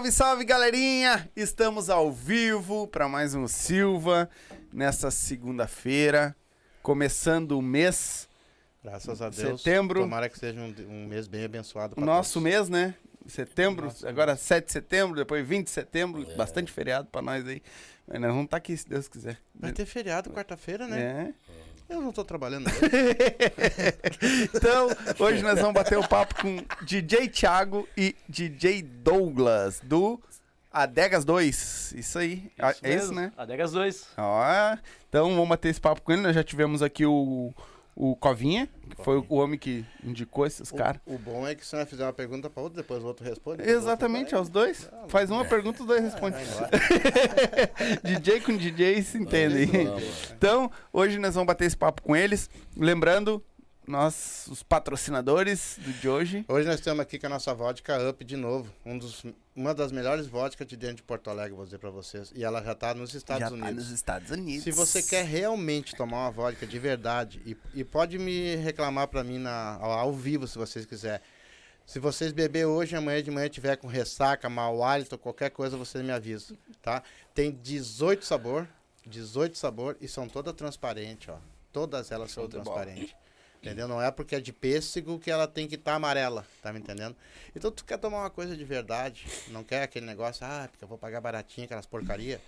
Salve, salve, galerinha! Estamos ao vivo para mais um Silva nessa segunda-feira, começando o mês, Graças a Deus. Setembro. Tomara que seja um, um mês bem abençoado. pra nosso todos. mês, né? Setembro, Nosso agora 7 de setembro, depois 20 de setembro, bastante feriado para nós aí. Mas nós vamos estar aqui se Deus quiser. Vai ter feriado quarta-feira, né? É. Eu não tô trabalhando. Então, hoje nós vamos bater o papo com DJ Thiago e DJ Douglas, do Adegas 2. Isso aí. Ah, é isso, mesmo. né? Adegas 2. Ó, então vamos bater esse papo com ele. Nós já tivemos aqui o, o Covinha, que foi o homem que indicou esses caras. o, bom é que se nós fizer uma pergunta pra outro, depois o outro responde. Exatamente, aos dois. Faz uma pergunta, os dois respondem. DJ com DJ se entende. Então, hoje nós vamos bater esse papo com eles. Lembrando, nós, os patrocinadores do de hoje. Hoje nós estamos aqui com a nossa vodka Up de novo. Um dos, uma das melhores vodkas de dentro de Porto Alegre, vou dizer pra vocês. E ela já tá nos Estados já tá Unidos. nos Estados Unidos. Se você quer realmente tomar uma vodka de verdade, e, e pode me reclamar pra mim na, ao, ao vivo, se vocês quiserem. Se vocês beber hoje, amanhã de manhã tiver com ressaca, mau hálito, qualquer coisa, vocês me avisam, tá? Tem 18 sabor, 18 sabor e são todas transparentes, ó. Todas elas Show são transparentes. Entendeu? Não é porque é de pêssego que ela tem que estar amarela, tá me entendendo? Então tu quer tomar uma coisa de verdade, não quer aquele negócio, ah, porque eu vou pagar baratinho aquelas porcaria.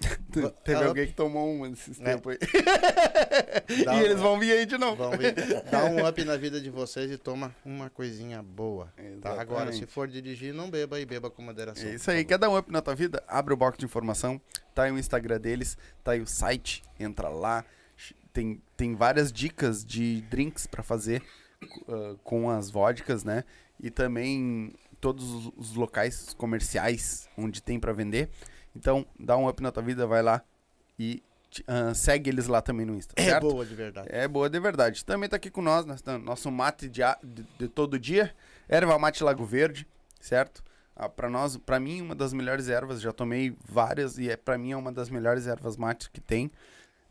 Te- Teve Up. alguém que tomou uma nesses É. tempos aí. Dá e um- eles vão vir aí de novo. Ver. Dá um up na vida de vocês e toma uma coisinha boa. Tá? Agora, se for dirigir, não beba e beba com moderação. É isso aí. Quer dar um up na tua vida? Abre o box de informação. Tá aí o Instagram deles, tá aí o site. Entra lá. Tem, tem várias dicas de drinks pra fazer ah, com as vodkas, né? E também todos os, locais comerciais onde tem pra vender. Então, dá um up na tua vida, vai lá e ah, segue eles lá também no Insta, É certo? boa de verdade. É boa de verdade. Também tá aqui com nós, tam- nosso mate de, de, de todo dia, erva mate Lago Verde, certo? Ah, para nós, para mim, uma das melhores ervas, já tomei várias e é para mim é uma das melhores ervas mate que tem.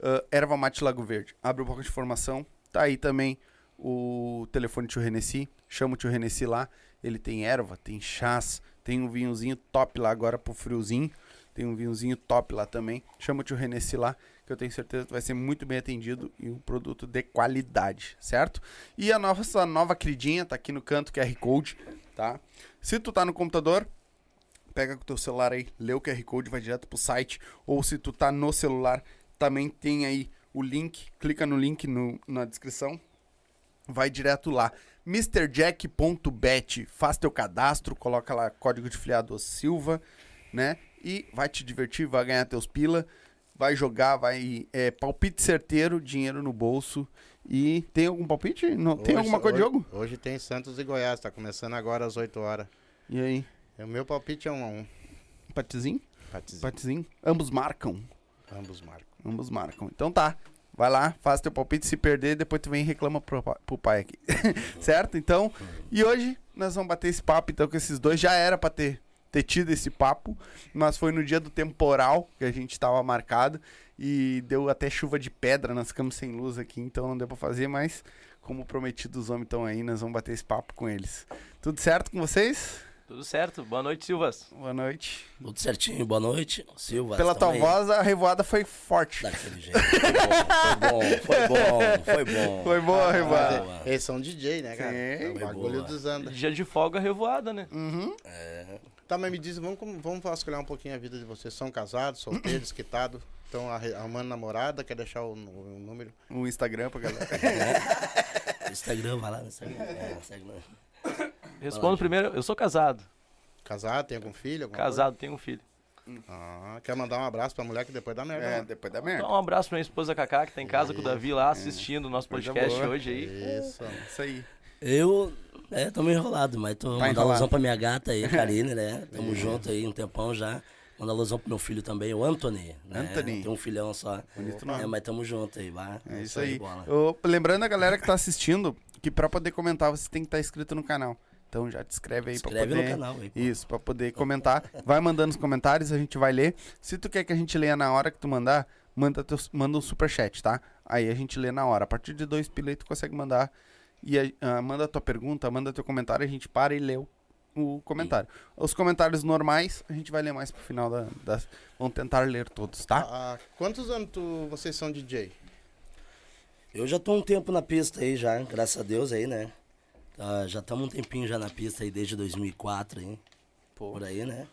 Ah, erva mate Lago Verde. Abre um pouco de informação. Tá aí também o telefone do tio Renessi. Chama o tio Renessi lá. Ele tem erva, tem chás, tem um vinhozinho top lá agora pro friozinho. Tem um vinhozinho top lá também. Chama o tio Renessi lá, que eu tenho certeza que vai ser muito bem atendido e um produto de qualidade, certo? E a nossa nova queridinha tá aqui no canto, QR Code, tá? Se tu tá no computador, pega com o teu celular aí, lê o QR Code, vai direto pro site. Ou se tu tá no celular, também tem aí o link, clica no link no- na descrição, vai direto lá. MrJack.bet, faz teu cadastro, coloca lá código de filiado Silva, né? E vai te divertir, vai ganhar teus pila, vai jogar, vai é, palpite certeiro, dinheiro no bolso. E tem algum palpite? Não, tem Hoje- alguma coisa de hoje- jogo? Hoje tem Santos e Goiás, tá começando agora às 8 horas. E aí? O meu palpite é um a um. Patizinho? Patizinho. Patizinho? Ambos marcam. Ambos marcam. Ambos marcam. Então tá. Vai lá, faz teu palpite. Se perder, depois tu vem e reclama pro, pro pai aqui. certo? Então, e hoje nós vamos bater esse papo, então, com esses dois. Já era pra ter, ter tido esse papo, mas foi no dia do temporal que a gente tava marcado e deu até chuva de pedra. Nós ficamos sem luz aqui, então não deu pra fazer, mas como prometido, os homens estão aí, nós vamos bater esse papo com eles. Tudo certo com vocês? Tudo certo? Boa noite, Silvas. Boa noite. Tudo certinho, boa noite. Silva. Pela tua aí. voz, a revoada foi forte. Daquele jeito. Foi bom, foi bom, foi bom. Foi boa a revoada. Boa. Eles são DJ, né, cara? Sim. o Foi bagulho boa. desanda. Dia de folga revoada, né? Uhum. É, Tá, mas me diz, vamos, vamos vasculhar um pouquinho a vida de vocês. São casados, solteiros, desquitados? Estão arrumando namorada? Quer deixar o, o número? O Instagram pra galera. Instagram, vai lá no Instagram. É, segue lá. Respondo primeiro, eu sou casado. Casado? Tem algum filho? Casado, tenho um filho. coisa? Ah, quer mandar um abraço pra mulher que depois dá merda. É, né? depois da merda. Então, um abraço pra minha esposa Cacá, que tá em casa com o Davi lá assistindo o nosso Coisa podcast hoje aí. Isso. Isso aí. Eu, é, tô meio enrolado, mas tô mandando enrolado. alusão pra minha gata aí, Karine, né? Tamo junto aí um tempão já. Manda alusão pro meu filho também, o Anthony. Né? Anthony. Tem um filhão só. Bonito nome. É, mas tamo junto aí, vai. É isso aí. bola. Ô, lembrando a galera que tá assistindo que pra poder comentar você tem que estar inscrito no canal. Então já te inscreve aí pra Inscreve poder. no canal aí. pô. Isso, pra poder comentar. Vai mandando os comentários, a gente vai ler. Se tu quer que a gente leia na hora que tu mandar, manda, teus, manda um superchat, tá? Aí a gente lê na hora. A partir de dois pila aí tu consegue mandar. E a- ah, manda tua pergunta, manda teu comentário, a gente para e leu. o comentário. Os comentários normais, a gente vai ler mais pro final da. da- Vamos tentar ler todos, tá? Ah, quantos anos tu, vocês são DJ? Eu já tô um tempo na pista aí já, graças a Deus aí, né? Ah, já estamos um tempinho já na pista aí desde 2004 aí, por aí, né?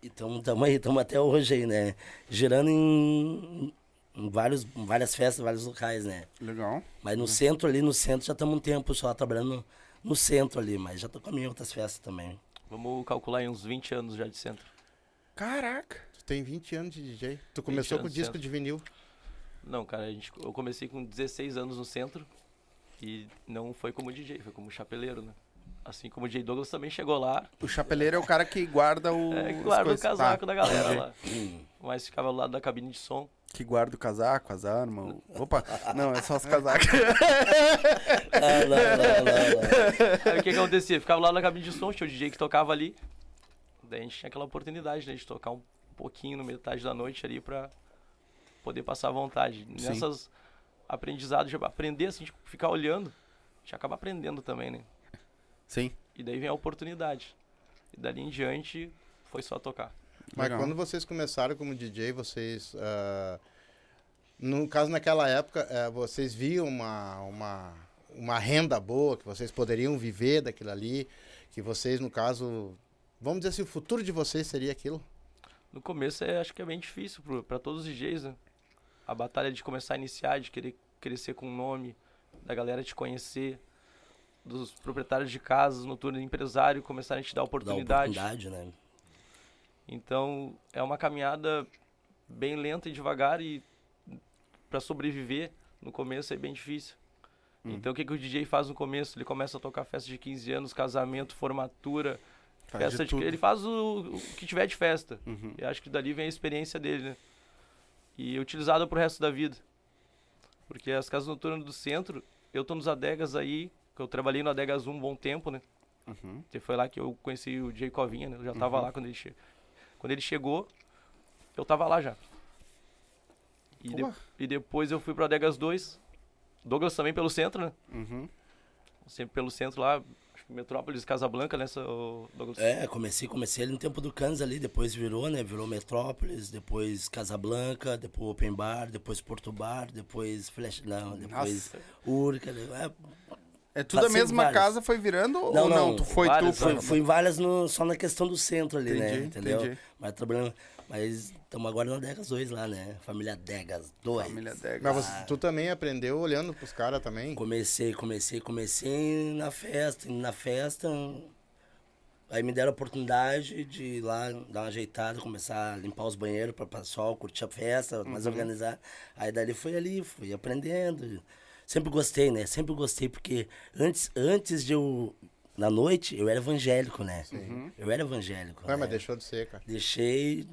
E estamos aí, estamos até hoje aí, né? Girando em, em vários, em várias festas, vários locais, né? Legal. Mas no centro ali, no centro, já estamos um tempo só trabalhando no, no centro ali, mas já tô com em outras festas também. Vamos calcular em uns 20 anos já de centro. Caraca. Tu tem 20 anos de DJ. Tu começou com disco certo. de vinil. Não, cara, a gente, eu comecei com 16 anos no centro e não foi como DJ, foi como chapeleiro, né? Assim como o DJ Douglas também chegou lá, O chapeleiro é o cara que guarda o. é, as guarda o casaco Tá. da galera lá. Mas ficava do lado da cabine de som. Que guarda o casaco, as armas. o- Opa, não, é só os casacos. Ah, não, não, não, não. Aí o que, que acontecia? Ficava lá na cabine de som, tinha o DJ que tocava ali. Daí a gente tinha aquela oportunidade né, de tocar um pouquinho no metade da noite ali pra poder passar à vontade. Sim. Nessas aprendizados, de aprender assim, tipo, ficar olhando, a gente acaba aprendendo também, né? Sim. E daí vem a oportunidade. E dali em diante foi só tocar. Mas Legal. quando vocês começaram como DJ, vocês. ah, no caso, naquela época, eh, vocês viam uma, uma, uma renda boa, que vocês poderiam viver daquilo ali, que vocês, no caso. Vamos dizer assim, o futuro de vocês seria aquilo? No começo é, acho que é bem difícil pra todos os DJs, né? A batalha de começar a iniciar, de querer crescer com o nome, da galera te conhecer, dos proprietários de casas, noturno empresário começarem a te dar Dá oportunidade. oportunidade, né? Então é uma caminhada bem lenta e devagar e para sobreviver no começo é bem difícil. Então o que, que o DJ faz no começo? Ele começa a tocar festa de 15 anos, casamento, formatura, Faz festa de de, ele faz o, o que tiver de festa. Uhum. E acho que dali vem a experiência dele, né? E utilizada pro resto da vida. Porque as casas noturnas do centro, eu tô nos adegas aí, que eu trabalhei no Adegas 1 um bom tempo, né? Uhum. Que foi lá que eu conheci o Jay Covinha, né? Eu já tava Uhum. lá quando ele, che... quando ele chegou, eu tava lá já. E, de- e depois eu fui pro Adegas 2. Douglas também pelo centro, né? Uhum. Sempre pelo centro lá, Metrópolis, Casablanca, nessa, o Douglas. É, comecei, comecei ali no tempo do Canis ali, depois virou, né? Virou Metrópolis, depois Casablanca, depois Open Bar, depois Porto Bar, depois Flash, não, depois Urca, né? é, É tudo a mesma casa, foi virando? ou Não, não? não, Tu foi tu, várias, foi. Fui, fui em várias no- só na questão do centro ali, né? Entendi, Entendeu? entendi. Mas trabalhando. Mas estamos agora na Degas 2 lá, né? Família Degas 2. Família Degas. Mas você- tu também aprendeu olhando pros caras também? Comecei, comecei, comecei na festa, na festa. Aí me deram a oportunidade de ir lá dar uma ajeitada, começar a limpar os banheiros para o pessoal curtir a festa, mais organizar. Aí dali foi ali, fui aprendendo. Sempre gostei, né? Sempre gostei, porque antes, antes de eu. Na noite, eu era evangélico, né? Eu era evangélico. Ué, né? mas deixou de ser, cara. Deixei,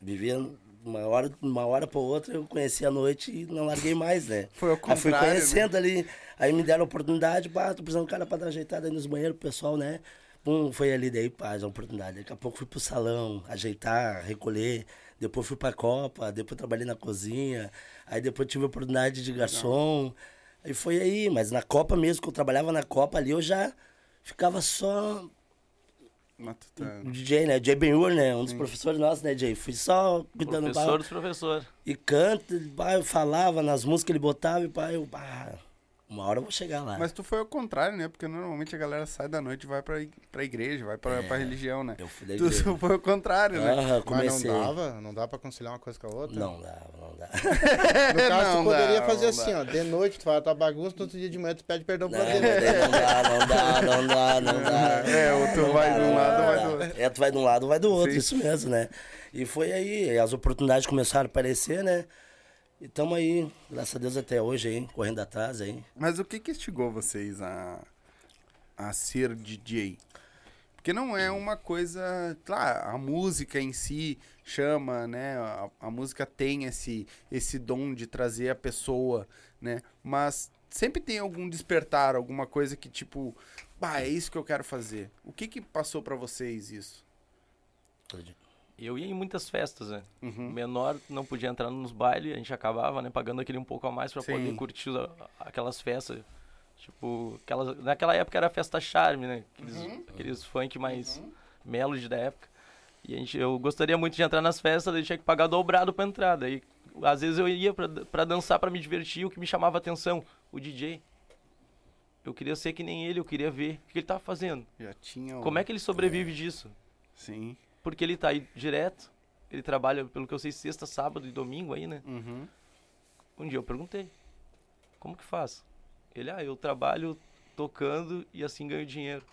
vivia uma hora, uma hora para outra, eu conheci a noite e não larguei mais, né? Foi ao Aí fui né? conhecendo ali, aí me deram a oportunidade, pá, tô precisando de um cara pra dar ajeitada aí nos banheiros pro pessoal, né? Pum, foi ali daí, pá, a oportunidade. Daqui a pouco fui pro salão, ajeitar, recolher, depois fui pra Copa, depois trabalhei na cozinha, aí depois tive a oportunidade de garçom, aí foi aí, mas na Copa mesmo, que eu trabalhava na Copa ali, eu já ficava só Tu tá- o DJ, né? Jay Benhur, né? Um dos professores nossos, né, Jay? Fui só cuidando Professor pá, dos professores. e canta, pá, eu falava nas músicas que ele botava e pá, eu, pá, uma hora eu vou chegar lá. Mas tu foi ao contrário, né? Porque normalmente a galera sai da noite e vai pra, pra igreja, vai pra, pra religião, né? eu fui da Tu igreja. foi ao contrário, né? Ah, Mas não comecei. dava? Não dá pra conciliar uma coisa com a outra? Não dava, não dava. No caso, Não tu poderia dá, fazer assim, ó. De noite tu faz a tua bagunça, no outro dia de manhã tu pede perdão Não, pra Deus. não dá, não dá, não dá, não dá. É, ou tu Não vai dá, de um não lado, dá. vai do outro. É, tu vai de um lado, vai do outro, Sim. isso mesmo, né? E foi aí, as oportunidades começaram a aparecer, né? E tamo aí, graças a Deus até hoje aí, correndo atrás aí. Mas o que que instigou vocês a, a ser DJ? Porque não é uma coisa. Claro, a música em si chama, né? A, a música tem esse, esse dom de trazer a pessoa, né? Mas sempre tem algum despertar, alguma coisa que tipo. Bah, é isso que eu quero fazer. O que que passou pra vocês isso? Eu ia em muitas festas, né? O Uhum. menor não podia entrar nos bailes, a gente acabava, né, pagando aquele um pouco a mais pra Sim. poder curtir aquelas festas. Tipo, aquelas, naquela época era festa charme, né? Aqueles, Uhum. aqueles funk mais melody da época. E a gente, eu gostaria muito de entrar nas festas, daí tinha que pagar dobrado pra entrar. Daí, às vezes eu ia pra, pra dançar, pra me divertir, o que me chamava a atenção, o DJ. Eu queria ser que nem ele, eu queria ver o que ele tava fazendo. Já tinha. o- Como é que ele sobrevive disso? Sim. Porque ele tá aí direto, ele trabalha, pelo que eu sei, sexta, sábado e domingo aí, né? Uhum. Um dia eu perguntei, como que faz? Ele, ah, eu trabalho tocando e assim ganho dinheiro.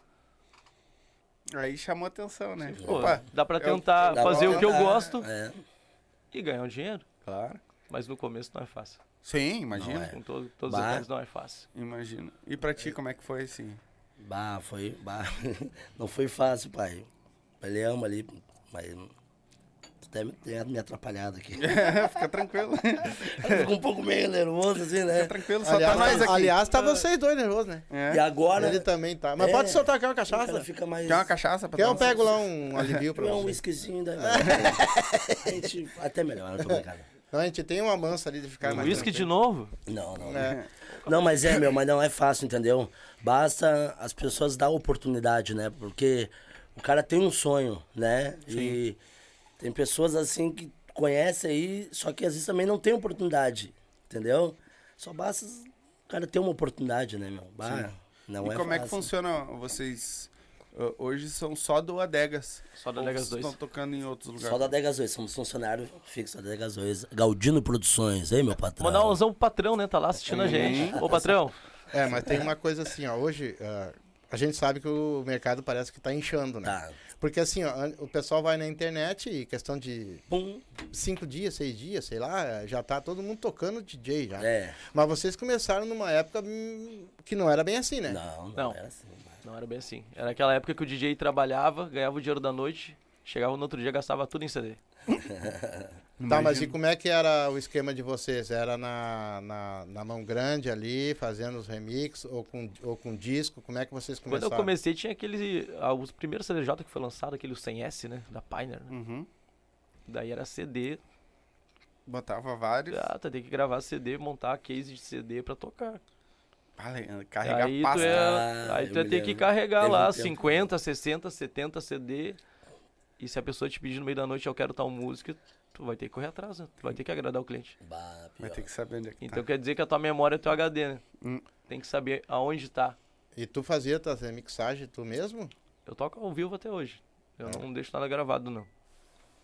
Aí chamou atenção, né? Pô, Opa, dá pra eu- tentar pra fazer o que eu gosto É. e ganhar um dinheiro. claro. Mas no começo não é fácil. Sim, imagina. É. Com todo, todos os Bah. detalhes não é fácil. Imagina. E pra ti, como é que foi assim? Bah, foi. Bah. Não foi fácil, pai. Ele ama ali, mas. Até me- tem me atrapalhado aqui. Fica tranquilo. Eu fico um pouco meio nervoso, assim, né? Fica tranquilo, só Aliás, tá nós aqui. aliás, tá vocês dois nervosos, né? É. E agora. Ele também tá. Mas É. pode soltar aqui uma o cara cachaça. fica mais. Quer uma cachaça pra Quer eu pego lá um alivio pra É um whiskyzinho da. A gente. Até melhor, não tô brincando. Não, a gente tem uma mansa ali de ficar mais Whisky de novo? Não, não. É. Não, mas é, meu, mas não é fácil, entendeu? Basta as pessoas dar oportunidade, né? Porque o cara tem um sonho, né? E tem pessoas assim que conhecem aí, só que às vezes também não tem oportunidade, entendeu? Só basta o cara ter uma oportunidade, né, meu? Bah, não e é como é que fácil. funciona? Vocês uh, hoje são só do Adegas. Só do Ou Adegas vocês 2. estão tocando em outros lugares? Só da Adegas 2, somos funcionário fixo da Adegas 2. Galdino Produções, hein, meu patrão? Mandar um pro patrão, né? Tá lá assistindo a gente. Ô, patrão, É, mas tem uma coisa assim, ó. Hoje, ah, a gente sabe que o mercado parece que tá inchando, né? Tá. Porque assim, ó, o pessoal vai na internet e questão de Pum. cinco dias, seis dias, sei lá, já tá todo mundo tocando DJ já. É. Mas vocês começaram numa época hum, que não era bem assim, né? Não, não, Não. era assim. não era bem assim. Era aquela época que o DJ trabalhava, ganhava o dinheiro da noite, chegava no outro dia gastava tudo em CD. Tá, mas e como é que era o esquema de vocês? Era na, na, na mão grande ali, fazendo os remix, ou com, ou com disco? Como é que vocês Quando começaram? eu comecei, tinha aquele. ah, Os primeiros CDJ que foi lançado, aquele 100S, né? Da Pioneer. Né? Uhum. Daí era CD. Botava vários. Ah, tu tem que gravar CD, montar a case de CD pra tocar. Ah, Carregar aí tu, pasta. é, Ah, aí tu ia me ter que carregar lá tempo. 50, 60, 70 CD. E se a pessoa te pedir no meio da noite, eu quero tal música, tu vai ter que correr atrás, né? Tu vai ter que agradar o cliente. Bah, Vai ter que saber onde é que Então tá. quer dizer que a tua memória é teu HD, né? Hum. Tem que saber aonde tá. E tu fazia tuas remixagens tu mesmo? Eu toco ao vivo até hoje. Eu É. não deixo nada gravado, não.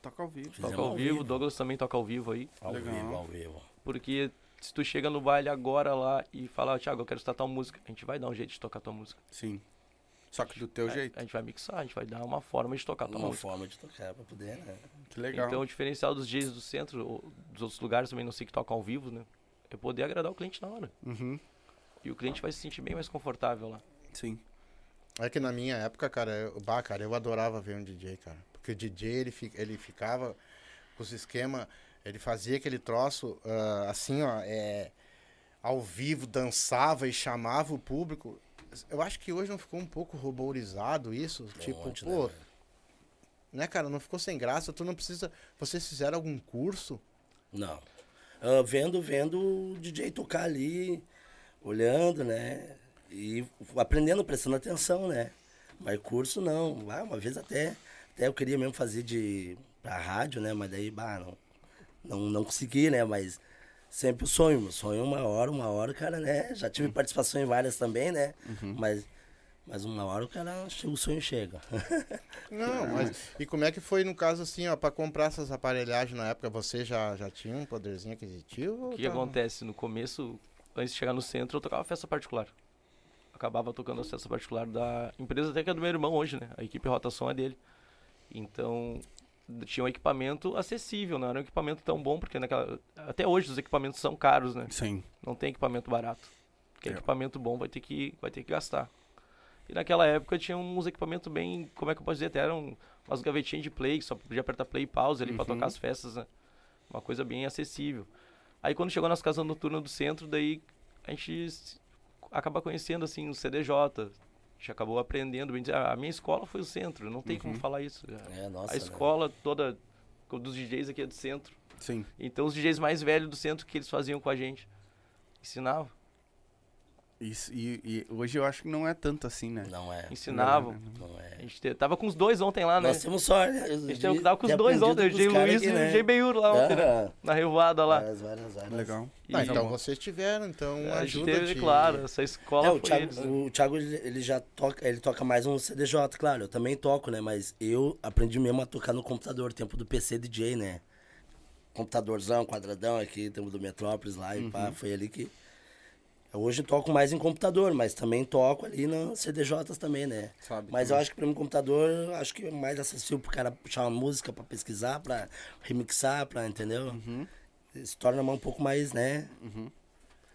Toca ao vivo. Fizemos Toco ao ao vivo, vivo. Douglas também toca ao vivo aí. Ao Legal. vivo, ao vivo. Porque se tu chega no baile agora lá e fala, Thiago, eu quero escutar tal música, a gente vai dar um jeito de tocar tua música. Sim. Só que do teu A- jeito. A gente vai mixar, a gente vai dar uma forma de tocar Uma música. forma de tocar pra poder, né? Que legal. Então o diferencial dos DJs do centro, ou dos outros lugares também não sei que tocam ao vivo, né? É poder agradar o cliente na hora. Uhum. E o cliente vai se sentir bem mais confortável lá. Sim. É que na minha época, cara, eu, bah, cara, eu adorava ver um DJ, cara. Porque o DJ, ele, fi- ele ficava com os esquemas, ele fazia aquele troço, ah, assim, ó, é, ao vivo, dançava e chamava o público. Eu acho que hoje não ficou um pouco ruborizado isso? tipo, monte, pô, né, né, cara, não ficou sem graça, tu não precisa... Vocês fizeram algum curso? Não. Ah, vendo, vendo o DJ tocar ali, olhando, né? E aprendendo, prestando atenção, né? Mas curso não. Ah, uma vez até, até eu queria mesmo fazer de pra rádio, né? Mas daí, bah, não, não, não consegui, né? Mas sempre o sonho, meu sonho uma hora, uma hora, o cara, né? Já tive participação em várias também, né? Mas, mas uma hora o cara, o sonho chega. Não, mas... E como é que foi, no caso, assim, ó, pra comprar essas aparelhagens na época? Você já, já tinha um poderzinho aquisitivo? O que, que tá- acontece? No começo, antes de chegar no centro, eu tocava festa particular. Acabava tocando a festa particular da empresa até que é do meu irmão hoje, né? A equipe rotação é dele. Então, tinha um equipamento acessível, não era um equipamento tão bom, porque naquela... até hoje os equipamentos são caros, né? Sim. Não tem equipamento barato. Porque É. equipamento bom vai ter, que, vai ter que gastar. E naquela época tinha uns equipamentos bem, como é que eu posso dizer, até eram umas gavetinhas de play, que só podia apertar play e pause ali pra Uhum. tocar as festas, né? Uma coisa bem acessível. Aí quando chegou nas casas noturnas do centro, daí a gente acaba conhecendo assim o CDJ. A gente acabou aprendendo, ah, a minha escola foi o centro, não tem como Uhum. falar isso. É, nossa, a né? escola toda dos DJs aqui é do centro. Sim. Então os DJs mais velhos do centro que eles faziam com a gente. Ensinavam. Isso, e, e hoje eu acho que não é tanto assim, né? Não é. Ensinavam. Não é. A gente te- tava com os dois ontem lá, né? Nós temos sorte. né? A gente tava com os dois ontem, o Jay Luiz e o Jay Benhur lá ontem, né? Na revoada lá. Várias, várias, várias. Legal. E- Ah, então vocês tiveram, então a gente ajuda teve, de... claro, essa escola É, o foi Thiago, eles, né? o Thiago ele, ele já toca, ele toca mais um CDJ, claro, eu também toco, né? Mas eu aprendi mesmo a tocar no computador, tempo do PC DJ, né? Computadorzão, quadradão aqui, tempo do Metrópolis lá e Uhum. pá, foi ali que. Hoje toco mais em computador, mas também toco ali no CDJs também, né? Sabe mas eu acho que para mim computador, acho que é mais acessível pro cara puxar uma música pra pesquisar, pra remixar, pra, entendeu? Uhum. Se torna um pouco mais, né?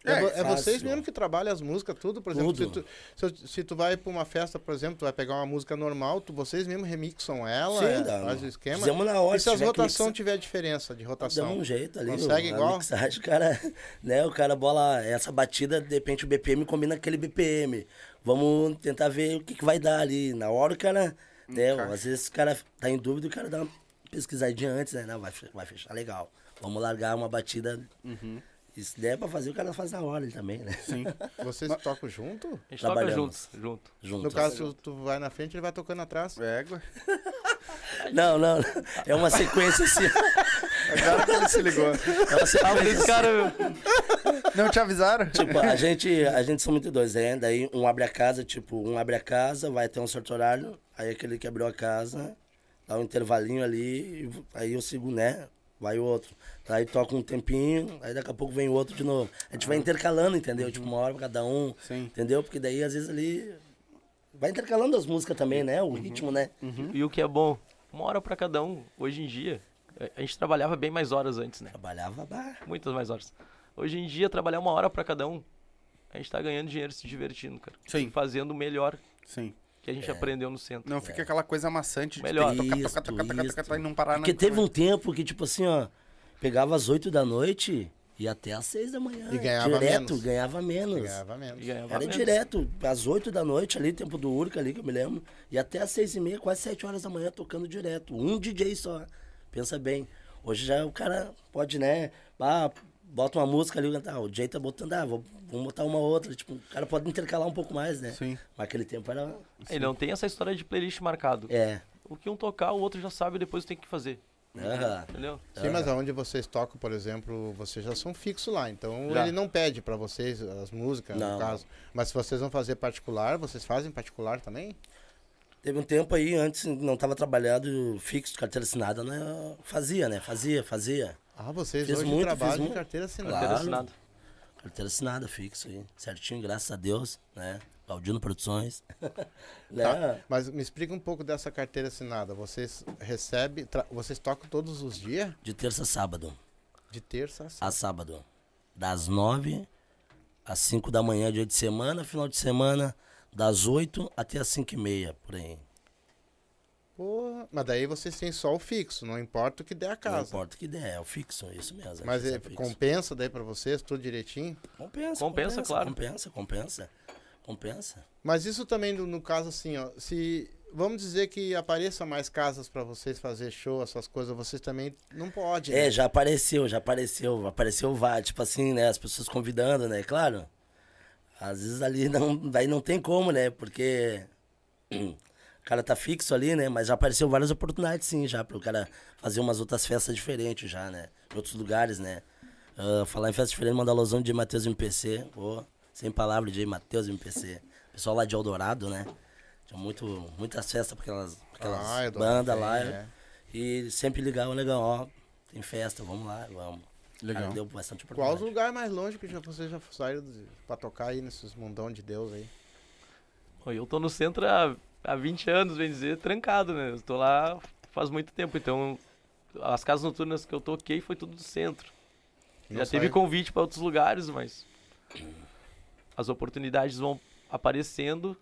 É, É é vocês mesmo que trabalham as músicas, tudo, por exemplo, se Tudo. tu, se, se tu vai pra uma festa, por exemplo, tu vai pegar uma música normal, tu, vocês mesmo remixam ela, Sim, é, dá, faz o esquema. Fizemos na hora, e se se as rotação mixar- tiver diferença de rotação? Damos um jeito ali. Consegue igual? Mixagem, o cara, né, o cara bola essa batida, de repente o BPM combina com aquele BPM. Vamos tentar ver o que, que vai dar ali. Na hora o cara, né, Encaixa. às vezes o cara tá em dúvida, o cara dá uma pesquisadinha antes, né, não, vai, vai fechar legal. Vamos largar uma batida. Uhum. Se der pra fazer, o cara faz na hora ele também, né? Sim. Vocês tocam junto? A gente toca Trabalhamos. juntos, junto. Junto. No caso, tu, tu vai na frente, ele vai tocando atrás. Égua. Não, não, é uma sequência assim. Agora que ele se ligou. É uma Ah, mas sequência esse cara, Não te avisaram? Tipo, a gente, a gente são muito dois, né? Daí um abre a casa, tipo, um abre a casa, vai até um certo horário, aí aquele que abriu a casa, dá um intervalinho ali, aí eu sigo, né? Vai outro. Aí toca um tempinho, aí daqui a pouco vem outro de novo. A gente vai intercalando, entendeu? Tipo, uma hora pra cada um, Sim. entendeu? Porque daí, às vezes, ali... Vai intercalando as músicas também, né? O ritmo, né? e o que é bom, uma hora pra cada um. Hoje em dia, a- gente trabalhava bem mais horas antes, né? Trabalhava, bah, Muitas mais horas. Hoje em dia, trabalhar uma hora pra cada um, a gente tá ganhando dinheiro se divertindo, cara. Sim. E fazendo o melhor Sim. Que a gente aprendeu no centro. Não fica aquela coisa amassante de Melhor. tocar, Isso, tocar, tocar, tocar, isso. tocar, tocar e não parar Porque teve um tempo que, tipo assim, ó, pegava às 8 da noite e até às 6 da manhã. E ganhava direto, menos. ganhava menos. Ganhava menos. E ganhava Era menos. direto, às 8 da noite ali, tempo do Urca ali, que eu me lembro. E até às 6 e meia, quase 7 horas da manhã, tocando direto. Um DJ só. Pensa bem. Hoje já o cara pode, né? Ah, bota uma música ali, ah, o DJ tá botando, ah, vou, vamos botar uma outra. Tipo, o cara pode intercalar um pouco mais, né? Sim. Mas aquele tempo era. Ele não tem essa história de playlist marcado. É. O que um tocar, o outro já sabe depois tem que fazer. Aham. Entendeu? Sim, mas aonde vocês tocam, por exemplo, vocês já são fixos lá. Então Já. ele não pede pra vocês as músicas, Não. no caso. Mas se vocês vão fazer particular, vocês fazem particular também? Teve um tempo aí, antes não estava trabalhado fixo, carteira assinada, né? Fazia, né? Fazia, fazia. Ah, vocês Fiz hoje muito, trabalham fiz muito. carteira assinada. Carteira Claro. assinada. Carteira assinada, fixo aí. Certinho, graças a Deus, né? Galdino Produções. né? Tá, Mas me explica um pouco dessa carteira assinada. Vocês recebem, tra- vocês tocam todos os dias? De terça a sábado. De terça a sábado. A sábado. Das nove às cinco da manhã, dia de semana, final de semana, das oito até as cinco e meia, por aí. Porra, mas daí vocês têm só o fixo, não importa o que der a Não casa. importa o que der, é o fixo, isso mesmo. Mas é, é, compensa daí pra vocês, tudo direitinho? compensa, Compensa, claro. Compensa, compensa. Compensa. Mas isso também no, no caso assim, ó, se vamos dizer que apareça mais casas pra vocês fazer show, essas coisas, vocês também não podem. É, né? já apareceu, já apareceu. Apareceu vá, tipo assim, né? As pessoas convidando, né? Claro. Às vezes ali não, daí não tem como, né? Porque cara tá fixo ali, né? Mas já apareceu várias oportunidades, sim, já, para o cara fazer umas outras festas diferentes já, né? Em outros lugares, né? Ah, falar em festa diferente, mandar alusão de Matheus MPC. Pô, sem palavras de Matheus MPC. Pessoal lá de Eldorado, né? Tinha muito, muitas festas pra aquelas, pra aquelas Ah, bandas lá. é. E sempre ligavam, legal, ó, tem festa, vamos lá, vamos. Legal. Cara, deu bastante Qual os oportunidade. lugares mais longe que já, vocês já saíram de- pra tocar aí nesses mundão de Deus aí? Eu tô no centro há, há 20 anos, bem dizer, trancado, né? Eu tô lá faz muito tempo, então as casas noturnas que eu toquei foi tudo do centro. Não Já teve sai- convite para outros lugares, mas as oportunidades vão aparecendo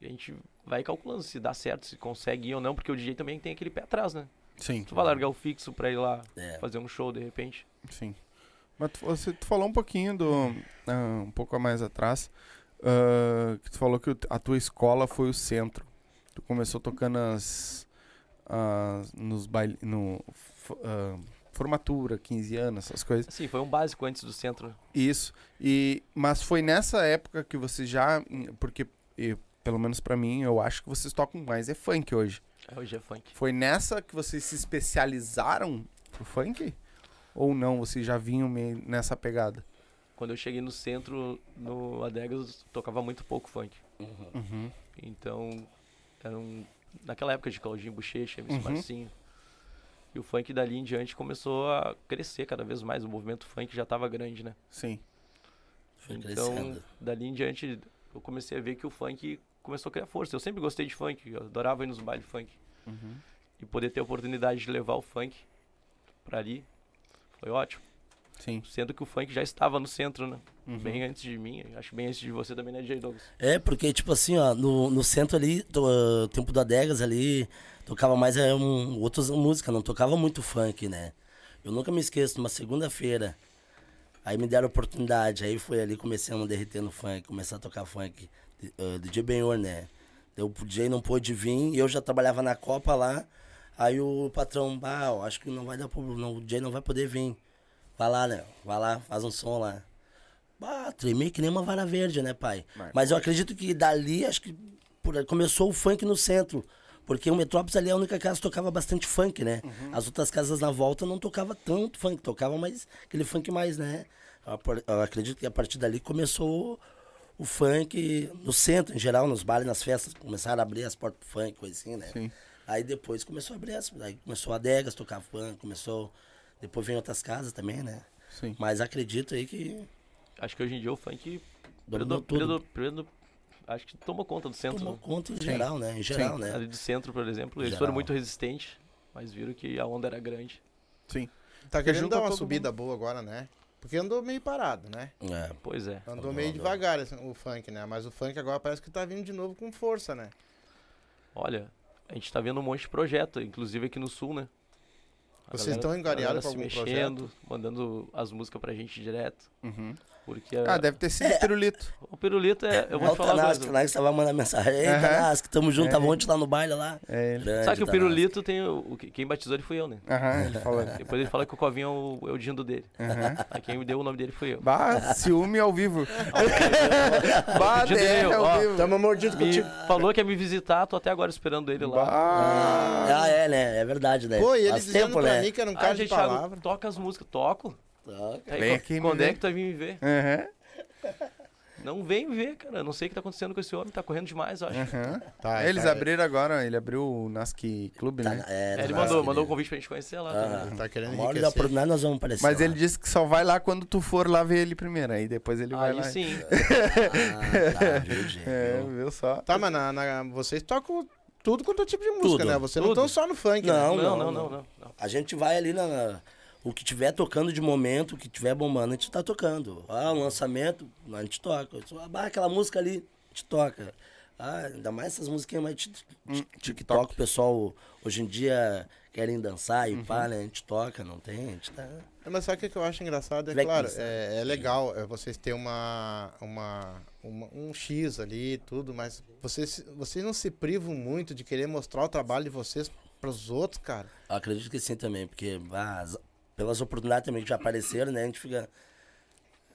e a gente vai calculando se dá certo, se consegue ir ou não, porque o DJ também tem aquele pé atrás, né? Sim. Tu vai largar o fixo pra ir lá É. fazer um show de repente. Sim. Mas tu, você, tu falou um pouquinho do. ah, um pouco a mais atrás. ah, que tu falou que a tua escola foi o centro. Tu começou tocando as. as nos baile, no. ah, formatura, 15 anos, essas coisas. Assim, foi um básico antes do centro. Isso. E mas foi nessa época que vocês já, porque e, pelo menos pra mim, eu acho que vocês tocam mais é funk hoje. É, Hoje é funk. Foi nessa que vocês se especializaram pro funk? Ou não, vocês já vinham meio nessa pegada? Quando eu cheguei no centro, no Adegas, tocava muito pouco funk. Uhum. Então, era um, naquela época de Claudinho Bochecha, MC Uhum. Marcinho. E o funk dali em diante começou a crescer cada vez mais. O movimento funk já estava grande, né? Sim. Foi Então, crescendo. dali em diante, eu comecei a ver que o funk começou a criar força. Eu sempre gostei de funk, eu adorava ir nos bailes funk. Uhum. E poder ter a oportunidade de levar o funk pra ali foi ótimo. Sim. Sendo que o funk já estava no centro, né? Uhum. Bem antes de mim, acho bem antes de você também, né, J. Douglas? É, porque, tipo assim, ó, no, no centro ali, to, ah, tempo do Adegas ali, tocava mais é, um, outras músicas, não tocava muito funk, né? Eu nunca me esqueço, numa segunda-feira, aí me deram oportunidade, aí foi ali, comecei a me derreter no funk, começar a tocar funk, uh, DJ Benhor, né? Eu, o DJ não pôde vir, e eu já trabalhava na Copa lá, aí o patrão, eu acho que não vai dar problema, não, o DJ não vai poder vir. Vai lá, né? Vai lá, faz um som lá. Bah, tremei que nem uma vara verde, né, pai? Vai. Mas eu acredito que dali, acho que por- começou o funk no centro. Porque o Metrópolis ali é a única casa que tocava bastante funk, né? As outras casas na volta não tocava tanto funk, tocava mais aquele funk mais, né? Eu acredito que a partir dali começou o funk no centro, em geral, nos bares, nas festas, começaram a abrir as portas pro funk, coisa assim, né? Sim. Aí depois começou a abrir as. Aí começou a Degas tocar funk, começou. Depois vem outras casas também, né? Sim. Mas acredito aí que Acho que hoje em dia o funk predo- predo- predo- acho que tomou conta do centro. tomou né? conta em Sim. geral, né? Em geral, né? Ali do centro, por exemplo, eles Geral. foram muito resistentes, mas viram que a onda era grande. Sim. Tá querendo dar uma subida boa agora, né? Porque andou meio parado, né? É. Pois é. Andou Andou, meio andou. devagar assim, o funk, né? Mas o funk agora parece que tá vindo de novo com força, né? Olha, a gente tá vendo um monte de projeto, inclusive aqui no sul, né? A Vocês estão a engariados galera com se algum mexendo, mandando as músicas pra gente direto. Uhum. Porque Ah, a- deve ter sido pirulito. o pirulito é. Eu vou Olha te o falar Tanasco, o. Tanasco tava mandando mensagem. Ei, Aham. Tanasco, tamo junto, É. tava ontem lá no baile lá. É ele. Grande Sabe que o pirulito tem. O, o que- quem batizou ele fui eu, né? Aham, ele falou. Depois ele fala que o Covinho é o, é o dindo dele. Aham. Aí quem me deu o nome dele fui eu. Bah, ciúme ao vivo. bah, eu, ao ó. vivo. Tamo mordido Me contigo. falou que ia me visitar, tô até agora esperando ele lá. Bah. Ah, é, né? É verdade, né? Pô, e ele dizendo tempo, pra né? mim que era um Ah, cara de palavra. toca as músicas. Toco. Aí, Vem aqui me quando ver. é que tu vai vir me ver? Aham, Não vem me ver, cara. Eu Não sei o que tá acontecendo com esse homem. Tá correndo demais, eu acho. aham. Tá, Eles tá, abriram agora, ele abriu o Nasc Clube, Tá, né? é, É, ele mandou, né? mandou um convite pra gente conhecer lá. Ah. Tá querendo Uma hora da enriquecer. oportunidade nós vamos aparecer Mas lá. ele disse que só vai lá quando tu for lá ver ele primeiro. Aí depois ele vai Aí lá. sim. Ah, tá, viu, gente? É, viu só? Tá, mas na, na- vocês tocam tudo quanto é tipo de música, Tudo, né? Vocês não tudo. estão só no funk, Não, né? Não, não, não, não. não, não. não. A gente vai ali na, na- O que tiver tocando de momento, o que tiver bombando, a gente tá tocando. Ah, um lançamento, a gente toca. Ah, aquela música ali, a gente toca. Ah, ainda mais essas musiquinhas mais tic- TikTok, o pessoal hoje em dia querem dançar e pá, né? A gente toca, não tem, a gente tá. É, Mas sabe o que eu acho engraçado? É Vai claro, é, é legal é, vocês terem uma, uma, uma- um X ali e tudo, mas vocês, vocês não se privam muito de querer mostrar o trabalho de vocês pros outros, cara. Eu acredito que sim também, porque ah, pelas oportunidades também que já apareceram, né? A gente fica.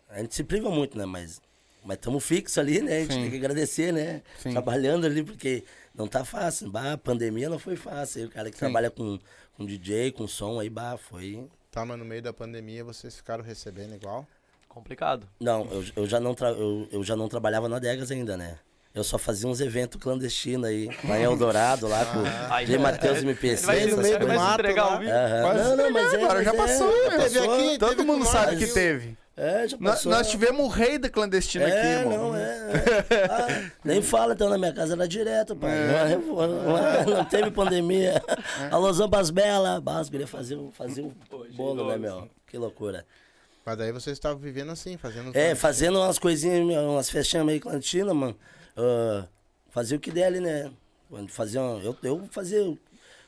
A gente se priva muito, né? Mas mas estamos fixos ali, né? A gente Sim. tem que agradecer, né? Sim. Trabalhando ali, porque não tá fácil. Bah, a pandemia não foi fácil. Aí o cara que trabalha com, com DJ, com som, aí, bah, foi. Tá, mas no meio da pandemia vocês ficaram recebendo igual. Complicado. Não, eu, eu, já não tra... eu, eu já não trabalhava na Degas ainda, né? Eu só fazia uns eventos clandestinos aí, lá em Eldorado, lá com o J. Matheus MPC, Ele vai, no meio do mato lá. Quase Não, não, mas é, agora já é, passou, já teve passou. aqui, Todo Teve mundo sabe nós, que teve. É, já Nós, passou. nós tivemos o rei da clandestina é, aqui, irmão. não, é. é. Ah, nem fala, então, na minha casa era direto, pai. É. Não, não, não teve pandemia. Alô, Zambas Bela. Bas, queria fazer, fazer o Pô, bolo, né, meu? Que loucura. Mas daí vocês estavam vivendo assim, fazendo. É, fazendo umas coisinhas, umas festinhas meio clandestinas, mano. Ah, fazia o que der ali, né? Uma- eu, eu fazia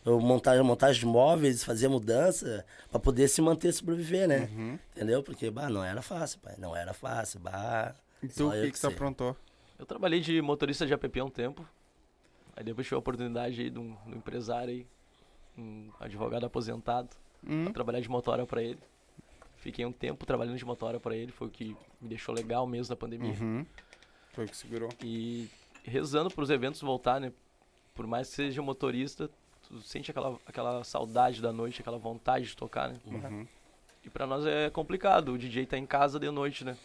eu montagem, montagem de móveis, fazia mudança pra poder se manter, sobreviver, né? Uhum. Entendeu? Porque, bah, não era fácil, pai. Não era fácil, bah. E só o eu que, que tu sei. aprontou? Eu trabalhei de motorista de app há um tempo. Aí depois tive a oportunidade aí de um, de um empresário aí, um advogado aposentado. Hum. a trabalhar de motora pra ele. Fiquei um tempo trabalhando de motora pra ele, foi o que me deixou legal mesmo na pandemia. Uhum. Foi o que segurou. E rezando pros eventos voltar, né? Por mais que seja motorista, tu sente aquela, aquela saudade da noite, aquela vontade de tocar, né? Uhum. E pra nós é complicado, o DJ tá em casa de noite, né?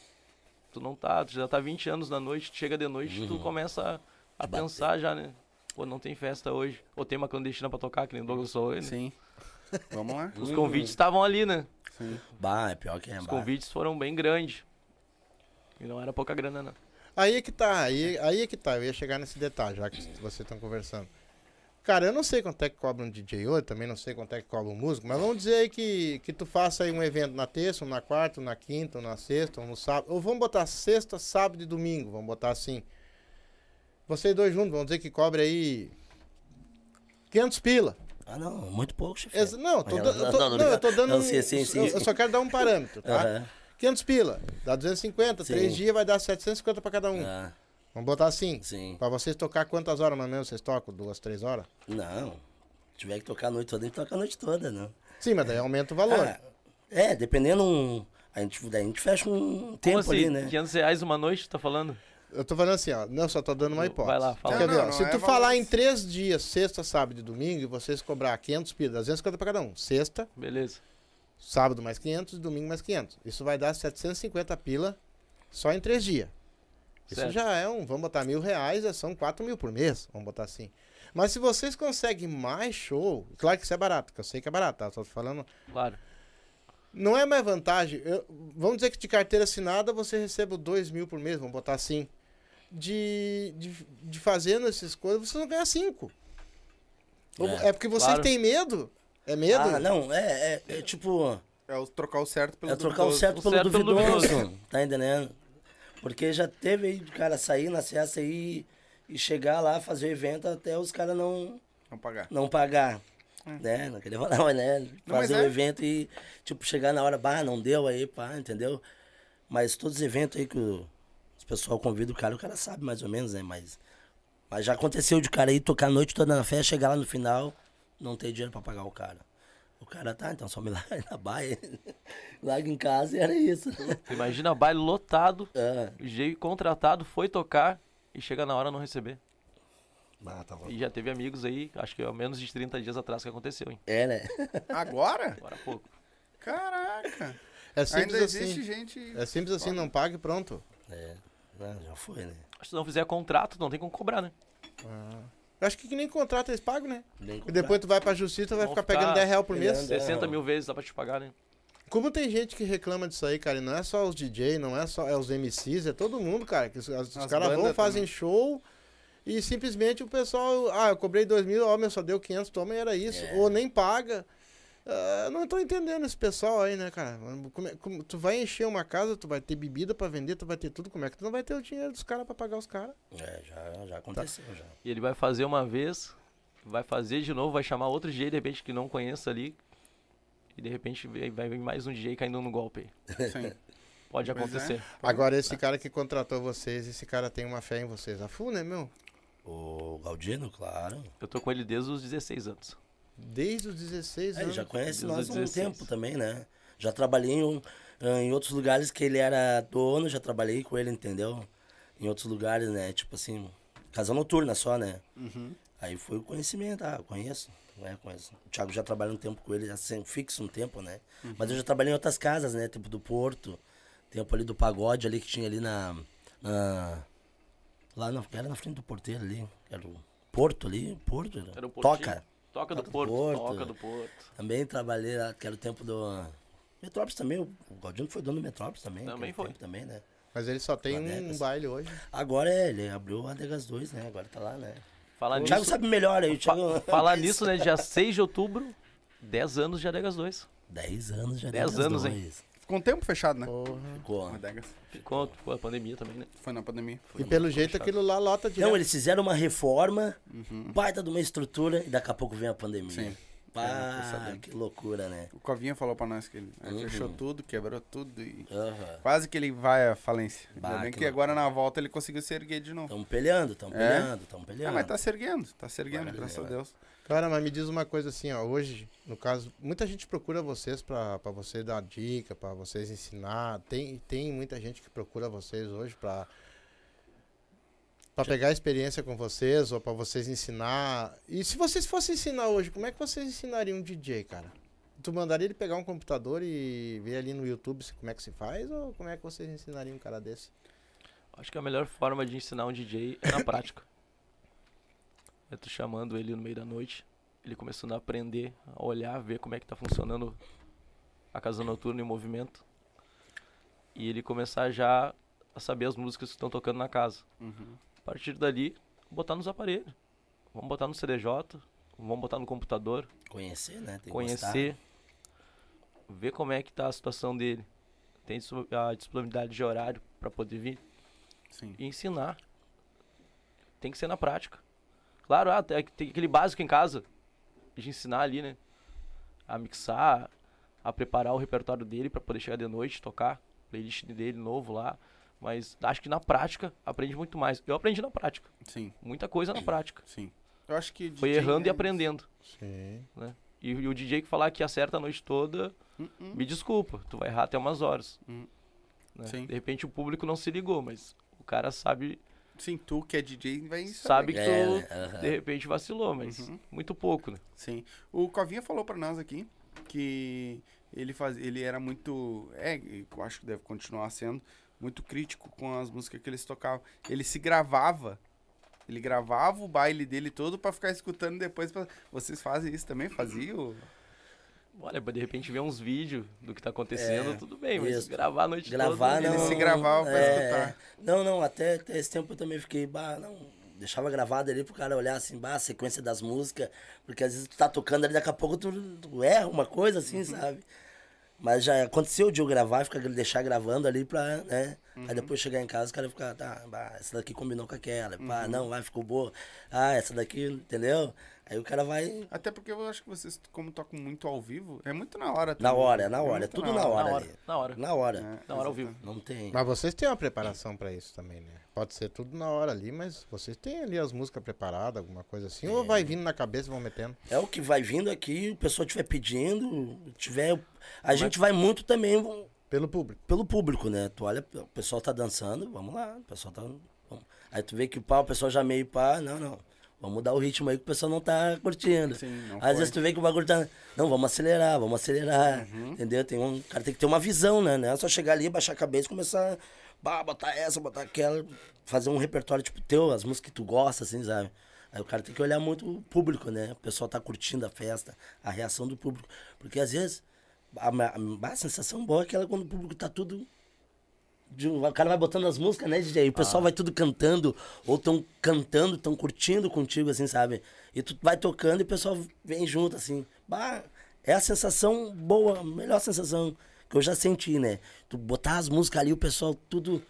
Tu não tá, tu já tá 20 anos na noite, tu chega de noite, tu Uhum. começa a, a pensar já, né? Pô, não tem festa hoje. Ou tem uma clandestina pra tocar, que nem o Douglas falou, né? Sim. Vamos lá. Os convites estavam ali, né? Sim. Bah, é pior que é. Os bah. convites foram bem grandes. E não era pouca grana, não. Aí é que tá, aí, aí é que tá. Eu ia chegar nesse detalhe, já que vocês estão conversando. Cara, eu não sei quanto é que cobra um DJ hoje, também não sei quanto é que cobra um músico, mas vamos dizer aí que, que tu faça aí um evento na terça, um na quarta, um na quinta, um na sexta, um no sábado. Ou vamos botar sexta, sábado e domingo, vamos botar assim. Vocês dois juntos, vamos dizer que cobre aí 500 pila. Ah, não, muito pouco, chefe. Não, tô eu tô- não, não, não, eu tô dando. não, sim, sim, sim. eu- Eu só quero dar um parâmetro, tá? Aham. 500 pila, dá 250, Sim. três dias vai dar 750 pra cada um. Ah, Vamos botar assim. sim. Pra vocês tocar quantas horas mais ou menos vocês tocam? Duas, três horas? Não. Se tiver que tocar a noite toda, a gente toca a noite toda, né? Sim, mas daí aumenta o valor. Ah, é, dependendo. Um, a, gente, daí a gente fecha um tempo Como assim? ali, né? 500 reais uma noite, tá falando? Eu tô falando assim, ó. Não, só tô dando uma hipótese. Vai lá, fala. Não, ver, não, não se é tu valor. falar em três dias, sexta, sábado e domingo, e vocês cobrar 500 pila, 250 pra cada um. Sexta, Beleza. Sábado mais 500, domingo mais 500. Isso vai dar 750 pila só em três dias. Isso Certo. já é um, vamos botar mil reais, é- são 4 mil por mês, vamos botar assim. Mas se vocês conseguem mais show, claro que isso é barato, que eu sei que é barato, tá? Só falando Claro. Não é mais vantagem. eu- vamos dizer que de carteira assinada você recebe 2 mil por mês, vamos botar assim. De, de, de fazendo essas coisas, você não ganha 5. É. É, porque vocês claro. têm medo. É medo? Ah, não, é, é, é tipo. É o trocar o certo pelo É trocar o duvidoso. certo O pelo certo pelo duvidoso. duvidoso. Tá entendendo? Porque já teve aí de cara sair na festa aí e chegar lá, fazer o evento até os caras não, Vamos pagar. não pagar. Né? Não queria falar, mas né? Não, mas Fazer o é. evento e, tipo, chegar na hora, bah, não deu aí, pá, entendeu? Mas todos os eventos aí que o, os pessoal convida o cara, o cara sabe mais ou menos, né? Mas, mas já aconteceu de cara aí tocar a noite toda na festa, chegar lá no final, não ter dinheiro pra pagar o cara. O cara tá, então só me larga na baia, larga em casa e era isso. Imagina baile lotado, É. o DJ contratado foi tocar e chega na hora não receber. Ah, tá bom. E já teve amigos aí, acho que há menos de 30 dias atrás que aconteceu, hein? É, né? Agora? Agora há pouco. Caraca. É simples Ainda assim. existe gente. É simples assim, não pague pronto. É. Não, já foi, né? Se não fizer contrato, não tem como cobrar, né? Eu acho que, que nem contrato eles pagam, né? Nem E depois tu vai pra justiça vai ficar ficar pegando 10 reais por mês. pegando. 60 Não. mil vezes dá pra te pagar, né? Como tem gente que reclama disso aí, cara, e não é só os DJ, não é só é os MCs, é todo mundo, cara. Que os, os As caras vão, fazem também. show e simplesmente o pessoal, ah, eu cobrei dois mil, ó, meu, só deu 500, toma e era isso. É. Ou nem paga. Eu não tô entendendo esse pessoal aí, né, cara? Como é- como- tu vai encher uma casa, tu vai ter bebida pra vender, tu vai ter tudo, como é que tu não vai ter o dinheiro dos caras pra pagar os caras? É, já, já aconteceu, já. E ele vai fazer uma vez, vai fazer de novo, vai chamar outro DJ, de repente, que não conheça ali. E de repente vai vir mais um DJ caindo no golpe aí. Sim. Pode é. acontecer. Agora, esse cara que contratou vocês, esse cara tem uma fé em vocês. A full, né, meu? O Galdino, claro. Eu tô com ele desde os 16 anos. Desde os 16 É, anos. já conhece nós há um 16. tempo também, né? Já trabalhei em, um- em outros lugares que ele era dono, já trabalhei com ele, entendeu? Em outros lugares, né? Tipo assim, casa noturna só, né? Uhum. Aí foi o conhecimento, ah, eu conheço. É, conheço. O Thiago já trabalha um tempo com ele, assim, fixo um tempo, né? Mas eu já trabalhei em outras casas, né? Tipo do Porto, tempo ali do pagode ali que tinha ali na. na lá na, era na frente do porteiro ali. Era o Porto ali, Porto. Era, Era o. Toca. Toca do Toca do Porto, Porto. toca do Porto. Também trabalhei o tempo do. Metrópolis também, o o Galdino foi dono do Metrópolis também. Também aquele foi. tempo Também, né? Mas ele só tem um Adecas. baile hoje. Agora é, ele abriu a Degas 2, né? Agora tá lá, né? Falar O Thiago nisso, sabe melhor aí, o Thiago. falar nisso, né? Dia 6 de outubro, 10 anos de Adegas 2. 10 anos já 10 Degas anos, 2. hein? Ficou um tempo fechado, né? Porra. Ficou. Adegas. Ficou com a pandemia também, né? Foi na pandemia. E pelo jeito fechado. aquilo lá lota direto. Não, eles fizeram uma reforma, baita de uma estrutura, e daqui a pouco vem a pandemia. Sim. É, tô Pá, que loucura, né? O Covinha falou pra nós que ele Uhum. fechou tudo, quebrou tudo e Aham. quase que ele vai à falência. Bah, Ainda bem que que agora na volta ele conseguiu se erguer de novo. Tamo peleando, tamo É? peleando, tamo Ah, peleando. mas tá se erguendo, tá se erguendo, graças a vai. Deus. Cara, mas me diz uma coisa assim, ó, hoje, no caso, muita gente procura vocês pra, pra você dar dica, pra vocês ensinar. Tem, tem muita gente que procura vocês hoje pra, pra pegar experiência com vocês ou pra vocês ensinar. E se vocês fossem ensinar hoje, como é que vocês ensinariam um DJ, cara? Tu mandaria ele pegar um computador e ver ali no YouTube como é que se faz ou como é que vocês ensinariam um cara desse? Acho que a melhor forma de ensinar um DJ é na prática. É tu chamando ele no meio da noite, ele começando a aprender, a olhar, ver como é que tá funcionando a casa noturna em movimento. E ele começar já a saber as músicas que estão tocando na casa. Uhum. A partir dali, botar nos aparelhos. Vamos botar no CDJ, vamos botar no computador, Conhecer, né? Tem conhecer, ver como é que tá a situação dele. Tem a disponibilidade de horário para poder vir Sim. e ensinar. Tem que ser na prática. Claro, ah, tem, aquele básico em casa de ensinar ali, né? A mixar, a preparar o repertório dele para poder chegar de noite, tocar playlist dele novo lá. Mas acho que na prática aprende muito mais. Eu aprendi na prática. Sim, Muita coisa na prática. sim. Eu acho que Foi errando e é aprendendo. Sim. Né? E, e o DJ que falar que acerta a noite toda. Hum, hum. me desculpa, tu vai errar até umas horas. Hum. né? Sim. De repente o público não se ligou, mas o cara sabe, Sim, tu que é DJ vai sabe que É, tu né? Aham. de repente vacilou, mas Uhum. muito pouco, né? Sim. O Covinha falou pra nós aqui que ele faz, ele era muito, é, e eu acho que deve continuar sendo muito crítico com as músicas que eles tocavam. Ele se gravava, ele gravava o baile dele todo pra ficar escutando depois. Pra... Vocês fazem isso também? Faziam? Olha, de repente ver uns vídeos do que tá acontecendo, É, tudo bem, mas isso. gravar a noite Gravar toda. não. Ele se gravava pra é, escutar. Não, não, até, até esse tempo eu também fiquei, bah, não. Deixava gravado ali pro cara olhar assim, bah, a sequência das músicas. Porque às vezes tu tá tocando ali, daqui a pouco tu, tu erra uma coisa assim, Uhum. sabe? Mas já aconteceu de eu gravar, ficar, deixar gravando ali pra, né? Uhum. Aí depois chegar em casa, o cara ficar, tá, bah, essa daqui combinou com aquela. Pá, Uhum. não, vai, ficou boa. Ah, essa daqui, entendeu? Aí o cara vai Até porque eu acho que vocês, como tocam muito ao vivo, é muito na hora. na também. hora, é na hora, é tudo na hora, Na hora, ali. na hora. Na hora. É, Na hora ao vivo. Não tem. Mas vocês têm uma preparação pra isso também, né? Pode ser tudo na hora ali, mas vocês têm ali as músicas preparadas, alguma coisa assim? Ou vai vindo na cabeça e vão metendo? É o que vai vindo aqui, o pessoal estiver pedindo, tiver. A gente vai muito também Pelo público. pelo público, né? Tu olha, o pessoal tá dançando, vamos lá, o pessoal tá. Aí tu vê que pá, o pessoal já meio pá, não, não. Vamos mudar o ritmo aí que o pessoal não tá curtindo. Sim, não Às foi. vezes tu vê que o bagulho tá. Não, vamos acelerar, vamos acelerar. Uhum. Entendeu? Tem um. O cara tem que ter uma visão, né? Não é só chegar ali, baixar a cabeça e começar. Bah, botar essa, botar aquela. Fazer um repertório tipo teu, as músicas que tu gosta, assim, sabe? Aí o cara tem que olhar muito o público, né? O pessoal tá curtindo a festa, a reação do público. Porque às vezes. A, a, a sensação boa é aquela quando o público tá tudo o cara vai botando as músicas, né, DJ? O pessoal vai tudo cantando, ou tão cantando, tão curtindo contigo, assim, sabe? E tu vai tocando e o pessoal vem junto, assim. Bah, é a sensação boa, a melhor sensação que eu já senti, né? Tu botar as músicas ali, o pessoal tudo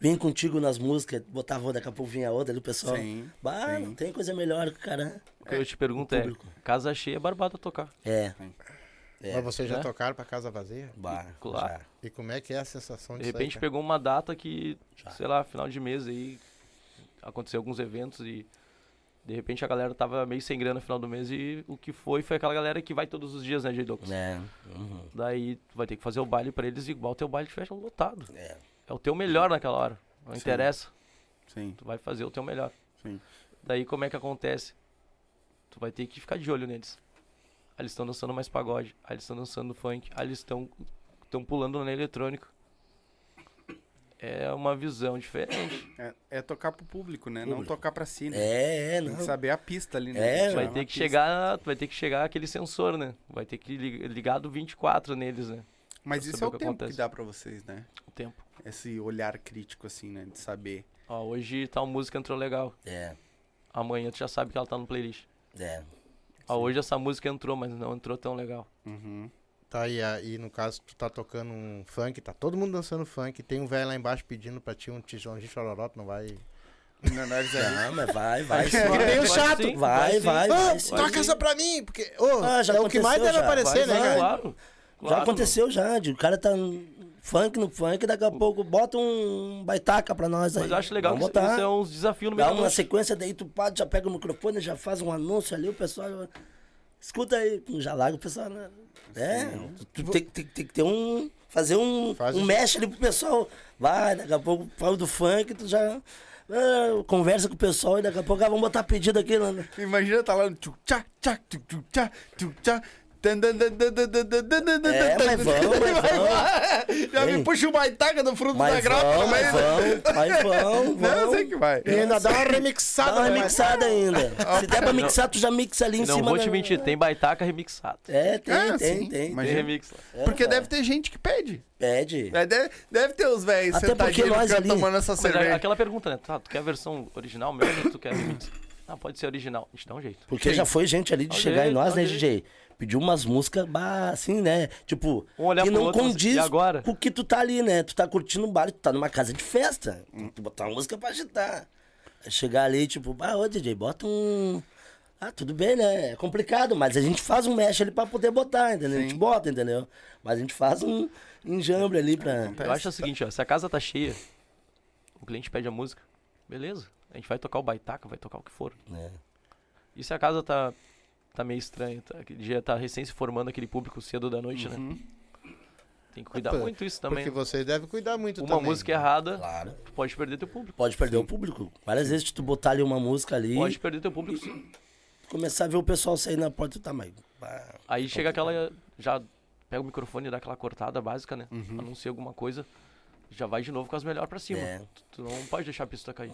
vem contigo nas músicas, botava daqui a pouco vinha outra ali, o pessoal. Sim, bah, sim. não tem coisa melhor que o cara. O que eu te pergunto é, casa cheia é barbada tocar. É. É. Mas vocês já Né? tocaram pra casa vazia? Bah, Claro. já. E como é que é a sensação De aí, repente cara? pegou uma data que, Já. sei lá, final de mês aí, aconteceu alguns eventos e de repente a galera tava meio sem grana no final do mês e o que foi foi aquela galera que vai todos os dias, né, J-Docos? É. uhum, Daí tu vai ter que fazer o baile pra eles igual o teu baile estiver lotado. é. É o teu melhor naquela hora. Não Sim. interessa. Sim, Tu vai fazer o teu melhor. sim. Daí como é que acontece? Tu vai ter que ficar de olho neles. Aí eles estão dançando mais pagode, aí eles estão dançando funk, aí eles estão estão pulando na eletrônico. É uma visão diferente. É, é tocar pro público, né? Não Público. tocar pra si, né? É, é, Tem que não. saber a pista ali, né? É, vai ter que pista. chegar, vai ter que chegar aquele sensor, né? Vai ter que li- ligar do 24 neles, né? Mas pra isso é o o que tempo acontece. que dá pra vocês, né? O tempo. Esse olhar crítico, assim, né? De saber. Ó, hoje tal música entrou legal. É, Amanhã tu já sabe que ela tá no playlist. é. Ó, hoje essa música entrou, mas não entrou tão legal. Uhum. Tá aí, aí no caso tu tá tocando um funk, tá todo mundo dançando funk, tem um velho lá embaixo pedindo pra ti um tijão de chororó, tu não vai Milionários é Não, mas vai, vai. Vai, sim. Que nem o chato. sim, Vai, sim. vai, Ah, vai. sim. toca essa pra mim, porque ô, Ah, já é o que mais deve já. aparecer, né, Vai, cara? Claro. Já claro. aconteceu já, de o cara tá funk no funk, daqui a pouco bota um baitaca pra nós aí. Mas eu acho legal Vamos que botar. isso é uns desafios no meio Dá uma sequência, daí tu pá, já pega o microfone, já faz um anúncio ali, o pessoal. Escuta aí, já larga o pessoal. Né? É, tu, tu tem, tem- tem que ter um. Fazer um, Faz um o- mexe ali pro pessoal. Vai, daqui a pouco fala do funk, tu já. ah, conversa com o pessoal e daqui a pouco ah, vamos botar pedido aqui. Né? Imagina tá lá no tchu tchá tchá tchu tchu tchá tchu tchá. É, mas vamos, mas vamos. Já me puxa uma itaca do fruto mas da grota também. Mas vamos, mas vamos. Não, sei que vai. E ainda dá uma remixada. Dá uma né, remixada ainda. Se der pra mixar, tu já mixa ali em cima. Não vou te mentir, tem baitaca remixado. É, tem, ah, tem, tem. Tem remix. É, porque deve ter gente que pede. Pede. É, deve, deve, ter os velhos sentadinhos ali... tomando essa é cerveja. Aquela pergunta, né? Tá, tu quer a versão original mesmo ou tu quer remix? Não, pode ser original. A gente dá um jeito. Porque Sim. já foi gente ali de chegar em nós, né. DJ? Pediu umas músicas, bah, assim, né? Tipo, Um olhar que não outro, condiz e agora? com o que tu tá ali, né? Tu tá curtindo um baile, tu tá numa casa de festa. Hum. Tu botar uma música pra agitar. Aí chegar ali, tipo, ah, ô DJ, bota um. Ah, tudo bem, né? É complicado, mas a gente faz um mesh ali pra poder botar, entendeu? A gente Sim. bota, entendeu? Mas a gente faz um enjambre ali pra. Eu acho o seguinte, ó, se a casa tá cheia, o cliente pede a música, beleza. A gente vai tocar o baitaca, vai tocar o que for. né? E se a casa tá, tá meio estranha, tá, aquele dia tá recém se formando aquele público cedo da noite, né? Uhum. Tem que cuidar Porque- muito isso também. Porque vocês devem cuidar muito Uma também. música errada, Claro. tu pode perder teu público. Pode perder o público. Várias vezes tu botar ali uma música ali, Pode perder teu público sim. começar a ver o pessoal sair na porta, tá, mas. bah, Aí chega aquela. Já pega o microfone e dá aquela cortada básica, né? Uhum. Anuncia alguma coisa. Já vai de novo com as melhores pra cima. É. Tu, tu não pode deixar a pista cair.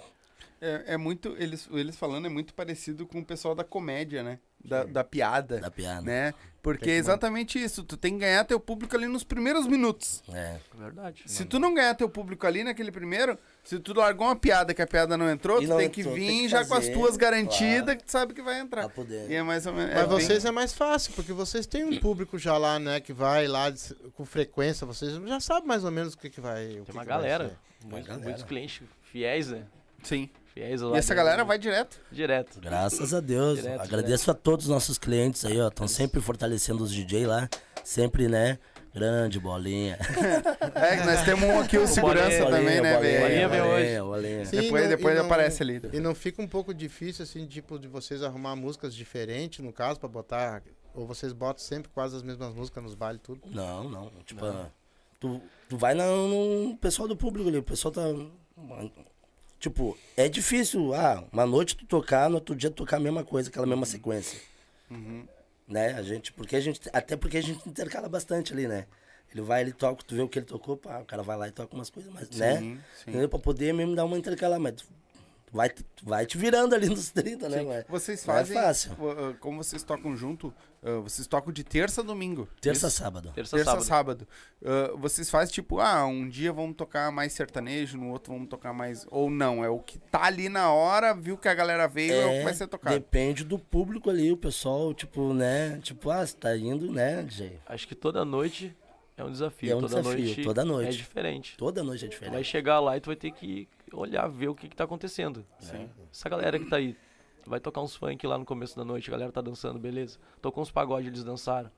É, é muito, eles, eles falando é muito parecido com o pessoal da comédia, né? Da, da piada, Da piada. né? Porque é que exatamente isso. Tu tem que ganhar teu público ali nos primeiros minutos. É. Verdade. Se tu não ganhar teu público ali naquele primeiro, se tu largou uma piada que a piada não entrou, E tu não tem que entrou, vir tem que já com as tuas garantidas claro. que tu sabe que vai entrar. Pra poder. E é mais ou menos. Mas é bem- vocês é mais fácil, porque vocês têm um público já lá, né, que vai lá de- com frequência, vocês já sabem mais ou menos o que, que vai. o que Tem que uma vai galera. ser. Muitos, galera. muitos clientes fiéis, né? Sim. Fiéis E lá essa dentro, galera né? vai direto. direto. Graças a Deus. Direto, Agradeço a todos os nossos clientes aí, ó. Estão sempre fortalecendo os DJ lá. Sempre, né? Grande bolinha. É, que nós temos um aqui, o segurança Bolinha, também, né, bolinha, velho? veio hoje. bolinha. Sim, Depois, não- depois e não- aparece ali. E não fica um pouco difícil, assim, tipo, de vocês arrumar músicas diferentes, no caso, pra botar. Ou vocês botam sempre quase as mesmas músicas nos bailes, tudo? Não, não. Tipo, Tu, tu vai no, no pessoal do público ali. O pessoal tá. Tipo, é difícil. Ah, uma noite tu tocar, no outro dia tu tocar a mesma coisa, aquela mesma sequência. Uhum. Né? A gente, porque a gente, até porque a gente intercala bastante ali, né? Ele vai, ele toca, tu vê o que ele tocou, pá, o cara vai lá e toca umas coisas, mas, né? Sim, sim. Entendeu? Pra poder mesmo dar uma intercalada, mas vai, vai te virando ali nos 30, né? Vai. Vocês é fazem. fácil. uh, uh, Como vocês tocam junto, uh, vocês tocam de terça a domingo. Terça, Isso? sábado. Terça, Terça, sábado. sábado. Uh, vocês fazem tipo, ah, um dia vamos tocar mais sertanejo, no outro vamos tocar mais. Ou não, é o que tá ali na hora, viu que a galera veio, é, o que vai ser tocado. Depende do público ali, o pessoal, tipo, né? Tipo, ah, você tá indo, né, DJ? Acho que toda noite é um desafio. É um toda desafio, noite toda noite. É diferente. Toda noite é Tu vai diferente. chegar lá e tu vai ter que olhar, ver o que, que tá acontecendo. Sim. Essa galera que tá aí, vai tocar uns funk lá no começo da noite, a galera tá dançando, beleza. Tocou uns pagode, eles dançaram.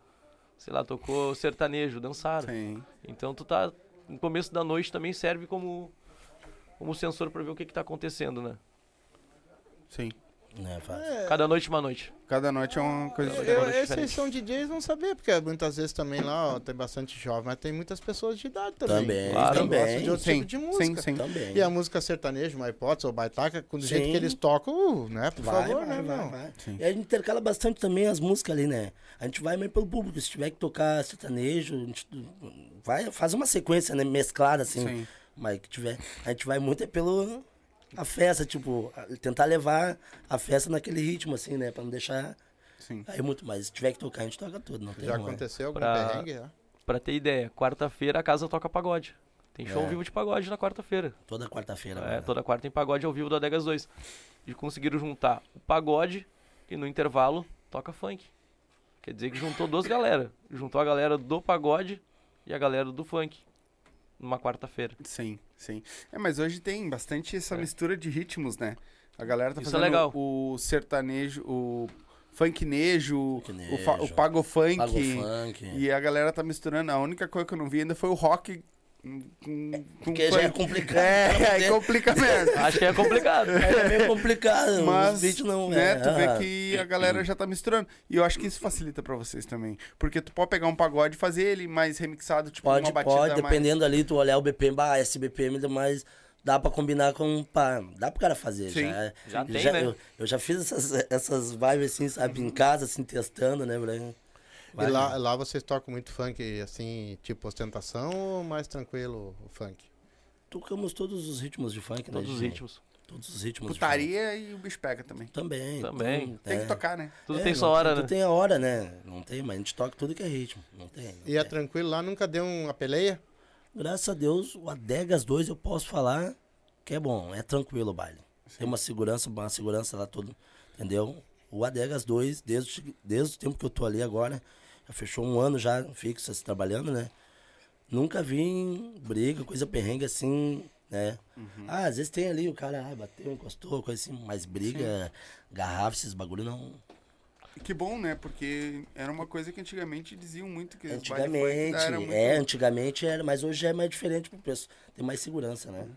Sei lá, tocou sertanejo, dançaram. Sim. Então tu tá. No começo da noite também serve como, como sensor pra ver o que, que tá acontecendo, né? Sim. Fácil. É, Cada noite uma noite. Cada noite é uma coisa eu- diferente. eu- esses diferente. são DJs não saber, porque muitas vezes também lá ó, tem bastante jovem, mas tem muitas pessoas de idade também. Também, Claro. também. gostam de outro Sim, tipo de música. sim, sim. Também. E a música sertaneja, uma hipótese, ou baitaca, com do jeito que eles tocam, uh, né? Por Vai, favor, vai, né, vai, não? vai. E a gente intercala bastante também as músicas ali, né? A gente vai meio pelo público. Se tiver que tocar sertanejo, a gente vai, faz uma sequência, né? Mesclada, assim. Sim. Mas que tiver. A gente vai muito é pelo. A festa, tipo, tentar levar a festa naquele ritmo, assim, né? Pra não deixar. Sim. Aí muito mais. Se tiver que tocar, a gente toca tudo. Não tem Já como, aconteceu algum Pra- perrengue? já? Pra ter ideia, quarta-feira a casa toca pagode. Tem show É. ao vivo de pagode na quarta-feira. Toda quarta-feira. É, toda quarta tem pagode ao vivo da Degas 2. E conseguiram juntar o pagode e no intervalo toca funk. Quer dizer que juntou duas galera. Juntou a galera do pagode e a galera do funk. Numa quarta-feira. Sim, sim. É, mas hoje tem bastante essa mistura de ritmos, né? A galera tá Isso é fazendo legal. o sertanejo, o funknejo, o, fa- o Funknejo. pago funk. Pago funk. E a galera tá misturando. A única coisa que eu não vi ainda foi o rock com, Porque já é complicado. É, complica mesmo. Acho que é complicado. É meio complicado, Mas, os beats não né, é. tu vê que a galera já tá misturando. E eu acho que isso facilita pra vocês também. Porque tu pode pegar um pagode e fazer ele mais remixado, tipo Pode, uma batida pode, mais... dependendo ali, tu olhar o BPM, bah, esse BPM, mas dá pra combinar com, pá, dá pro cara fazer. Sim. Já, Já tem, né? Eu, eu já fiz essas, essas vibes assim, sabe, em casa, assim, testando, né, Brian? E lá, lá vocês tocam muito funk, assim, tipo ostentação ou mais tranquilo o funk? Tocamos todos os ritmos de funk, né? Todos os de- ritmos. Todos os ritmos de Putaria e o bicho pega também. Também. Também. Tem é. que tocar, né? Tudo É, tem sua hora, tudo né? tem a hora, né? Não tem, mas a gente toca tudo que é ritmo. Não tem. não E é tem. tranquilo lá, nunca deu uma peleia? Graças a Deus, o Adegas 2 eu posso falar que é bom, é tranquilo o baile. Tem uma segurança, uma segurança lá tudo, entendeu? O Adegas 2, desde, desde o tempo que eu tô ali agora, fechou um ano já fixo assim, trabalhando, né? Nunca vi briga, coisa perrengue assim, né? Ah, às vezes tem ali o cara ah, bateu, encostou, coisa assim, mas briga, garrafa, esses bagulho não. Que bom, né? Porque era uma coisa que antigamente diziam muito que Antigamente, era muito... é, antigamente era, mas hoje é mais diferente pro preço. Tem mais segurança, né?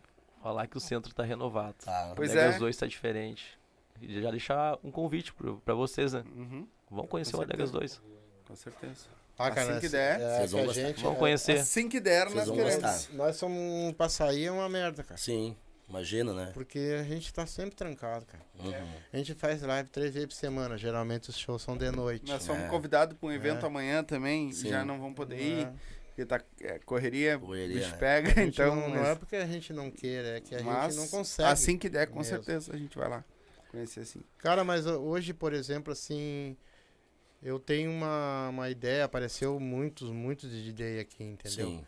Falar que o centro tá renovado. Tá. Pois o Adegas é. 2 tá diferente. E já deixar um convite pro, pra vocês, né? Uhum, Vão conhecer Com o Adegas certeza. 2. Com certeza. Ah, Assim que der, é, vocês que vão a gostar. gente, Vão é- conhecer. Assim que der, Vocês nós queremos. gostar. Nós somos sair é uma merda, cara. Sim, imagina, né? Porque a gente tá sempre trancado, cara. Uhum. A gente faz live três vezes por semana. Geralmente os shows são de noite. Nós somos É. convidados para um evento É. amanhã também, Sim. já não vão poder ir, É. porque tá é, correria, Correria, bicho né? pega, então... não, não mas- é porque a gente não queira, é que a mas gente não consegue. Assim que der, com mesmo. certeza, a gente vai lá conhecer assim. Cara, mas hoje, por exemplo, assim, eu tenho uma, uma ideia, apareceu muitos, muitos de DJ aqui, entendeu? Sim.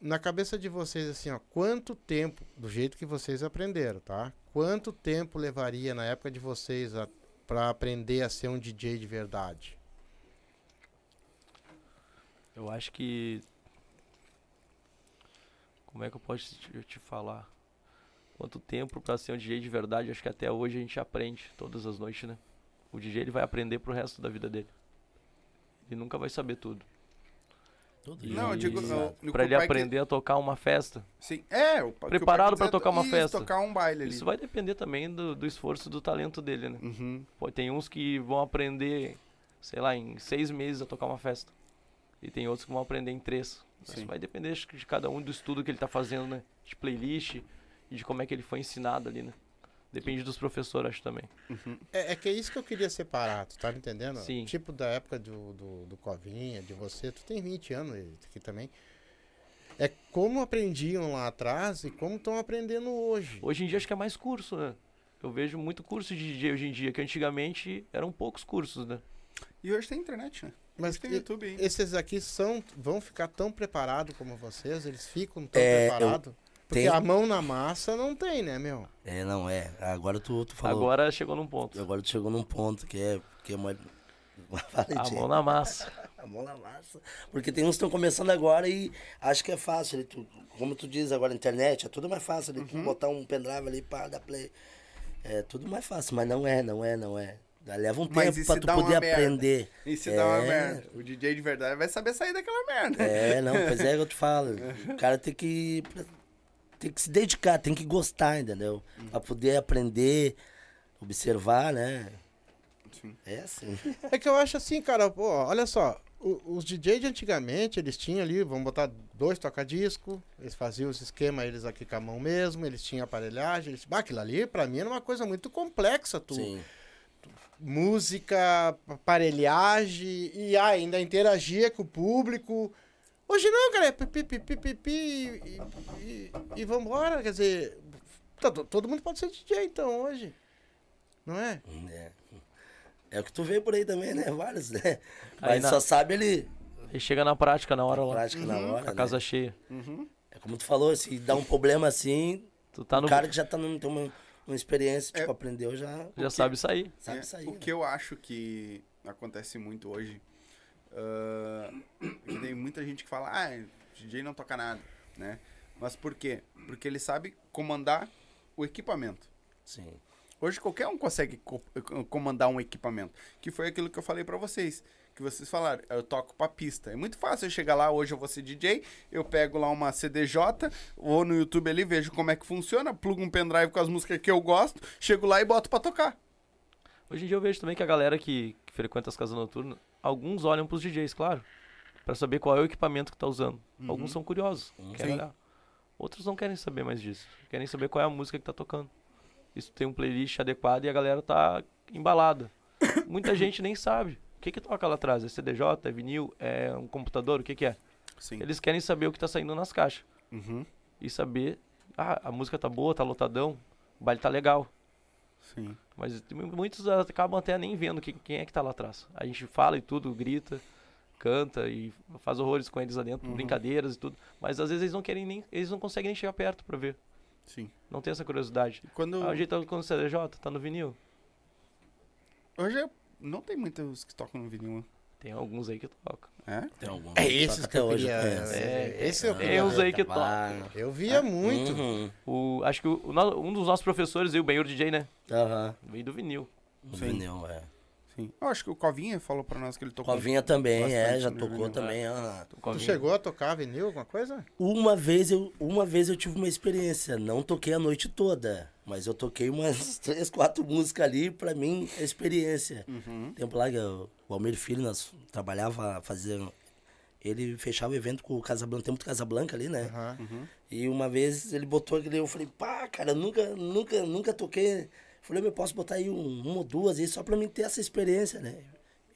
Na cabeça de vocês, assim, ó, quanto tempo, do jeito que vocês aprenderam, tá? Quanto tempo levaria na época de vocês a, pra aprender a ser um DJ de verdade? Eu acho que. Como é que eu posso te, te falar? Quanto tempo pra ser um DJ de verdade? Acho que até hoje a gente aprende todas as noites, né? O DJ ele vai aprender pro resto da vida dele. Ele nunca vai saber tudo. Todo Não, eu digo... Eu- Pra ele que- aprender a tocar uma festa, Sim, é, o, que Preparado dizer, tocar uma isso, festa. tocar um baile ali. isso vai depender também do, do esforço e do talento dele, né? Uhum. Pô, tem uns que vão aprender, sei lá, em seis meses a tocar uma festa. E tem outros que vão aprender em três. Isso vai depender que, de cada um do estudo que ele tá fazendo, né? De playlist e de como é que ele foi ensinado ali, né? Depende dos professores, acho também. É, é que é isso que eu queria separar, tu tá me entendendo? Sim. Tipo da época do, do, do Covinha, de você, tu tem 20 anos e aqui também. É como aprendiam lá atrás e como estão aprendendo hoje. Hoje em dia acho que é mais curso, né? Eu vejo muito curso de DJ hoje em dia, que antigamente eram poucos cursos, né? E hoje tem internet, né? Mas tem YouTube aí. esses aqui são, vão ficar tão preparados como vocês? Eles ficam tão É, eu preparados? Porque tenho- a mão na massa não tem, né, meu? É, não, é. Agora tu, tu falou. Agora chegou num ponto. Agora tu chegou num ponto que é. Que é uma... A mão na massa. A mão na massa. Porque tem uns que estão começando agora e acho que é fácil. tu- como tu diz agora, internet, é tudo mais fácil. ali, Uhum. Tu botar um pendrive ali para dar play. É tudo mais fácil, mas não é, não é, não é. Leva um Mas tempo pra tu poder aprender. E se dá uma É. merda? O DJ de verdade vai saber sair daquela merda. É, não, pois é que eu te falo. O cara tem que. Tem que se dedicar, tem que gostar, entendeu? Pra poder aprender, observar, né? Sim. É assim. É que eu acho assim, cara, pô, olha só. o- os DJs de antigamente, eles tinham ali, vamos botar dois toca-disco, eles faziam os esquemas, eles aqui com a mão mesmo, eles tinham aparelhagem, eles... Bah, aquilo ali, pra mim, era uma coisa muito complexa, tu. Sim. Música, aparelhagem, e ah, ainda interagia com o público. Hoje não, cara, é pipi, pipi, pipi, e, e, e vambora, quer dizer, tá, to- todo mundo pode ser DJ, então, hoje. Não é? É. É o que tu vê por aí também, né? Vários, né? Aí Mas na- só sabe ele. Aí chega na prática na hora lá, Prática na hora. com a né? casa cheia. É como tu falou, se dá um problema assim, Tu tá no. o cara que já tá num, tem uma, uma experiência, tipo, É. aprendeu, já Já sabe sair. sabe É, sair. O né? que eu acho que acontece muito hoje, ah, que tem muita gente que fala, ah, DJ não toca nada. né? Mas por quê? Porque ele sabe comandar o equipamento. Sim. Hoje qualquer um consegue co- comandar um equipamento. Que foi aquilo que eu falei pra vocês. Que vocês falaram, eu toco pra pista. É muito fácil eu chegar lá, hoje eu vou ser DJ, eu pego lá uma CDJ, vou no YouTube ali, vejo como é que funciona, plugo um pendrive com as músicas que eu gosto, chego lá e boto pra tocar. Hoje em dia eu vejo também que a galera que, que frequenta as casas noturnas, alguns olham pros DJs, claro, pra saber qual é o equipamento que tá usando. Alguns são curiosos, querem Sim. olhar. Outros não querem saber mais disso. Querem saber qual é a música que tá tocando. Isso tem um playlist adequado e a galera tá embalada. Muita gente nem sabe. O que que toca lá atrás? É CDJ? É vinil? É um computador? O que que é? Sim. Eles querem saber o que tá saindo nas caixas. Uhum. E saber, ah, a música tá boa, tá lotadão, o baile tá legal. Sim. Mas muitos acabam até nem vendo quem, quem é que tá lá atrás. A gente fala e tudo, grita, canta e faz horrores com eles lá dentro, brincadeiras e tudo. Mas às vezes eles não querem nem. Eles não conseguem nem chegar perto pra ver. Sim. Não tem essa curiosidade. E quando. Ah, o jeito tá com o CDJ, tá no vinil. Hoje não tem muitos que tocam no vinil. Tem alguns aí que tocam. É? Tem algum. É Toca esses que eu hoje. queria- conheço. é, esse eu Tem uns aí que Vai. tocam. Eu via muito. Uhum. O, acho que o, um dos nossos professores, aí, o Benhur DJ, né? Aham. Veio do vinil. Sim. vinil, é. Sim. Eu acho que o Covinha falou pra nós que ele tocou. Covinha também, é, já tocou vinil. também. aham. Tu chegou a tocar vinil, alguma coisa? Uma vez eu, uma vez eu tive uma experiência, não toquei a noite toda, mas eu toquei umas três, quatro músicas ali, pra mim, é experiência. Uhum. Tempo lá que eu- o Almir Filho, nós trabalhava fazendo. Ele fechava o evento com o Casablanca, tem muito Casablanca ali, né? Aham. E uma vez ele botou aquele, eu falei, pá, cara, nunca, nunca, nunca toquei. Eu falei, eu posso botar aí um, uma ou duas aí só pra mim ter essa experiência, né?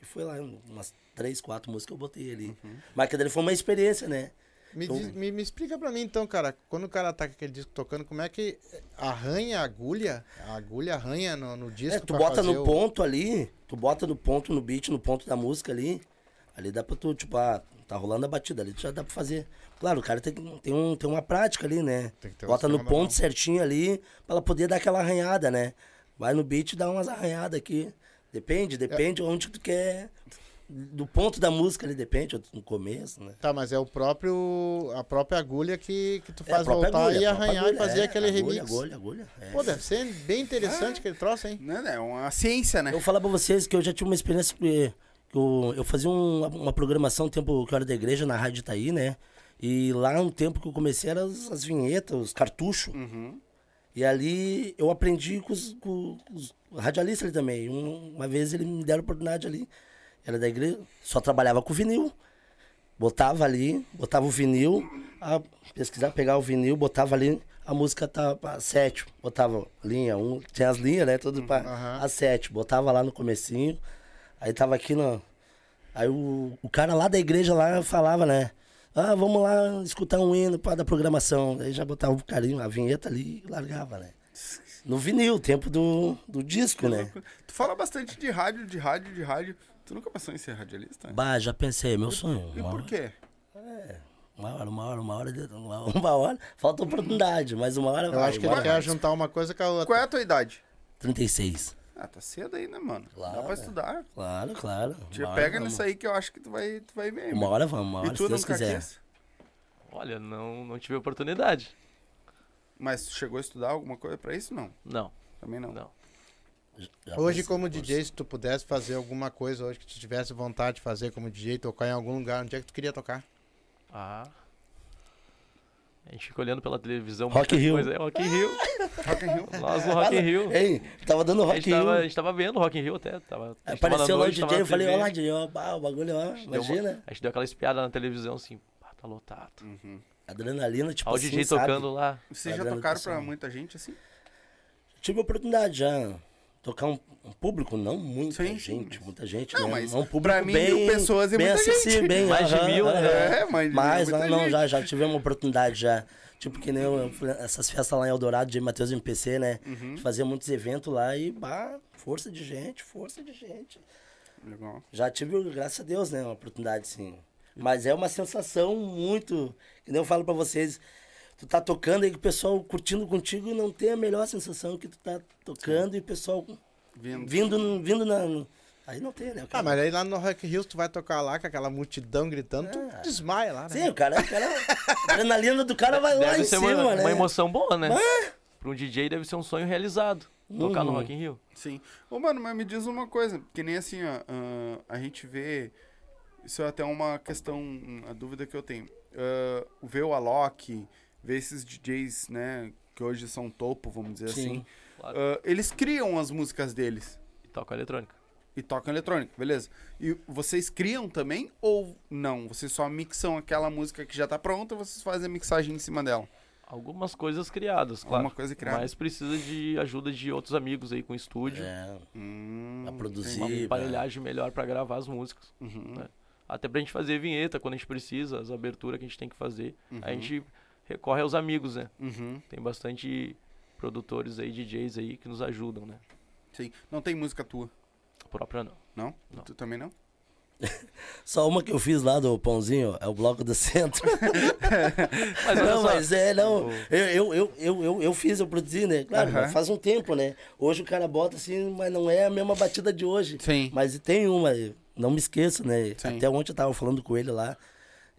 E foi lá, umas três, quatro músicas eu botei ali. Mas que dele foi uma experiência, né? Me, Então- diz- me, me explica pra mim então, cara, quando o cara tá com aquele disco tocando, como é que arranha a agulha? A agulha arranha no, no disco? É, tu bota no o- ponto ali, tu bota no ponto, no beat, no ponto da música ali. Ali dá pra tu, tipo, ah, tá rolando a batida ali, já dá pra fazer. Claro, o cara tem, tem, um, tem uma prática ali, né? Tem que ter o Bota no mão. ponto certinho ali, pra ela poder dar aquela arranhada, né? Vai no beat e dá umas arranhadas aqui. Depende, depende onde tu quer. Do ponto da música ali, depende, no começo, né? Tá, mas é o próprio. a própria agulha que, que tu É, a faz própria voltar agulha, e a arranhar e agulha, fazer é, aquele agulha, remix. Agulha, agulha. é. Pô, deve ser bem interessante aquele troço, hein? Né, É uma ciência, né? Eu vou falar pra vocês que eu já tive uma experiência que que eu, eu fazia um- uma programação no tempo que eu era da igreja na Rádio Itaí, né? E lá no tempo que eu comecei eram as, as vinhetas, os cartuchos. Uhum. E ali eu aprendi com os, com os radialistas ali também. Um- uma vez eles me deram oportunidade ali. Era da igreja, só trabalhava com vinil. Botava ali, botava o vinil, a pesquisar, pegar o vinil, botava ali, a música tá pra sete, botava linha um, tinha as linhas, né? Tudo pra Aham. a sete, botava lá no comecinho, aí tava aqui no. Aí o, o cara lá da igreja lá falava, né? Ah, vamos lá escutar um hino para da programação. Aí já botava o carinho, a vinheta ali e largava, né? No vinil, tempo do, do disco, né? Tu fala bastante de rádio, de rádio, de rádio. Tu nunca pensou em ser radialista? Bah, já pensei, meu sonho. E Uma por hora, quê? uma hora, uma hora, uma hora, uma, uma hora. Falta oportunidade, mas uma hora Eu vai. acho que ele hora quer juntar uma coisa com a outra. Qual é a tua idade? 36. Ah, tá cedo aí, né, mano? Dá Claro, pra é. estudar. Claro, claro. Te hora pega vamos. nisso aí que eu acho que tu vai, tu vai bem. Uma hora vamos, uma E hora, tu se Deus quiser. quis? Olha, não, não tive oportunidade. Mas tu chegou a estudar alguma coisa pra isso? Não. Não, Também não. não. Já Hoje, como. DJ, se tu pudesse fazer alguma coisa hoje que tu tivesse vontade de fazer como DJ, tocar em algum lugar, onde é que tu queria tocar? Ah. A gente fica olhando pela televisão. Rock Rio. Coisa. É, Rock in Rio. Rock Rio. Nós no Rock Rio. Ei, tava dando A Rock gente, in tava, a gente tava vendo o Rock in Rio até. Tava, a Apareceu lá o DJ, eu falei, TV. olá, DJ, ó, o bagulho, ó, Deu uma- imagina. A gente deu aquela espiada na televisão assim, pá, tá lotado. Uhum. Adrenalina, tipo Olha o assim, DJ sabe? tocando lá. Vocês já tocaram Cassano. pra muita gente assim? Tive a oportunidade já. Tocar um, um público, não muita Sim, gente, muita gente, Não, né? mas um público pra mim, bem, mil pessoas é bem muita gente. bem, Mais de aham, mil, né? aham. É, mas de Mas, muita não, não, gente. já, já tivemos uma oportunidade já. Tipo que nem eu, eu fui- essas festas lá em Eldorado de Matheus MPC, né? Uhum. A gente fazia muitos eventos lá e, bah, força de gente, força de gente. Legal. Já tive, graças a Deus, né, uma oportunidade sim. Mas é uma sensação muito. Que nem eu falo pra vocês. Tu tá tocando e o pessoal curtindo contigo e não tem a melhor sensação que tu tá tocando e o pessoal Vindo. vindo, vindo na, no- Aí não tem, né? Ah, cara- mas aí lá no Rock Hills tu vai tocar lá com aquela multidão gritando, tu Ah. desmaia lá, né? Sim, o cara, o cara. A adrenalina do cara vai lá Deve em ser cima, uma, né? uma emoção boa, né? Para um DJ deve ser um sonho realizado. Tocar no Uhum. Rock in Rio. Sim. Ô, mano, mas me diz uma coisa, que nem assim, ó, ah, a gente vê. Isso é até uma questão, a dúvida que eu tenho. Ah, ver o Alok, ver esses DJs, né, que hoje são topo, vamos dizer Sim. assim. Claro. ah, eles criam as músicas deles E toca eletrônica. e tocam eletrônica, beleza? E vocês criam também ou não? Vocês só mixam aquela música que já tá pronta, vocês fazem a mixagem em cima dela? Algumas coisas criadas, claro. Alguma coisa criada. Mas precisa de ajuda de outros amigos aí com estúdio. É, Hum, pra produzir. Uma pra- aparelhagem melhor para gravar as músicas. Uhum. né? Até pra gente fazer vinheta quando a gente precisa, as aberturas que a gente tem que fazer. A gente recorre aos amigos, né? Uhum. Tem bastante produtores aí, DJs aí que nos ajudam, né? Sim. Não tem música tua, A própria não. não? Não. Tu também não? Só uma que eu fiz lá do Pãozinho, é o Bloco do Centro. Mas não, só, mas é, não. Eu, eu, eu, eu, eu, fiz, eu produzi, né? Claro, Aham. mas faz um tempo, né? Hoje o cara bota assim, mas não é a mesma batida de hoje. Sim. Mas tem uma, não me esqueço, né? Sim. Até ontem eu tava falando com ele lá.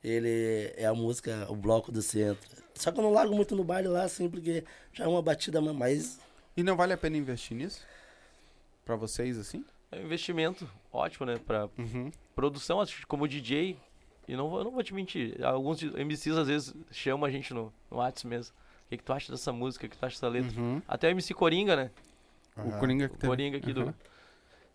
Ele é a música, o Bloco do Centro. Só que eu não largo muito no baile lá, assim, porque já é uma batida mais. E não vale a pena investir nisso? Pra vocês, assim? é um investimento ótimo, né? Pra Uhum. produção, como DJ. E não vou, eu não vou te mentir. Alguns MCs às vezes chamam a gente no, no WhatsApp mesmo. O que, que tu acha dessa música? O que tu acha dessa letra? Uhum. Até o MC Coringa, né? O Coringa que O. Coringa aqui Uhum. do.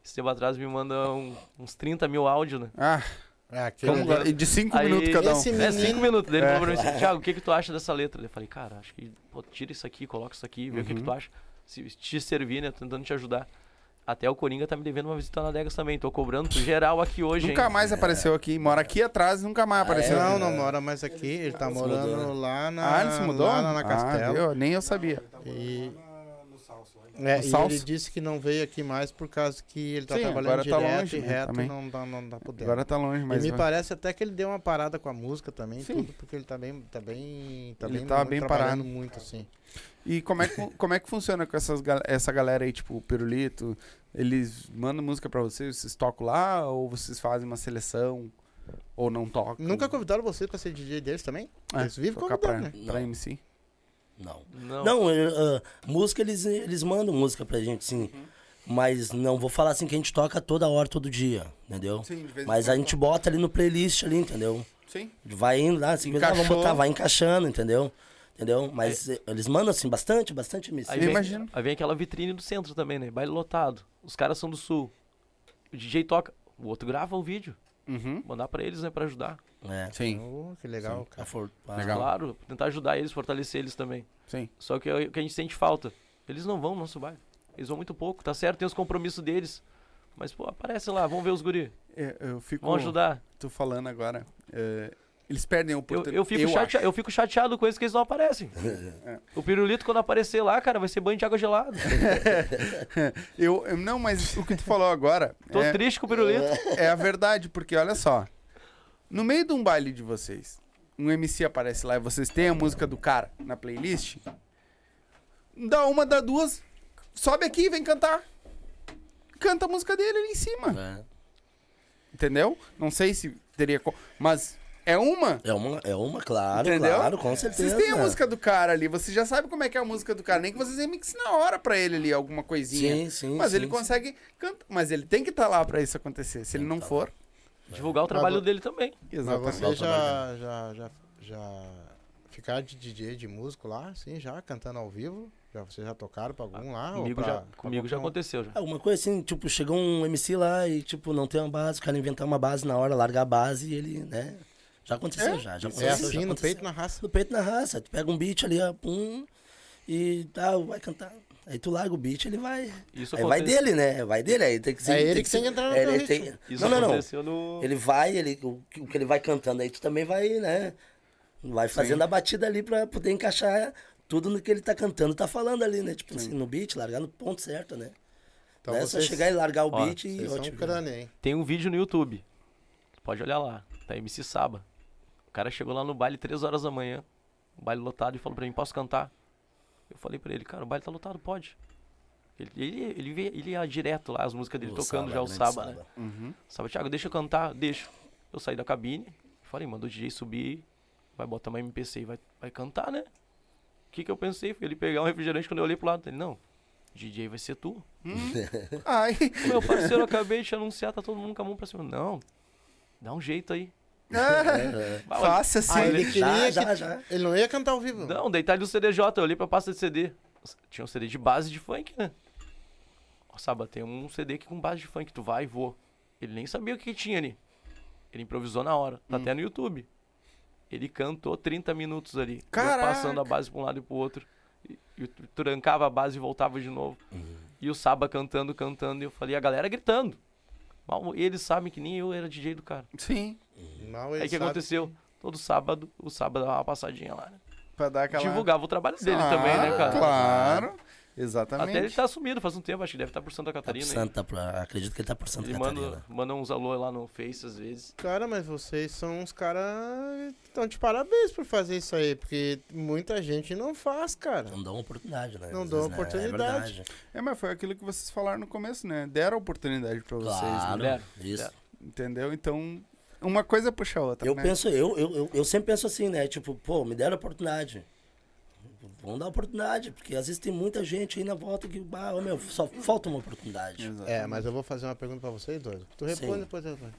Esse tempo atrás me manda um- uns 30 mil áudios, né? Ah, É, aquele como ali. de cinco Aí, minutos cada um. É, menino- cinco minutos. Ele É. falou pra mim assim, Thiago, o que que tu acha dessa letra? Eu falei, cara, acho que, pô, tira isso aqui, coloca isso aqui, vê o que que Uhum. tu acha. Se te servir, né, tentando te ajudar. Até o Coringa tá me devendo uma visita na Degas também, tô cobrando pro geral aqui hoje, Nunca hein? mais apareceu aqui. Mora aqui atrás nunca mais apareceu. Não, aqui. não mora mais aqui, ele tá morando mudou, lá na. Ah, ele se mudou? Lá na, na Ah, Castelo. viu? Nem eu sabia. E, é, e ele disse que não veio aqui mais por causa que ele tá Sim, trabalhando agora tá direto longe, e reto também. não dá, não dá podendo. Agora tá longe, mas. e me vai. parece até que ele deu uma parada com a música também, Sim. tudo, porque ele tá bem. Tá bem. Tá Ele bem, tá bem parado. muito, assim. E como é, que, como é que funciona com essas, essa galera aí, tipo o Pirulito? Eles mandam música pra vocês, vocês tocam lá ou vocês fazem uma seleção? Ou não tocam? Nunca convidaram você pra ser DJ deles também? É, Eles vivem tocar pra, convidando, né? pra. MC? Não. Não. Não, ah, música eles, eles mandam música pra gente, sim. Uhum. Mas não vou falar assim que a gente toca toda hora, todo dia, entendeu? Sim, de vez em Mas a gente bota ali no playlist ali, entendeu? Sim. Vai indo lá, assim, ah, vamos botar, vai encaixando, entendeu? Entendeu? Mas eh, eles mandam assim bastante, bastante MC. Aí Eu vem, imagino. aí vem aquela vitrine do centro também, né? Baile lotado. Os caras são do sul. O DJ toca, o outro grava o vídeo. Uhum. Mandar pra eles, né, pra ajudar. É. Sim, Oh, que legal, A cara. for- Legal. Claro, tentar ajudar eles, fortalecer eles também. sim. Só que é o que a gente sente falta. Eles não vão no nosso baile. Eles vão muito pouco, tá certo? Tem os compromissos deles. Mas, pô, aparece lá, vamos ver os guri. É, Eu fico. Vão ajudar. Tô falando agora. é, eles perdem a Eu, oportunidade. eu, fico chate- eu fico chateado com eles que eles não aparecem. É. O pirulito, quando aparecer lá, cara, vai ser banho de água gelada. eu, eu- Não, mas o que tu falou agora. Tô é, triste com o pirulito. É a verdade, porque olha só. No meio de um baile de vocês, um MC aparece lá e vocês têm a música do cara na playlist. Dá uma, dá duas, sobe aqui e vem cantar. Canta a música dele ali em cima. É. Entendeu? Não sei se teria. Mas é uma. É uma, é uma, claro, Entendeu? claro, com certeza. Vocês têm a música do cara ali, você já sabe como é que é a música do cara. Nem que vocês remixem na hora pra ele ali, alguma coisinha. Sim, sim. Mas sim, ele sim. consegue cantar. Mas ele tem que estar lá pra isso acontecer. Se ele não for. Divulgar o trabalho Mas dele também. Mas Exatamente. você já, já, já, já ficaram de DJ de músico lá, sim, já, cantando ao vivo? Já, vocês já tocaram pra algum lá? ou Comigo, pra- já, pra comigo já aconteceu. Já. Ah, uma coisa assim, tipo, chegou um MC lá e, tipo, não tem uma base, o cara inventar uma base na hora, largar a base e ele, né? Já aconteceu, É? já. já É aconteceu, já assim, no peito, na raça. No peito na raça. Tu pega um beat ali, ó, pum, e tá, vai cantar. Aí tu larga o beat, ele vai. Isso aí vai dele, né? Vai dele, aí tem que ser. É ele que que tem que ser- entrar no é, ele tem- Isso Não, não, não. aconteceu no. Ele vai, ele, o, que- o que ele vai cantando aí, tu também vai, né? Vai fazendo a batida ali pra poder encaixar tudo no que ele tá cantando, tá falando ali, né? Tipo assim, no beat, largar no ponto certo, né? Então não é só chegar e largar o Ó, beat e ótimo. crânio, hein? Tem um vídeo no YouTube. Pode olhar lá. Tá MC Saba. O cara chegou lá no baile 3 horas da manhã. O baile lotado e falou pra mim, posso cantar? Eu falei pra ele, cara, o baile tá lotado, pode. Ele, ele, ele, ele ia direto lá, as músicas dele O tocando Saba, já o grande Saba, né? Uhum. Saba, Thiago, deixa eu cantar, deixa. Eu saí da cabine, falei, manda o DJ subir, vai botar uma MPC e vai, vai cantar, né? O que que eu pensei? Foi ele pegar um refrigerante quando eu olhei pro lado. Ele, não, DJ vai ser tu. Ai. Meu parceiro, eu acabei de te anunciar, tá todo mundo com a mão pra cima. Não, dá um jeito aí. É, Fácil assim. Ah, ele queria já, que... já. Ele não ia cantar ao vivo. Não, tá ali o CDJ, eu olhei pra pasta de CD. Tinha um CD de base de funk, né? Saba, tem um CD aqui com base de funk, tu vai e vou. Ele nem sabia o que, tinha ali. Ele improvisou na hora. Tá até no YouTube. Ele cantou 30 minutos ali. Passando a base pra um lado e pro outro. E, e trancava a base e voltava de novo. E o Saba cantando, cantando. E eu falei, a galera gritando. Mal eles sabem que nem eu era DJ do cara. Sim. Mal Aí ele o que aconteceu? Todo sábado, o sábado dava uma passadinha lá, né? Pra dar aquela... Divulgava o trabalho dele Ah, também, né, cara? Claro. Exatamente. Até ele tá sumido faz um tempo, acho que deve estar por Santa Tá por Catarina. Santa, pra- acredito que ele tá por Santa Ele Catarina. manda, manda uns alô lá no Face às vezes. Cara, mas vocês são uns caras. Então, de parabéns por fazer isso aí, porque muita gente não faz, cara. Não dão oportunidade, né? Não dão vezes, né? oportunidade. É. É, mas foi aquilo que vocês falaram no começo, né? Deram oportunidade pra vocês, Claro, né? né? isso. Deram. Entendeu? Então, uma coisa puxa a outra, Eu né? penso, eu, eu, eu, eu sempre penso assim, né? Tipo, pô, me deram oportunidade. Vamos dar oportunidade, porque às vezes tem muita gente aí na volta que, ah, ô, meu, só falta uma oportunidade. Exatamente. É, mas eu vou fazer uma pergunta pra vocês dois. Tu responde Sim. depois eu respondo.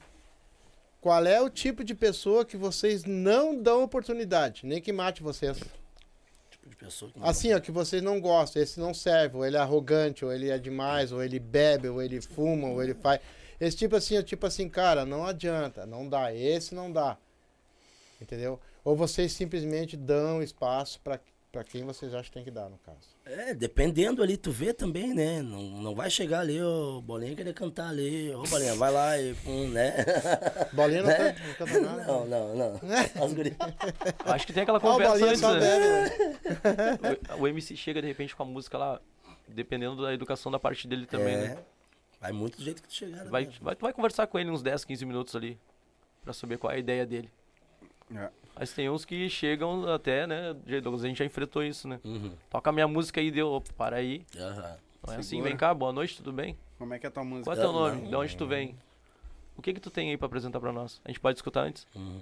Qual é o tipo de pessoa que vocês não dão oportunidade? Nem que mate vocês. Tipo de pessoa que não- Assim, ó, que vocês não gostam, esse não serve, ou ele é arrogante, ou ele é demais, ou ele bebe, ou ele fuma, ou ele faz. Esse tipo assim, é tipo assim, cara, não adianta, não dá, esse não dá. Entendeu? Ou vocês simplesmente dão espaço pra para quem vocês acham que tem que dar, no caso. É, dependendo ali, tu vê também, né? Não, não vai chegar ali, ô, Bolinha querer cantar ali. Ô, Bolinha, vai lá e pum, né? Bolinha não, canta, não canta nada. Não, não, não. As guri... Acho que tem aquela Ah, o conversa antes, né? né? O, o MC chega de repente com a música lá, dependendo da educação da parte dele também, é, né? Vai muito do jeito que tu chegar, né? Vai, vai, tu vai conversar com ele uns 10, 15 minutos ali, pra saber qual é a ideia dele. É. Mas tem uns que chegam até, né? Douglas, a gente já enfrentou isso, né? Uhum. Toca a minha música aí, deu, opa, para aí. Aham. Não é assim, Segura. vem cá, boa noite, tudo bem? Como é que é a tua música? Qual é teu nome? não. De onde tu vem? O que que tu tem aí pra apresentar pra nós? A gente pode escutar antes? Uhum.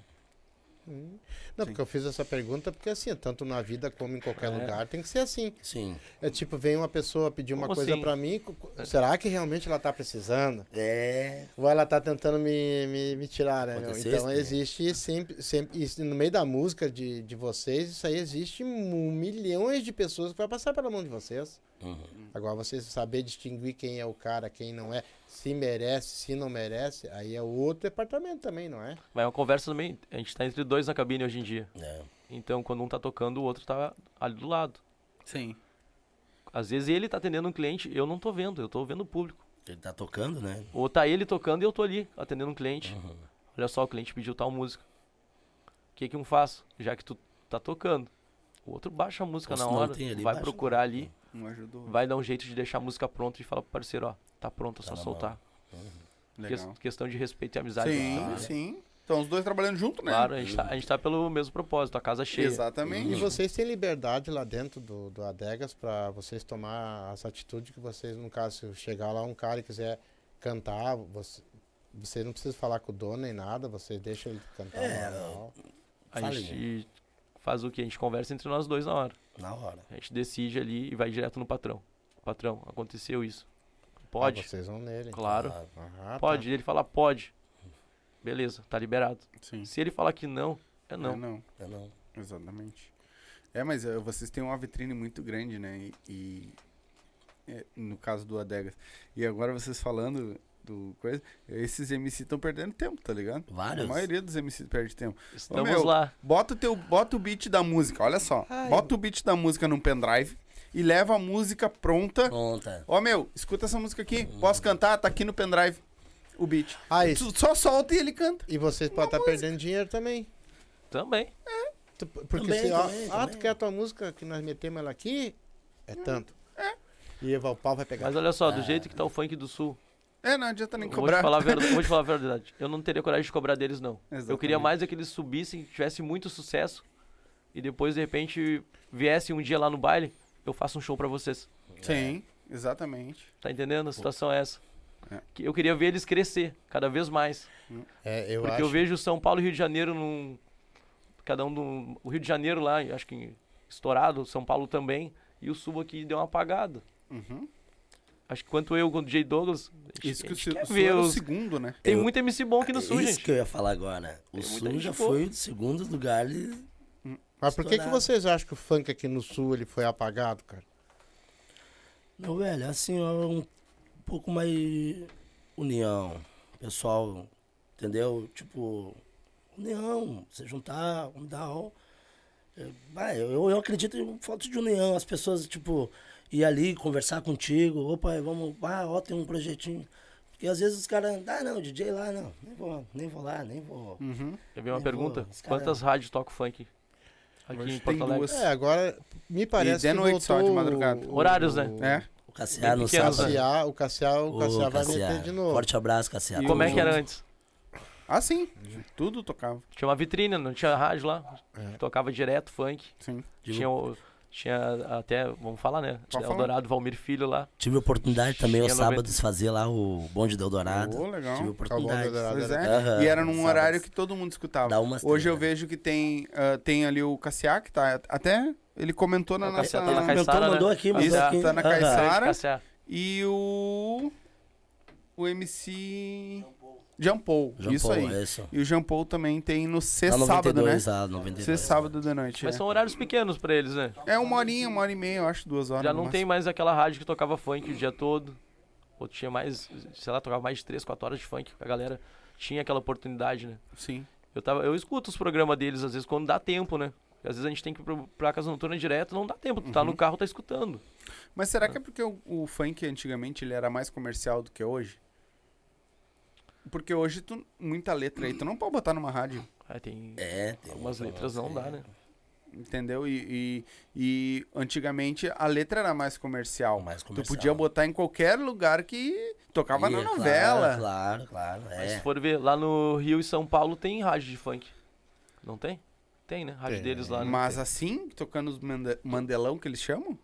Não, porque eu fiz essa pergunta porque assim, tanto na vida como em qualquer É. lugar tem que ser assim. Sim. É tipo, vem uma pessoa pedir uma Como coisa assim? pra mim, será que realmente ela tá precisando? É. Ou ela tá tentando me, me, me tirar, né? Então né? existe sempre, sempre isso, no meio da música de, de vocês, isso aí existe milhões de pessoas que vai passar pela mão de vocês. Uhum. Agora, vocês saber distinguir quem é o cara, quem não é, se merece, se não merece, aí é outro departamento também, não é? Mas é uma conversa também. A gente tá entre dois na cabine hoje em dia. É. Então, quando um tá tocando, o outro tá ali do lado. Sim. Às vezes ele tá atendendo um cliente, eu não tô vendo, eu tô vendo o público. Ele tá tocando, né? Ou tá ele tocando e eu tô ali, atendendo um cliente. Uhum. Olha só, o cliente pediu tal música. O que que um faz? Já que tu tá tocando, o outro baixa a música Ou na hora, vai procurar ali, Um ajudou. vai dar um jeito de deixar a música pronta e falar pro parceiro, ó, tá pronto, é Tá só na soltar. Legal. Ques- questão de respeito e amizade. Sim, né? sim. Então os dois trabalhando junto, né? Claro, a gente, tá, a gente tá pelo mesmo propósito, a casa cheia. Exatamente. E vocês têm liberdade lá dentro do, do Adegas para vocês tomar as atitudes que vocês, no caso, se chegar lá um cara e quiser cantar, você, vocês não precisam falar com o dono nem nada, vocês deixam ele cantar É, normal. A gente faz o que? A gente conversa entre nós dois na hora. Na hora. A gente decide ali e vai direto no patrão. Patrão, aconteceu isso. Ah, Pode? vocês vão nele. Claro. Claro. Ah, tá. Pode. E ele fala, pode. Beleza, tá liberado. Sim. Se ele falar que não, é não. É, não. É, não. Exatamente. É, mas eh, vocês têm uma vitrine muito grande, né? E, e, é, no caso do Adegas. E agora vocês falando do coisa, esses MC estão perdendo tempo, tá ligado? Vários. A maioria dos MC perde tempo. Estamos meu, lá. Bota o teu, bota o beat da música, olha só. Ai. Bota o beat da música num pendrive e leva a música pronta. Pronta. Ó, meu, escuta essa música aqui. Posso cantar? Tá aqui no pendrive o beat. Ah, Tu só solta e ele canta. e vocês podem estar perdendo dinheiro também. Também. Tu- Porque Também, se, ó, também, ah, tu também. quer a tua música que nós metemos ela aqui? É tanto. E o pau vai pegar. Mas olha só, do jeito que tá o funk do sul, É, não adianta nem eu vou cobrar. te, falar a verdade, vou te falar a verdade. Eu não teria coragem de cobrar deles, não. Eu Exatamente. queria mais é que eles subissem, tivessem muito sucesso e depois, de repente, viessem um dia lá no baile, eu faço um show pra vocês. Sim. Exatamente. Tá entendendo? A situação é essa. É. Que Eu queria ver eles crescer cada vez mais. É, eu porque acho. eu vejo São Paulo e Rio de Janeiro num. Cada um no. O Rio de Janeiro lá, acho que estourado, São Paulo também. E o Sul aqui deu uma apagada. Uhum. Acho que quanto eu, quanto o Jay Douglas. gente- Isso que a o gente Sul quer Sul ver era o os- segundo, né? Tem Eu- muito MC bom aqui no Sul, Isso gente. que eu ia falar agora. O Sul já gente foi o segundo lugar. e- Mas por que, que vocês acham que o funk aqui no sul ele foi apagado, cara? Não, velho, assim, ó, um pouco mais união. Pessoal, entendeu? Tipo, união, se juntar, vamos dar um. É, eu, eu acredito em falta de união. As pessoas, tipo, ir ali conversar contigo. Opa, vamos, ah, ó, tem um projetinho. Porque às vezes os caras, ah, não, DJ lá, não, nem vou, nem vou lá, nem vou. Uhum. Quer ver uma Eu pergunta? vou, cara- Quantas rádios tocam funk aqui Hoje em Porto Alegre? duas. É, agora me parece de que noite só, de madrugada. o- Horários, né? É. O Cassiá no sábado. Cassiá, o Cassiá, o Cassiá vai Cassiá, meter de novo. Forte abraço, Cassiá. E Como é que era antes? Ah, sim. Tudo tocava. Tinha uma vitrine, não tinha rádio lá. É. Tocava direto funk. Sim. Tinha, o- tinha até, vamos falar, né? Pode falar. Eldorado Valmir Filho lá. tive oportunidade também aos Tinha sábados fazer lá o bonde do Eldorado. Ô, legal. Tive oportunidade. Eldorado. Pois era- é. Aham, e era num sábados. horário que todo mundo escutava. Dá umas Hoje eu né? vejo que tem, ah, tem ali o Cassiá, que tá. Até ele comentou na O Cassiá nossa. tá na Comentou, Caissara, mandou né? aqui, mandou Isso, aqui. tá na. Caissara. E o. O MC. Jean Paul. Jean isso Paul, aí. é Isso. E o Jean Paul também tem no C Tá sábado, né? 92, ah, 92. C sábado da noite. Mas é. são horários pequenos pra eles, né? É uma horinha, uma hora e meia, eu acho, duas horas. Já não máximo. tem mais aquela rádio que tocava funk o dia todo. Ou tinha mais, sei lá, tocava mais de 3, 4 horas de funk. A galera tinha aquela oportunidade, né? Sim. Eu, tava, eu escuto os programas deles, às vezes, quando dá tempo, né? Porque às vezes a gente tem que ir pra casa noturna direto, não dá tempo. Tu tá Uhum. no carro, tá escutando. Mas será que é porque o, o funk antigamente ele era mais comercial do que hoje? Porque hoje tu, muita letra aí, tu não pode botar numa rádio, Aí tem É, tem algumas letras não dá, né? entendeu? E, e, e antigamente a letra era mais comercial. Mais Tu comercial. podia botar em qualquer lugar que tocava na Ia, novela. Claro, claro, claro. Mas É. se for ver, lá no Rio e São Paulo tem rádio de funk. Não tem? Tem, né? Rádio Tem. deles lá. né? Mas assim, tocando os manda- mandelão que eles chamam?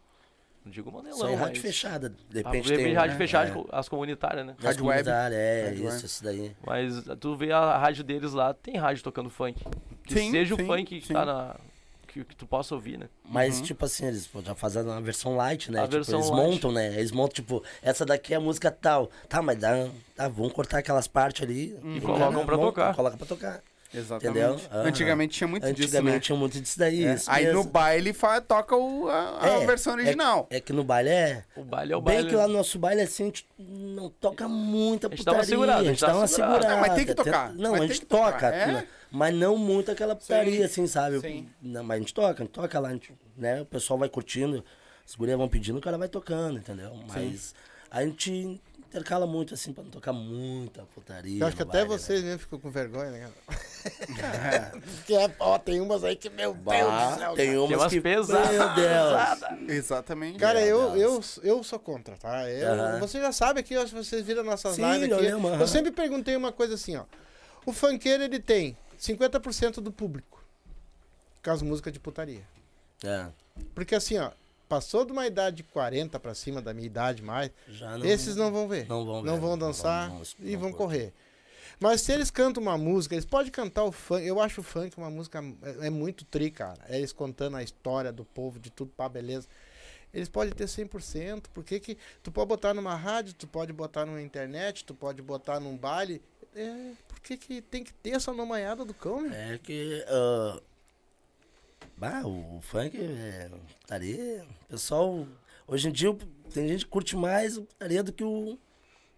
Não digo mandelão, Só em rádio mas... fechada. De repente de tem. rádio né? fechada, É. as comunitárias, né? Rádio web. É, Rádio isso, web. isso daí. Mas tu vê a rádio deles lá, tem rádio tocando funk. Que Sim, seja sim, o funk que sim. tá na. Que, que tu possa ouvir, né? Mas, Uhum. tipo assim, eles já fazem uma versão light, né? A Tipo, versão eles light. montam, né? Eles montam, tipo, essa daqui é a música tal. Tá, mas dá. Tá, vamos cortar aquelas partes ali. E colocam cara pra monta, tocar. Coloca pra tocar. Exatamente. Entendeu? Aham. Antigamente tinha muito disso, Antigamente né? tinha muito disso daí. É. isso Aí no mesmo. baile fa- toca o- a, a É, versão original. É que no baile é. O baile é o Bem baile. que lá no nosso baile, assim, a gente não toca muita A gente putaria. dá uma segurada, a gente dá uma segurada. segurada. Não, mas tem que tocar, Não, mas a gente toca. é? né? Mas não muito aquela putaria, assim, sabe? Sim. Não, mas a gente toca, a gente toca lá, a gente, né? O pessoal vai curtindo, as gurias vão pedindo, o cara vai tocando, entendeu? Mas a gente intercala muito, assim, pra não tocar muita putaria. Eu acho que até baile, vocês mesmo ficam com vergonha, né? cara? Porque, ó, tem umas aí que, meu Né? Deus Bah, do céu. tem cara. umas umas que, pesadas. Meu Deus. Exatamente. Cara, eu, eu, eu sou contra, tá? Eu. Você já sabe aqui, ó, se vocês viram nossas Sim, lives eu aqui. lembro, Eu sempre perguntei uma coisa assim, ó. O funkeiro, ele tem 50% do público com as músicas de putaria. É, Porque assim, ó, passou de uma idade de 40 pra cima, da minha idade mais, não, esses não vão ver. não vão ver, não vão dançar não- e vão correr. Mas se eles cantam uma música, eles podem cantar o funk. Eu acho o funk uma música. É, é muito tri, cara. É eles contando a história do povo, de tudo, pá, beleza. Eles podem ter 100%. Por que que tu pode botar numa rádio, tu pode botar numa internet, tu pode botar num baile? É, por que que tem que ter essa nomanhada do cão, né? É que. Ah, bah, o, funk é. Putaria. O pessoal. Hoje em dia tem gente que curte mais o putaria do que o,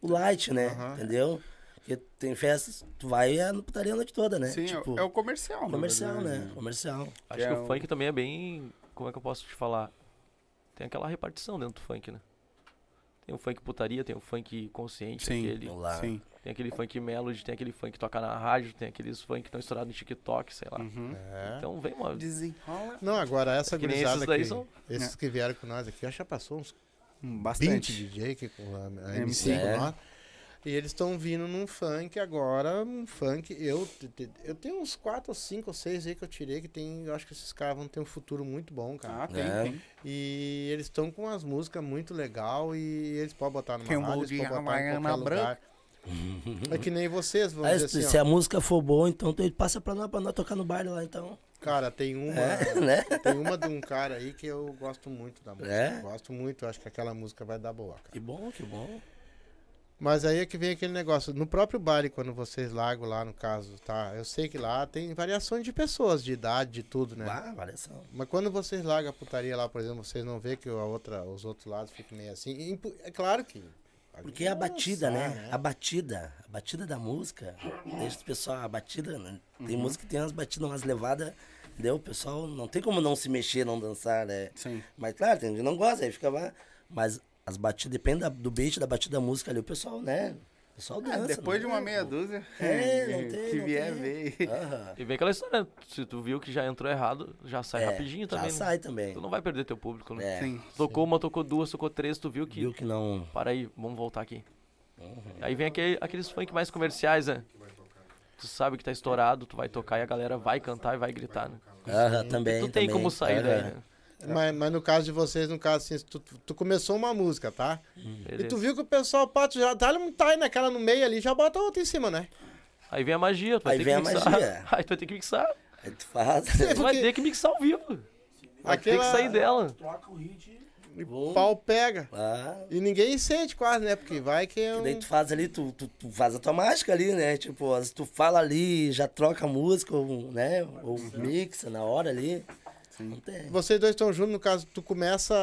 o light, né? Aham. Entendeu? Porque tem festas, tu vai é no putaria a noite toda, né? Sim, é o- tipo, é o comercial. na comercial, né? Comercial. Acho É que o um- funk também é bem. Como é que eu posso te falar? Tem aquela repartição dentro do funk, né? Tem o funk putaria, tem o funk consciente, Sim. aquele, lá. Sim. tem aquele funk melody, tem aquele funk que toca na rádio, tem aqueles funk que estão estourados no TikTok, sei lá. Uhum. É. Então vem uma. Desenrola. Não, agora essa Que nem gurizada esses aqui, são- esses que vieram com nós aqui, acho que já passou uns Hum, 20 Bastante. DJ que com a, a MC. MC com É. nós. E eles estão vindo num funk agora, um funk. Eu, eu tenho uns 4 ou 5 ou 6 aí que eu tirei que tem. Eu acho que esses caras vão ter um futuro muito bom, cara. Ah, tem, É. tem. E eles estão com umas músicas muito legal e eles podem botar numa Tem um rádio, eles de podem botar em qualquer lugar. É que nem vocês, dizer se, assim, se ó. a música for boa, então tu passa pra nós, pra nós tocar no baile lá, então. Cara, tem uma, É, né? tem uma de um cara aí que eu gosto muito da música. É? Gosto muito, acho que aquela música vai dar boa, cara. Que bom, que bom. Mas aí é que vem aquele negócio. No próprio baile, quando vocês largam lá, no caso, tá? Eu sei que lá tem variações de pessoas, de idade, de tudo, né? Ah, variação. Mas quando vocês largam a putaria lá, por exemplo, vocês não vê que a outra, os outros lados ficam meio assim. E impu- É claro que. Porque é a batida, Nossa, né? A batida. A batida da música. Deixa o pessoal, a batida, né? Tem música que tem umas batidas, umas levadas. Entendeu? O pessoal não tem como não se mexer, não dançar, né? Sim. Mas claro, tem gente que não gosta, aí fica lá. Mas as batidas, depende da- do beat, da batida da música ali, o pessoal, né? O pessoal Ah, dança. depois de não uma meia dúzia. É, não tem, que não vier, tem. veio. Aham. E vem aquela história, se tu viu que já entrou errado, já sai É, rapidinho também. Já né? sai também. Tu não vai perder teu público, né? É, Sim. Tocou uma, tocou duas, tocou três, tu viu que. viu que não... Para aí, vamos voltar aqui. Uhum. Aí vem aquele- aqueles funk mais comerciais, né? Tu sabe que tá estourado, tu vai tocar e a galera vai cantar e vai gritar, né? Aham, também, tu tem também. como sair daí, Aham. né? Mas, mas no caso de vocês, no caso assim, tu, tu começou uma música, tá? E tu viu que o pessoal, pá, tu já tá, tá aí naquela no meio ali, já bota outra em cima, né? Aí vem a magia, tu vai Aí ter vem que a mixar. magia. Aí tu vai ter que mixar. Aí tu faz... Tu vai Porque- ter que mixar ao vivo. Vai ter que Aquela- sair dela. Troca o hit. E Vou. pau pega. Ah, E ninguém sente quase, né? Porque vai que é E um... daí tu faz ali, tu, tu, tu faz a tua mágica ali, né? Tipo, tu fala ali, já troca a música, ou, né? Ou mixa na hora ali. Não tem. Vocês dois estão juntos, no caso, tu começa,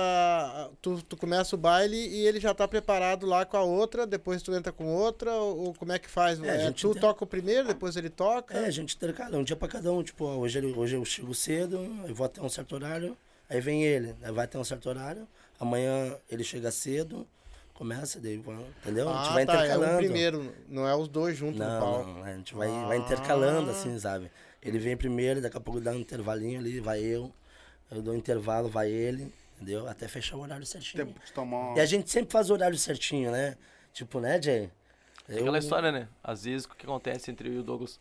tu, tu começa o baile e ele já tá preparado lá com a outra, depois tu entra com outra, ou, ou como é que faz? É, a É, tu tem- toca o primeiro, depois ele toca? É, a gente intercala, um dia pra cada um. Tipo, ó, hoje, ele, hoje eu chego cedo, eu vou até um certo horário, aí vem ele, aí vai até um certo horário, amanhã ele chega cedo, começa, daí, vai- entendeu? a gente Ah, vai tá, é intercalando. o primeiro, não é os dois juntos no Não, palco. não, a gente vai, vai intercalando, Ah. assim, sabe? Ele vem primeiro, daqui a pouco dá um intervalinho ali, vai eu, eu dou um intervalo, vai ele, entendeu? Até fechar o horário certinho. Tempo de tomar E a gente sempre faz o horário certinho, né? Tipo, né, Jay? É aquela história, né? Às vezes, o que acontece entre eu e o Douglas?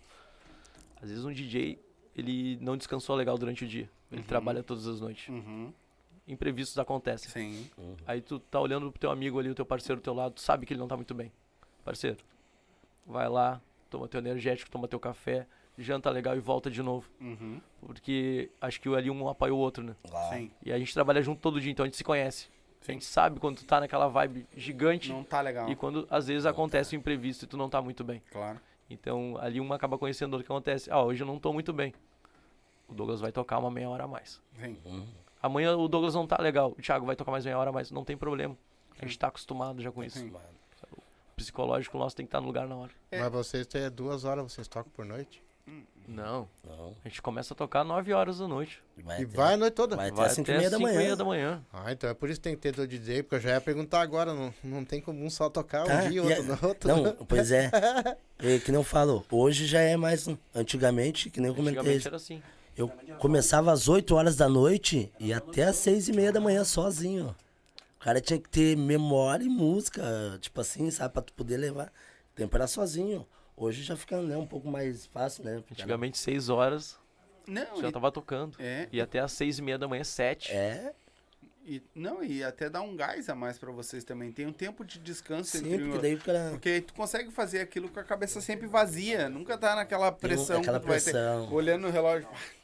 Às vezes um DJ, ele não descansou legal durante o dia. Ele trabalha todas as noites. Uhum. Imprevistos acontecem. Sim. Aí tu tá olhando pro teu amigo ali, o teu parceiro do teu lado, tu sabe que ele não tá muito bem. Parceiro, vai lá, toma teu energético, toma teu café, janta legal e volta de novo. Uhum. Porque acho que ali um apoia o outro, né? Claro. Sim. E a gente trabalha junto todo dia, então a gente se conhece. A Sim. gente sabe quando tu tá naquela vibe gigante Não tá legal. e quando às vezes acontece o imprevisto e tu não tá muito bem. Claro. Então ali uma acaba conhecendo o que acontece. Ah, hoje eu não tô muito bem. O Douglas vai tocar uma meia hora a mais. Sim. Amanhã o Douglas não tá legal. O Thiago vai tocar mais meia hora a mais. Não tem problema. A gente tá acostumado já com isso. Sim. O psicológico nosso tem que estar no lugar na hora. É. Mas vocês têm duas horas, vocês tocam por noite? Não. Não. A gente começa a tocar 9 horas da noite. Vai E até- vai a noite toda? Vai até Vai as 5 até e meia da manhã. meia da manhã. Ah, então é por isso que tem que ter do DJ, porque eu já ia perguntar agora, não, não tem como um só tocar Tá, um dia, e outro no outro. Não, pois é. é. Que não falo, hoje já é mais. Antigamente, que nem eu comentei. Antigamente era assim. Eu começava às 8 horas da noite e até às 6 e meia da manhã sozinho. O cara tinha que ter memória e música, tipo assim, sabe, pra tu poder levar. O tempo era sozinho. Hoje já fica né, um pouco mais fácil, né? Porque Antigamente 6 horas Não, já e, tava tocando. é, E até às 6 e meia da manhã, 7. É, e, não, e até dá um gás a mais pra vocês também. Tem um tempo de descanso sim, entre porque o- daí o cara. Porque tu consegue fazer aquilo com a cabeça sempre vazia. Nunca tá naquela pressão aquela que tu vai pressão. ter. Olhando no relógio.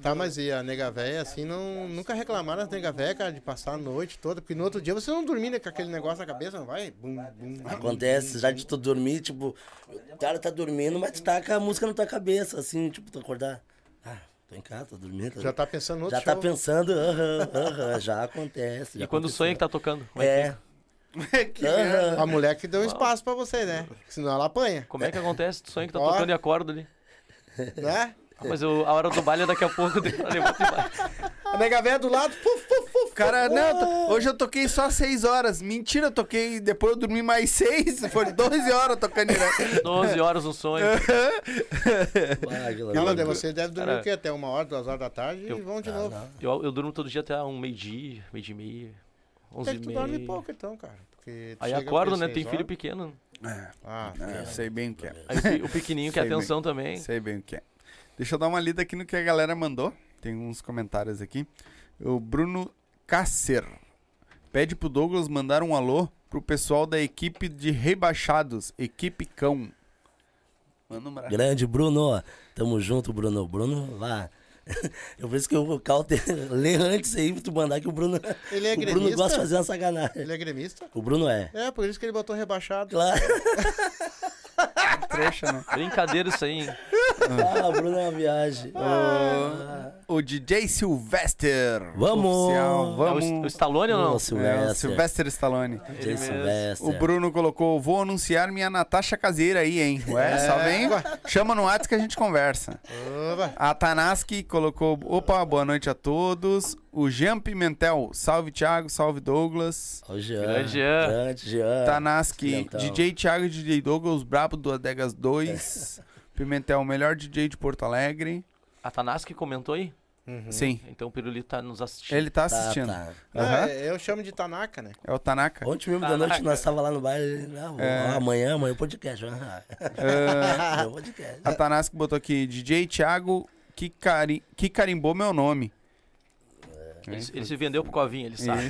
Tá, mas e a nega véia, assim, não, nunca reclamaram das nega véia, cara, de passar a noite toda, porque no outro dia você não dormia né, com aquele negócio na cabeça, não vai? Bum, bum, bum, Acontece, já de tu dormir, tipo, o cara tá dormindo, mas tu tá com a música na tua cabeça, assim, tipo, tu acordar. Ah, tô em casa, tô dormindo. tô- Já tá pensando no outro já tá show. pensando, aham, aham, já acontece. E já quando aconteceu. sonha que tá tocando? Como é, É, merda. A mulher que deu espaço pra você, né? Senão ela apanha, como é que acontece? Tu sonha que tá Ó. tocando e acorda ali. né? Ah, mas eu- a hora do baile é daqui a pouco. e vai. A nega véia do lado, puf, puf, puf. Cara, não, to- hoje eu toquei só 6 horas. Mentira, eu toquei. Depois eu dormi mais 6. Foi 12 horas tocando direto. 12 horas no sonho. Não, mas vocês devem dormir Cara, o quê? Até uma hora, duas horas da tarde eu- e vão de Ah, novo. não. Eu, eu durmo todo dia até um meio-dia, meio-dia e meia. 11 Até que tu dorme pouco então, cara. Aí aqui né? Tem filho horas. pequeno. É, Ah, é, eu sei bem o que é. Aí o pe- o pequenininho quer bem. atenção também. Sei bem o que é. Deixa eu dar uma lida aqui no que a galera mandou. Tem uns comentários aqui. O Bruno Casser pede pro Douglas mandar um alô pro pessoal da equipe de rebaixados, equipe cão. Manda um. Grande Bruno, tamo junto, Bruno. Bruno, lá. Eu por isso que o Calter lê antes aí pra tu mandar que o Bruno. Ele é o Bruno gremista? gosta de fazer uma sacanagem. Ele é gremista? O Bruno é. É, por isso que ele botou rebaixado. Claro. Trecha, né? Brincadeira isso aí, hein? Ah, o Bruno é uma viagem. Ah. O DJ Sylvester. Vamos! Oficial, É o, vamos. O Stallone ou não? Ô, É, o Silvestre. Sylvester Stallone. Jay mesmo. Silvestre. O Bruno colocou, vou anunciar minha Natasha caseira aí, hein? Ué, só vem, chama no WhatsApp que a gente conversa. Oba. A Tanaski colocou, opa, boa noite a todos. O Jean Pimentel, salve Thiago, salve Douglas. O Jean. Grande Jean. Grande Jean. Tanaski, Pimentel. DJ Thiago e DJ Douglas, brabo do Adegas 2. Pimentel, melhor DJ de Porto Alegre. A Tanaski comentou aí? Uhum. Sim, Então o Pirulito tá nos assistindo. ele tá Tá, assistindo. tá. Aham. Ah, eu chamo de Tanaka, né? É o Tanaka. Ontem mesmo de noite nós tava lá no baile. Não, É. amanhã, amanhã o podcast. Ah, Ah, amanhã o podcast. a Tanaski botou aqui, DJ Thiago que, cari que carimbou meu nome. Ele, ele se vendeu pro Covinha, ele sabe.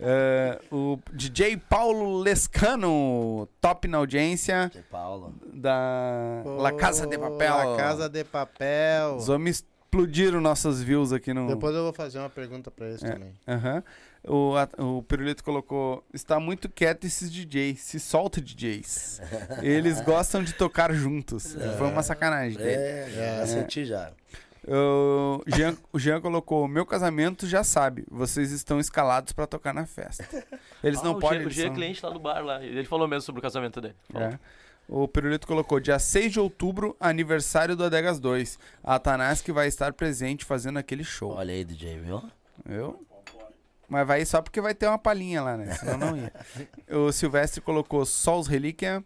É, o DJ Paulo Lescano, top na audiência Que Paulo. da La Casa de Papel. La Casa de Papel. Os homens explodiram nossas views aqui no. Depois eu vou fazer uma pergunta pra eles É. também. Aham. O, a- o Pirulito colocou: está muito quieto esses DJs, se solta DJs. Eles gostam de tocar juntos. Foi uma sacanagem. É, já É. senti já. O Jean, o Jean colocou: meu casamento já sabe, vocês estão escalados pra tocar na festa. Eles Ah, não o podem. G, o G é são- cliente lá do bar lá. Ele falou mesmo sobre o casamento dele. Falou. É. O Pirulito colocou dia 6 de outubro, aniversário do Adegas 2. A Tanaski vai estar presente fazendo aquele show. Olha aí, DJ, viu? Eu? Mas vai só porque vai ter uma palhinha lá, né? Senão não ia. o Silvestre colocou só os relíquia.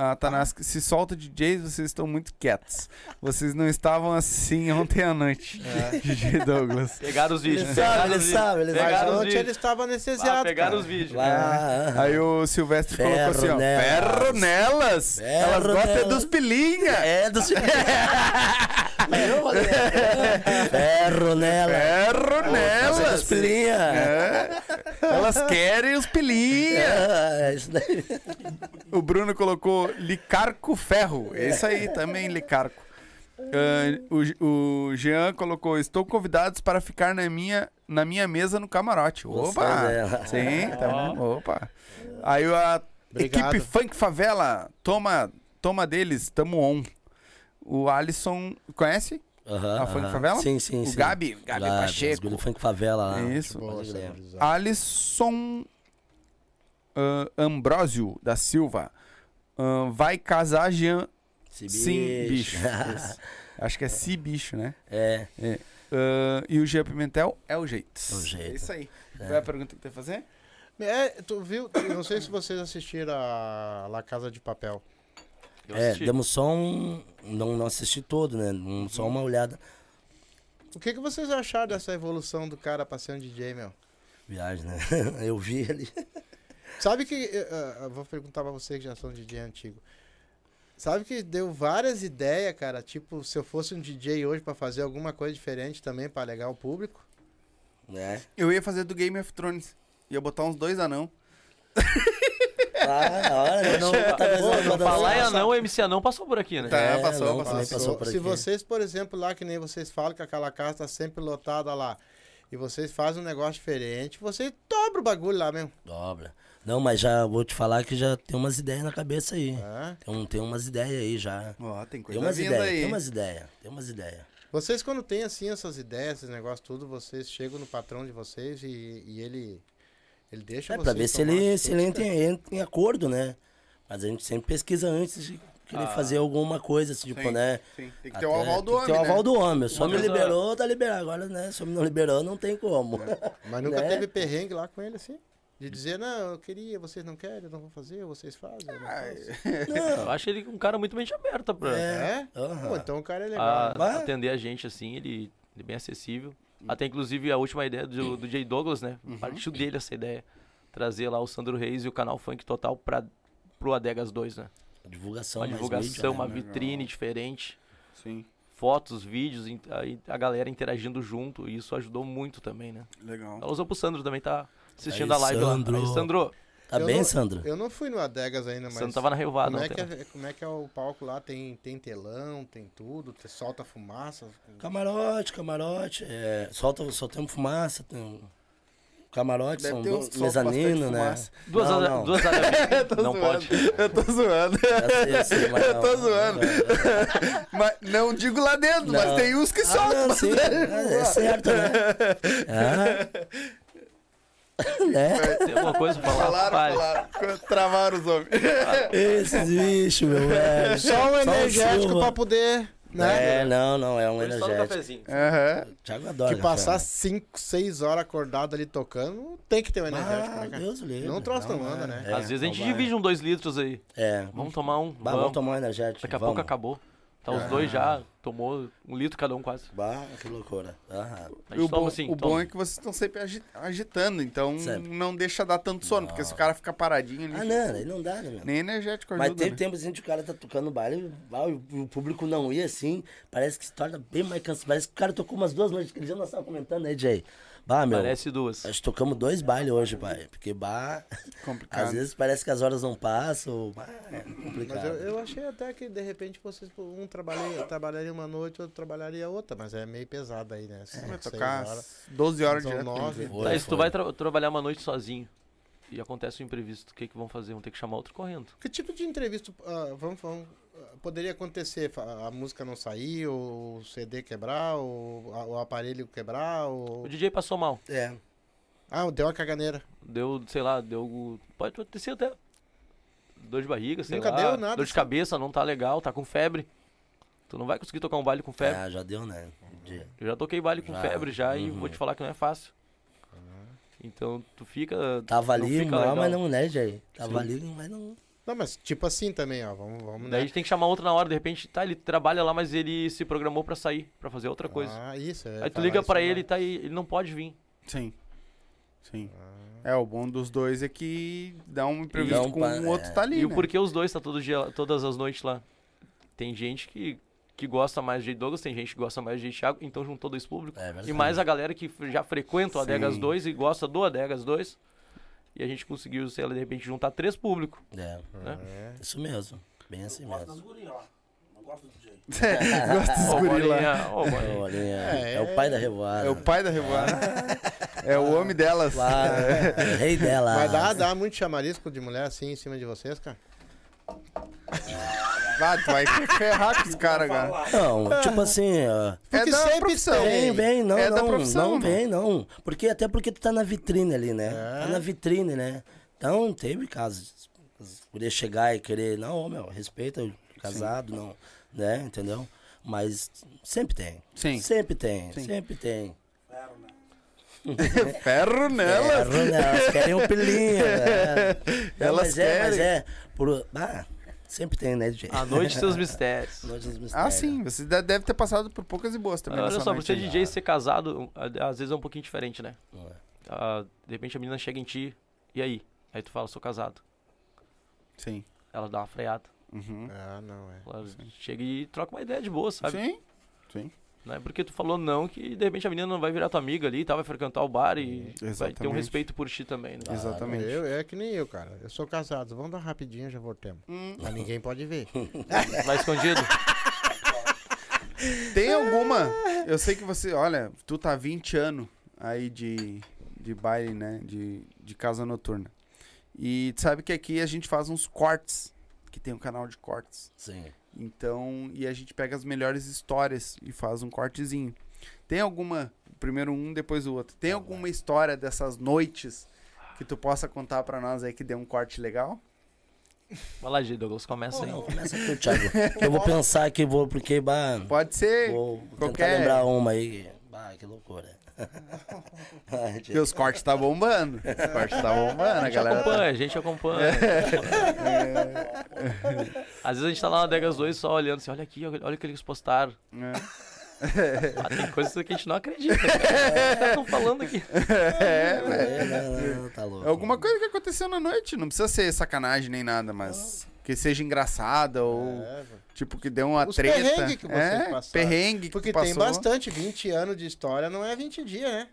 A Tanaski se solta DJs, vocês estão muito quietos. Vocês não estavam assim ontem à noite. DJ Douglas. Pegaram os vídeos. Ele pegaram sabe, ele sabe, ele Pegaram os ontem vídeos. ele estava Ah, anestesiado, pegaram cara. os vídeos. Lá. Aí o Silvestre Ferro colocou assim, ó. nelas. Ferro nelas! Ferro Elas gostam nelas. dos pilinha! É do Eu falei, Ferro nela. Ferro nelas! As pilinha. É. Elas querem os pilinha! É, isso daí. O Bruno colocou Licarco Ferro. Esse aí também, Licarco. Ah, o, o Jean colocou: Estou convidados para ficar na minha, na minha mesa no camarote. Opa! Sim, tá bom. Opa! Aí a Obrigado. equipe Funk Favela, toma, toma deles, tamo on. O Alisson, conhece? Aham, A Funk aham. Favela? Sim, sim, o sim. Gabi, Gabi Gabi, Pacheco. do Funk Favela lá. Isso. Cérebro. Alisson ah, Ambrósio da Silva. Vai casar Jean. Esse Sim, bicho. Acho que é si bicho, né? é. Ah, e o Jean Pimentel é o jeito. É o jeito. É isso aí. É. Qual é a pergunta que tem que fazer? É, tu viu? eu Não sei se vocês assistiram a La Casa de Papel. Eu É, assisti. demos só um. Não, não assisti todo, né? Um- só uma olhada. O que, que vocês acharam dessa evolução do cara pra ser um DJ, meu? Viagem, né? Eu vi ali. Sabe que. eu vou perguntar pra vocês que já são DJ antigo. Sabe que deu várias ideias, cara? Tipo, se eu fosse um DJ hoje pra fazer alguma coisa diferente também pra alegar o público. Né? Eu ia fazer do Game of Thrones. Ia botar uns dois anão. Ah, na hora, não, tá Pô, vendo? não falar em anão, o MC Anão passou por aqui, né? Tá, É, passou, não, passou. passou por se aqui. vocês, por exemplo, lá que nem vocês falam que aquela casa tá sempre lotada lá. E vocês fazem um negócio diferente, você dobra o bagulho lá mesmo. Dobra. Não, mas já vou te falar que já tem umas ideias na cabeça aí. É. Tem, tem umas ideias aí já. Ó, tem Tem coisa umas vindo ideias, aí. tem umas ideias, tem umas ideias. Vocês, quando tem assim essas ideias, esses negócios tudo, vocês chegam no patrão de vocês e, e ele, ele deixa É, vocês pra ver se ele, se ele entra, cara. em- entra em acordo, né? Mas a gente sempre pesquisa antes de querer Ah. fazer alguma coisa, assim, tipo, Sim, né? Sim, tem que ter o aval do tem homem, que ter o né? aval do homem. Só Uma me liberou, tá liberado. Agora, né? Só me não liberou, não tem como. Mas nunca né? teve perrengue lá com ele assim? De dizer, não, eu queria, vocês não querem, eu não vou fazer, vocês fazem. eu não faço." Eu acho ele um cara muito mente aberta pra É. Aham. Pô, então o cara é legal. a- né? Atender a gente, assim. Ele, ele é bem acessível. Até inclusive a última ideia do, do Jay Douglas, né? Partiu dele essa ideia. Trazer lá o Sandro Reis e o canal Funk Total pra, pro Adegas 2, né? Divulgação, Uma mais divulgação, mídia, né? uma Legal. vitrine diferente. Sim. Fotos, vídeos, aí a galera interagindo junto. E isso ajudou muito também, né? Legal. Ela usou pro Sandro também, tá assistindo Aí, a live Sandro. lá. Aí, Sandro, Tá Eu bem, não- Sandro? Eu não fui no Adegas ainda, mas. Sandro tava na Revoada como, é que né? é, como é que é o palco lá? Tem, tem telão, tem tudo, te solta fumaça. Camarote, camarote. É, solta, soltamos fumaça. Tem... Camarote Deve são ter do, uns que soltam mezanino, né? Duas, não, horas, não. duas horas. tô não zoando. pode. Eu tô zoando. Eu sei, eu sei, Eu não. tô zoando. Mas não digo lá dentro, mas Não. tem uns que Ah, soltam. não, sim. É, é certo, né? Ah. né? Tem alguma coisa pra falar? Falaram, falaram. Travaram os homens. Esses bichos, meu velho. Só um energético Silva. pra poder, né? É, não, não, é um só no energético. cafezinho. Aham. Thiago adora. Que passar né? 5, 6 horas acordado ali tocando, tem que ter um energético, Ah, né, cara? Deus livre. Não troço não anda, né? é, Às vezes a gente vai. divide um dois litros aí. É. Vamos tomar um. Bah, vamos. vamos tomar um energético. Daqui a vamos. pouco acabou. Tá os dois já, tomou um litro cada um quase. Bah, que loucura. Aham. A E gente o toma bom, assim. o toma. bom é que vocês estão sempre agi- agitando, então Sempre. não deixa dar tanto sono, porque se o cara fica paradinho ali, Ah, não, aí não dá, né, meu? nem energético Mas ajuda. teve né? tempo assim que o cara tá tocando baile ah, e o público não ia assim, parece que se torna bem mais cansado. Parece que o cara tocou umas duas noites, aquele dia nós tava comentando aí, Jay. Bah, meu, Parece duas. nós tocamos dois bailes hoje, pai. Porque, bah, Complicado. às vezes parece que as horas não passam, bah, é Mas complicado. eu, eu achei até que de repente vocês, um trabalharia, trabalharia uma noite, outro trabalharia outra, mas é meio pesado aí, né? Cinco, Vai seis tocar horas. 12 horas direto. nove. Tá, se tu vai tra- trabalhar uma noite sozinho e acontece um imprevisto, o que que vão fazer? Vão ter que chamar outro correndo. Que tipo de entrevista ah, vamos, vamos, poderia acontecer? A, música não sair, ou o CD quebrar, ou a- o aparelho quebrar, ou... O DJ passou mal. É, Ah, deu uma caganeira. Deu, sei lá, deu. Pode acontecer até. Dor de barriga, sei Nunca lá. deu nada, Dor de cabeça, não tá legal, tá com febre. Tu não vai conseguir tocar um baile com febre. ah, já deu, né? De- Eu já toquei baile com Já, febre já e uhum. vou te falar que não é fácil. Então tu fica. Tava ali fica mal, mas não, né, Jay? Tava Sim. ali, mas não... Não, mas tipo assim também, ó, vamos, vamos, Daí a né? gente tem que chamar outro na hora, de repente, tá, ele trabalha lá, mas ele se programou pra sair, pra fazer outra coisa. Ah, isso. ia Aí tu liga agora. ele, tá, e ele não pode vir. Sim. Sim. É, o bom dos dois é que dá um imprevisto um com o outro é. tá ali, e o né? porquê os dois tá todo dia, todas as noites lá? Tem gente que, que gosta mais de Douglas, tem gente que gosta mais de Thiago, então juntou dois públicos. É. E mais a galera que já frequenta o Sim. Adegas 2 e gosta do Adegas 2. E a gente conseguiu, sei lá, de repente, juntar três públicos. É, né? É. isso mesmo. Bem assim mesmo. Gosta dos Ô, guri lá. bolinha, ô, bolinha. Olha, É, é, o pai da revoada. É o pai da revoada. é o homem delas. Claro, é o rei dela. Mas dá, dá muito chamarisco de mulher assim em cima de vocês, cara? Vai, tu vai ferrar com os caras, cara. Não, tipo assim, é da sempre profissão. Vem, vem, não, É da não, profissão, não vem, não. Porque até porque tu tá na vitrine ali, né? É. Tá na vitrine, né? Então teve casos. Poder chegar e querer, não, meu, respeita o casado, não, né? Entendeu? Mas sempre tem. Sim. Sempre tem, Sim. sempre tem. Ferro nelas. É, né? Elas querem um pilinho. né? Não, Elas mas é, mas querem. é. Por, ah, sempre tem, né, DJ? A noite seus mistérios. Noite dos Ah, mistérios. sim. Você de- deve ter passado por poucas e boas também Olha nessa só, por noite ser. DJ e ser casado, a- às vezes é um pouquinho diferente, né? É. Ah, de repente a menina chega em ti, e aí? Aí tu fala, sou casado. Sim. Ela dá uma freada. Uhum. Ah, não, é. Ela chega e troca uma ideia de boa, sabe? Sim. Sim. Não é porque tu falou não que de repente a menina não vai virar tua amiga ali, tá? Vai frequentar o bar e vai ter um Exatamente. respeito por ti também, né? Exatamente. Eu, é que nem eu, cara. Eu sou casado. Vamos dar rapidinho, já voltemos. Hum. Mas ninguém pode ver. Vai escondido. Tem alguma? Eu sei que você, olha, tu tá há 20 anos aí de, de baile, né? De, de casa noturna. E tu sabe que aqui a gente faz uns cortes, que tem um canal de cortes. Sim. Então, e a gente pega as melhores histórias e faz um cortezinho. Tem alguma, primeiro um, depois o outro. Tem alguma história dessas noites que tu possa contar pra nós aí que deu um corte legal? Vai lá, G. Douglas, começa aí. Não, começa aqui, Thiago. Eu vou pensar aqui, vou, porque, bah, Pode ser vou tentar qualquer- lembrar uma aí. Bah, que loucura. Ai, que os cortes tá bombando. Os cortes tá bombando, a A gente galera tá... acompanha, a gente acompanha. Às vezes a gente tá lá na Degas 2 só olhando assim, olha aqui, olha o que eles postaram. É. Ah, tem coisas que a gente não acredita. Cara. Estão falando aqui. É, velho. É, não, não, tá louco. É alguma coisa que aconteceu na noite. Não precisa ser sacanagem nem nada, mas que seja engraçada ou É, tipo que deu uma Os treta. perrengue que vocês é, passaram. perrengue Porque que tem passou. bastante, 20 anos de história não é 20 dias, né?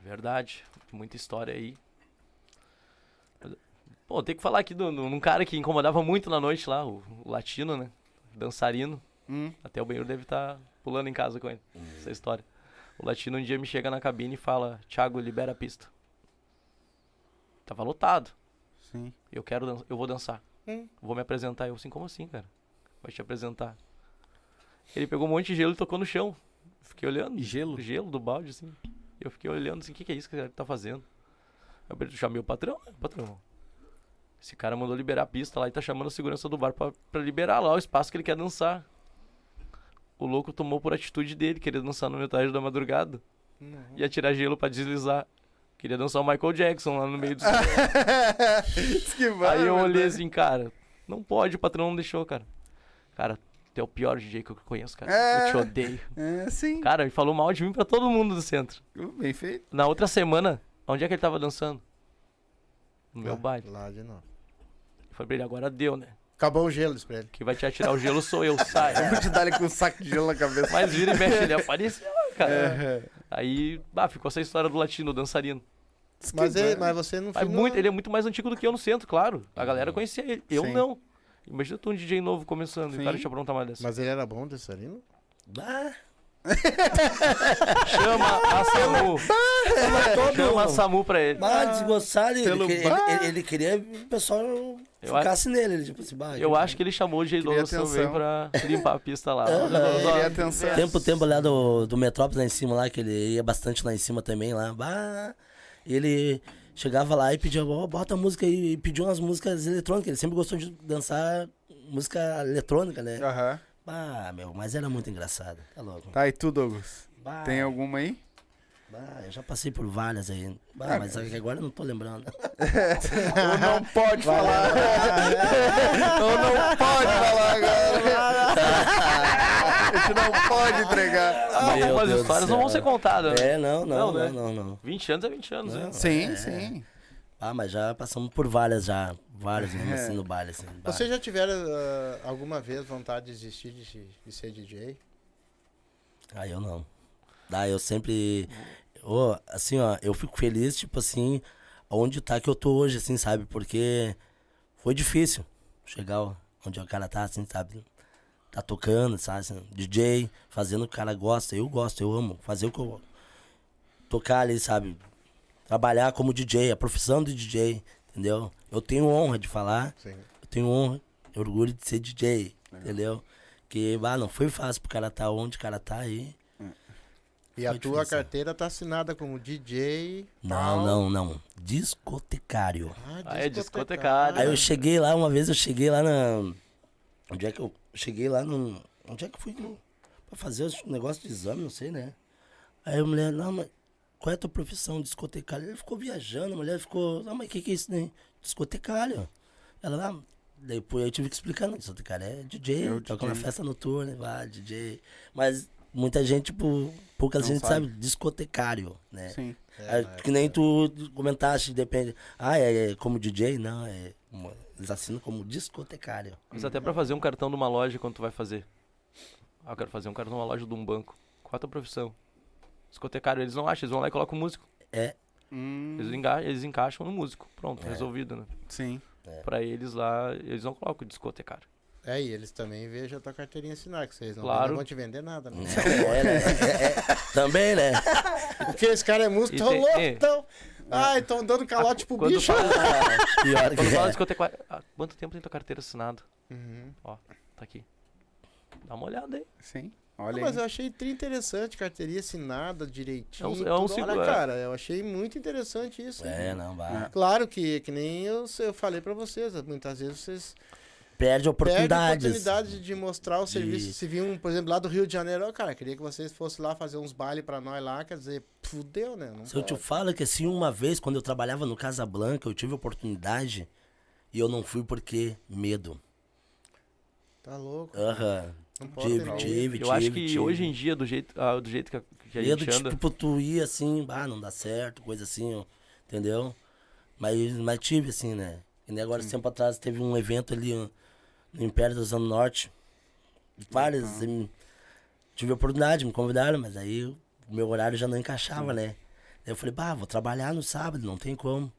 Verdade. Muita história aí. Pô, tem que falar aqui de um cara que incomodava muito na noite lá, o, o latino, né? Dançarino. Hum. Até o banheiro deve estar pulando em casa com ele. Essa história. O latino um dia me chega na cabine e fala: Thiago, libera a pista. Tava lotado. Sim. Eu quero eu vou dançar. Hum. Vou me apresentar. Eu assim, como assim, cara? Vai te apresentar. Ele pegou um monte de gelo e tocou no chão. Fiquei olhando. Gelo? Gelo do balde, assim. Eu fiquei olhando assim, o que, que é isso que ele tá fazendo? Eu chamei o patrão, né? Patrão. Esse cara mandou liberar a pista lá e tá chamando a segurança do bar pra, pra liberar lá o espaço que ele quer dançar. O louco tomou por atitude dele, queria dançar no metade da madrugada. Ia tirar gelo pra deslizar. Queria dançar o Michael Jackson lá no meio do que vai, Aí eu meu olhei assim, cara, não pode, o patrão não deixou, cara. Cara, tu é o pior DJ que eu conheço, cara. É. Eu te odeio. É, sim. Cara, ele falou mal de mim pra todo mundo do centro. Bem feito. Na outra semana, onde é que ele tava dançando? No meu Lá- baile. Lá de novo. Eu falei pra ele, agora deu, né? Acabou o gelo, ele. Quem vai te atirar o gelo sou eu, sai. Eu vou te dar ele com um saco de gelo na cabeça. Mas vira e mexe, ele apareceu, cara. É. Aí, bah, ficou essa história do latino, dançarino. Mas, ele, vai. mas você não Mas foi muito, no- ele é muito mais antigo do que eu no centro, claro. A galera conhecia ele. Eu Sim. não. Imagina tu um DJ novo começando e Sim. o cara te aprontar mais dessa. Mas ele era bom dançarino? Ah, Chama a Samu. Chama a Samu pra ele. bah, desgoçado. Ele, ele, ele- ele queria que o pessoal Eu focasse nele. Ele, tipo assim, bah, Eu acho que ele chamou o Douglas também pra limpar a pista lá. Queria atenção. Tempo, tempo lá do, do Metrópolis lá em cima, lá, que ele ia bastante lá em cima também, lá. Bah, ele chegava lá e pedia, ó, bota a música aí, e pediu umas músicas eletrônicas. Ele sempre gostou de dançar música eletrônica, né? Aham. Bah, meu, mas era muito engraçado. Tá louco. Tá, e tu, Douglas? Bah, Tem alguma aí? bah, eu já passei por várias aí. Bah, mas agora eu não tô lembrando. Ou não pode falar. Ou não pode falar agora. A gente não pode entregar. Ah, Meu do histórias não vão ser contadas. né? É, não, Não, não, não, né? não, não. 20 anos é 20 anos, né? Sim, sim. Ah, mas já passamos por várias já. Várias mesmo É. assim no baile, assim. bah. Vocês já tiveram ah, alguma vez vontade de desistir de, de ser DJ? Ah, eu não. Ah, eu sempre. Ô, assim, ó, eu fico feliz, tipo assim, onde tá que eu tô hoje, assim, sabe? Porque foi difícil chegar onde o cara tá, assim, sabe? Tá tocando, sabe? assim, DJ, fazendo o que o cara gosta. Eu gosto, eu amo. Fazer o que eu. Tocar ali, sabe? Trabalhar como DJ, a profissão de DJ, entendeu? Eu tenho honra de falar. Sim. Eu tenho honra e orgulho de ser DJ, entendeu? Que, ah, não foi fácil pro cara tá onde o cara tá aí. E a tua carteira tá assinada como DJ. Não, não, não. Discotecário. Ah, é discotecário. Aí eu cheguei lá, uma vez eu cheguei lá na. Onde é que eu. Cheguei lá no. Onde é que eu fui? no- Pra fazer um negócio de exame, não sei, né? Aí a mulher, não, mas qual é a tua profissão? Discotecário. Ele ficou viajando, a mulher ficou, não, mas o que, que é isso, né? Discotecário. Ela, ah, depois eu tive que explicar, não, discotecário é DJ, É o toca DJ. na festa noturna, vai, DJ. Mas muita gente, tipo, pouca Não gente sabe. sabe. discotecário, né? Sim. É, que nem tu comentaste, depende. Ah, é, é como DJ? Não, é. uma- Eles assinam como discotecário. Mas até pra fazer um cartão de uma loja, quando tu vai fazer. Ah, eu quero fazer um cartão de uma loja de um banco. Qual a tua profissão? Discotecário, eles não acham, eles vão lá e colocam músico. É. Hum, Eles, enga eles encaixam no músico. Pronto, É. resolvido, né? sim. Pra eles lá, eles não colocam discotecário. É, e eles também vejam a tua carteirinha assinar, que vocês não, Claro. não vão te vender nada, né? É, né? É, é, também, né? Porque esse cara é músico, E tão tem- louco, é. tão... Ai, tão dando calote pro Quando bicho. fala, Pior que quando fala é. discotecário, ah, quanto tempo tem tua carteira assinada? Uhum. Ó, tá aqui. Dá uma olhada aí. Sim. Ah, Olha mas eu achei tri interessante, carteirinha assinada direitinho. É um- tudo. é um Olha, seguro, é. cara, eu achei muito interessante isso. É, não, vai. Claro que, que nem eu, eu falei pra vocês, muitas vezes vocês Perde oportunidades. oportunidade de mostrar o De- serviço. Se vir, um, por exemplo, lá do Rio de Janeiro, ó, cara, queria que vocês fossem lá fazer uns bailes pra nós lá, quer dizer, fudeu, né? Não Se eu te pode. falo que assim, uma vez, quando eu trabalhava no Casablanca, eu tive oportunidade e eu não fui porque medo. Tá louco. Aham. Não pode Tive, ter medo. tive, Eu acho tive, que tive. hoje em dia, do jeito, ah, do jeito que a, que a Medo gente de, anda, tipo, tu ir assim, ah, não dá certo, coisa assim, entendeu? Mas, mas tive, assim, né? E nem agora, tempo atrás, teve um evento ali no Império do Zona Norte. Várias, assim, tive a oportunidade, me convidaram, mas aí o meu horário já não encaixava, né? Daí eu falei, bah, vou trabalhar no sábado, não tem como.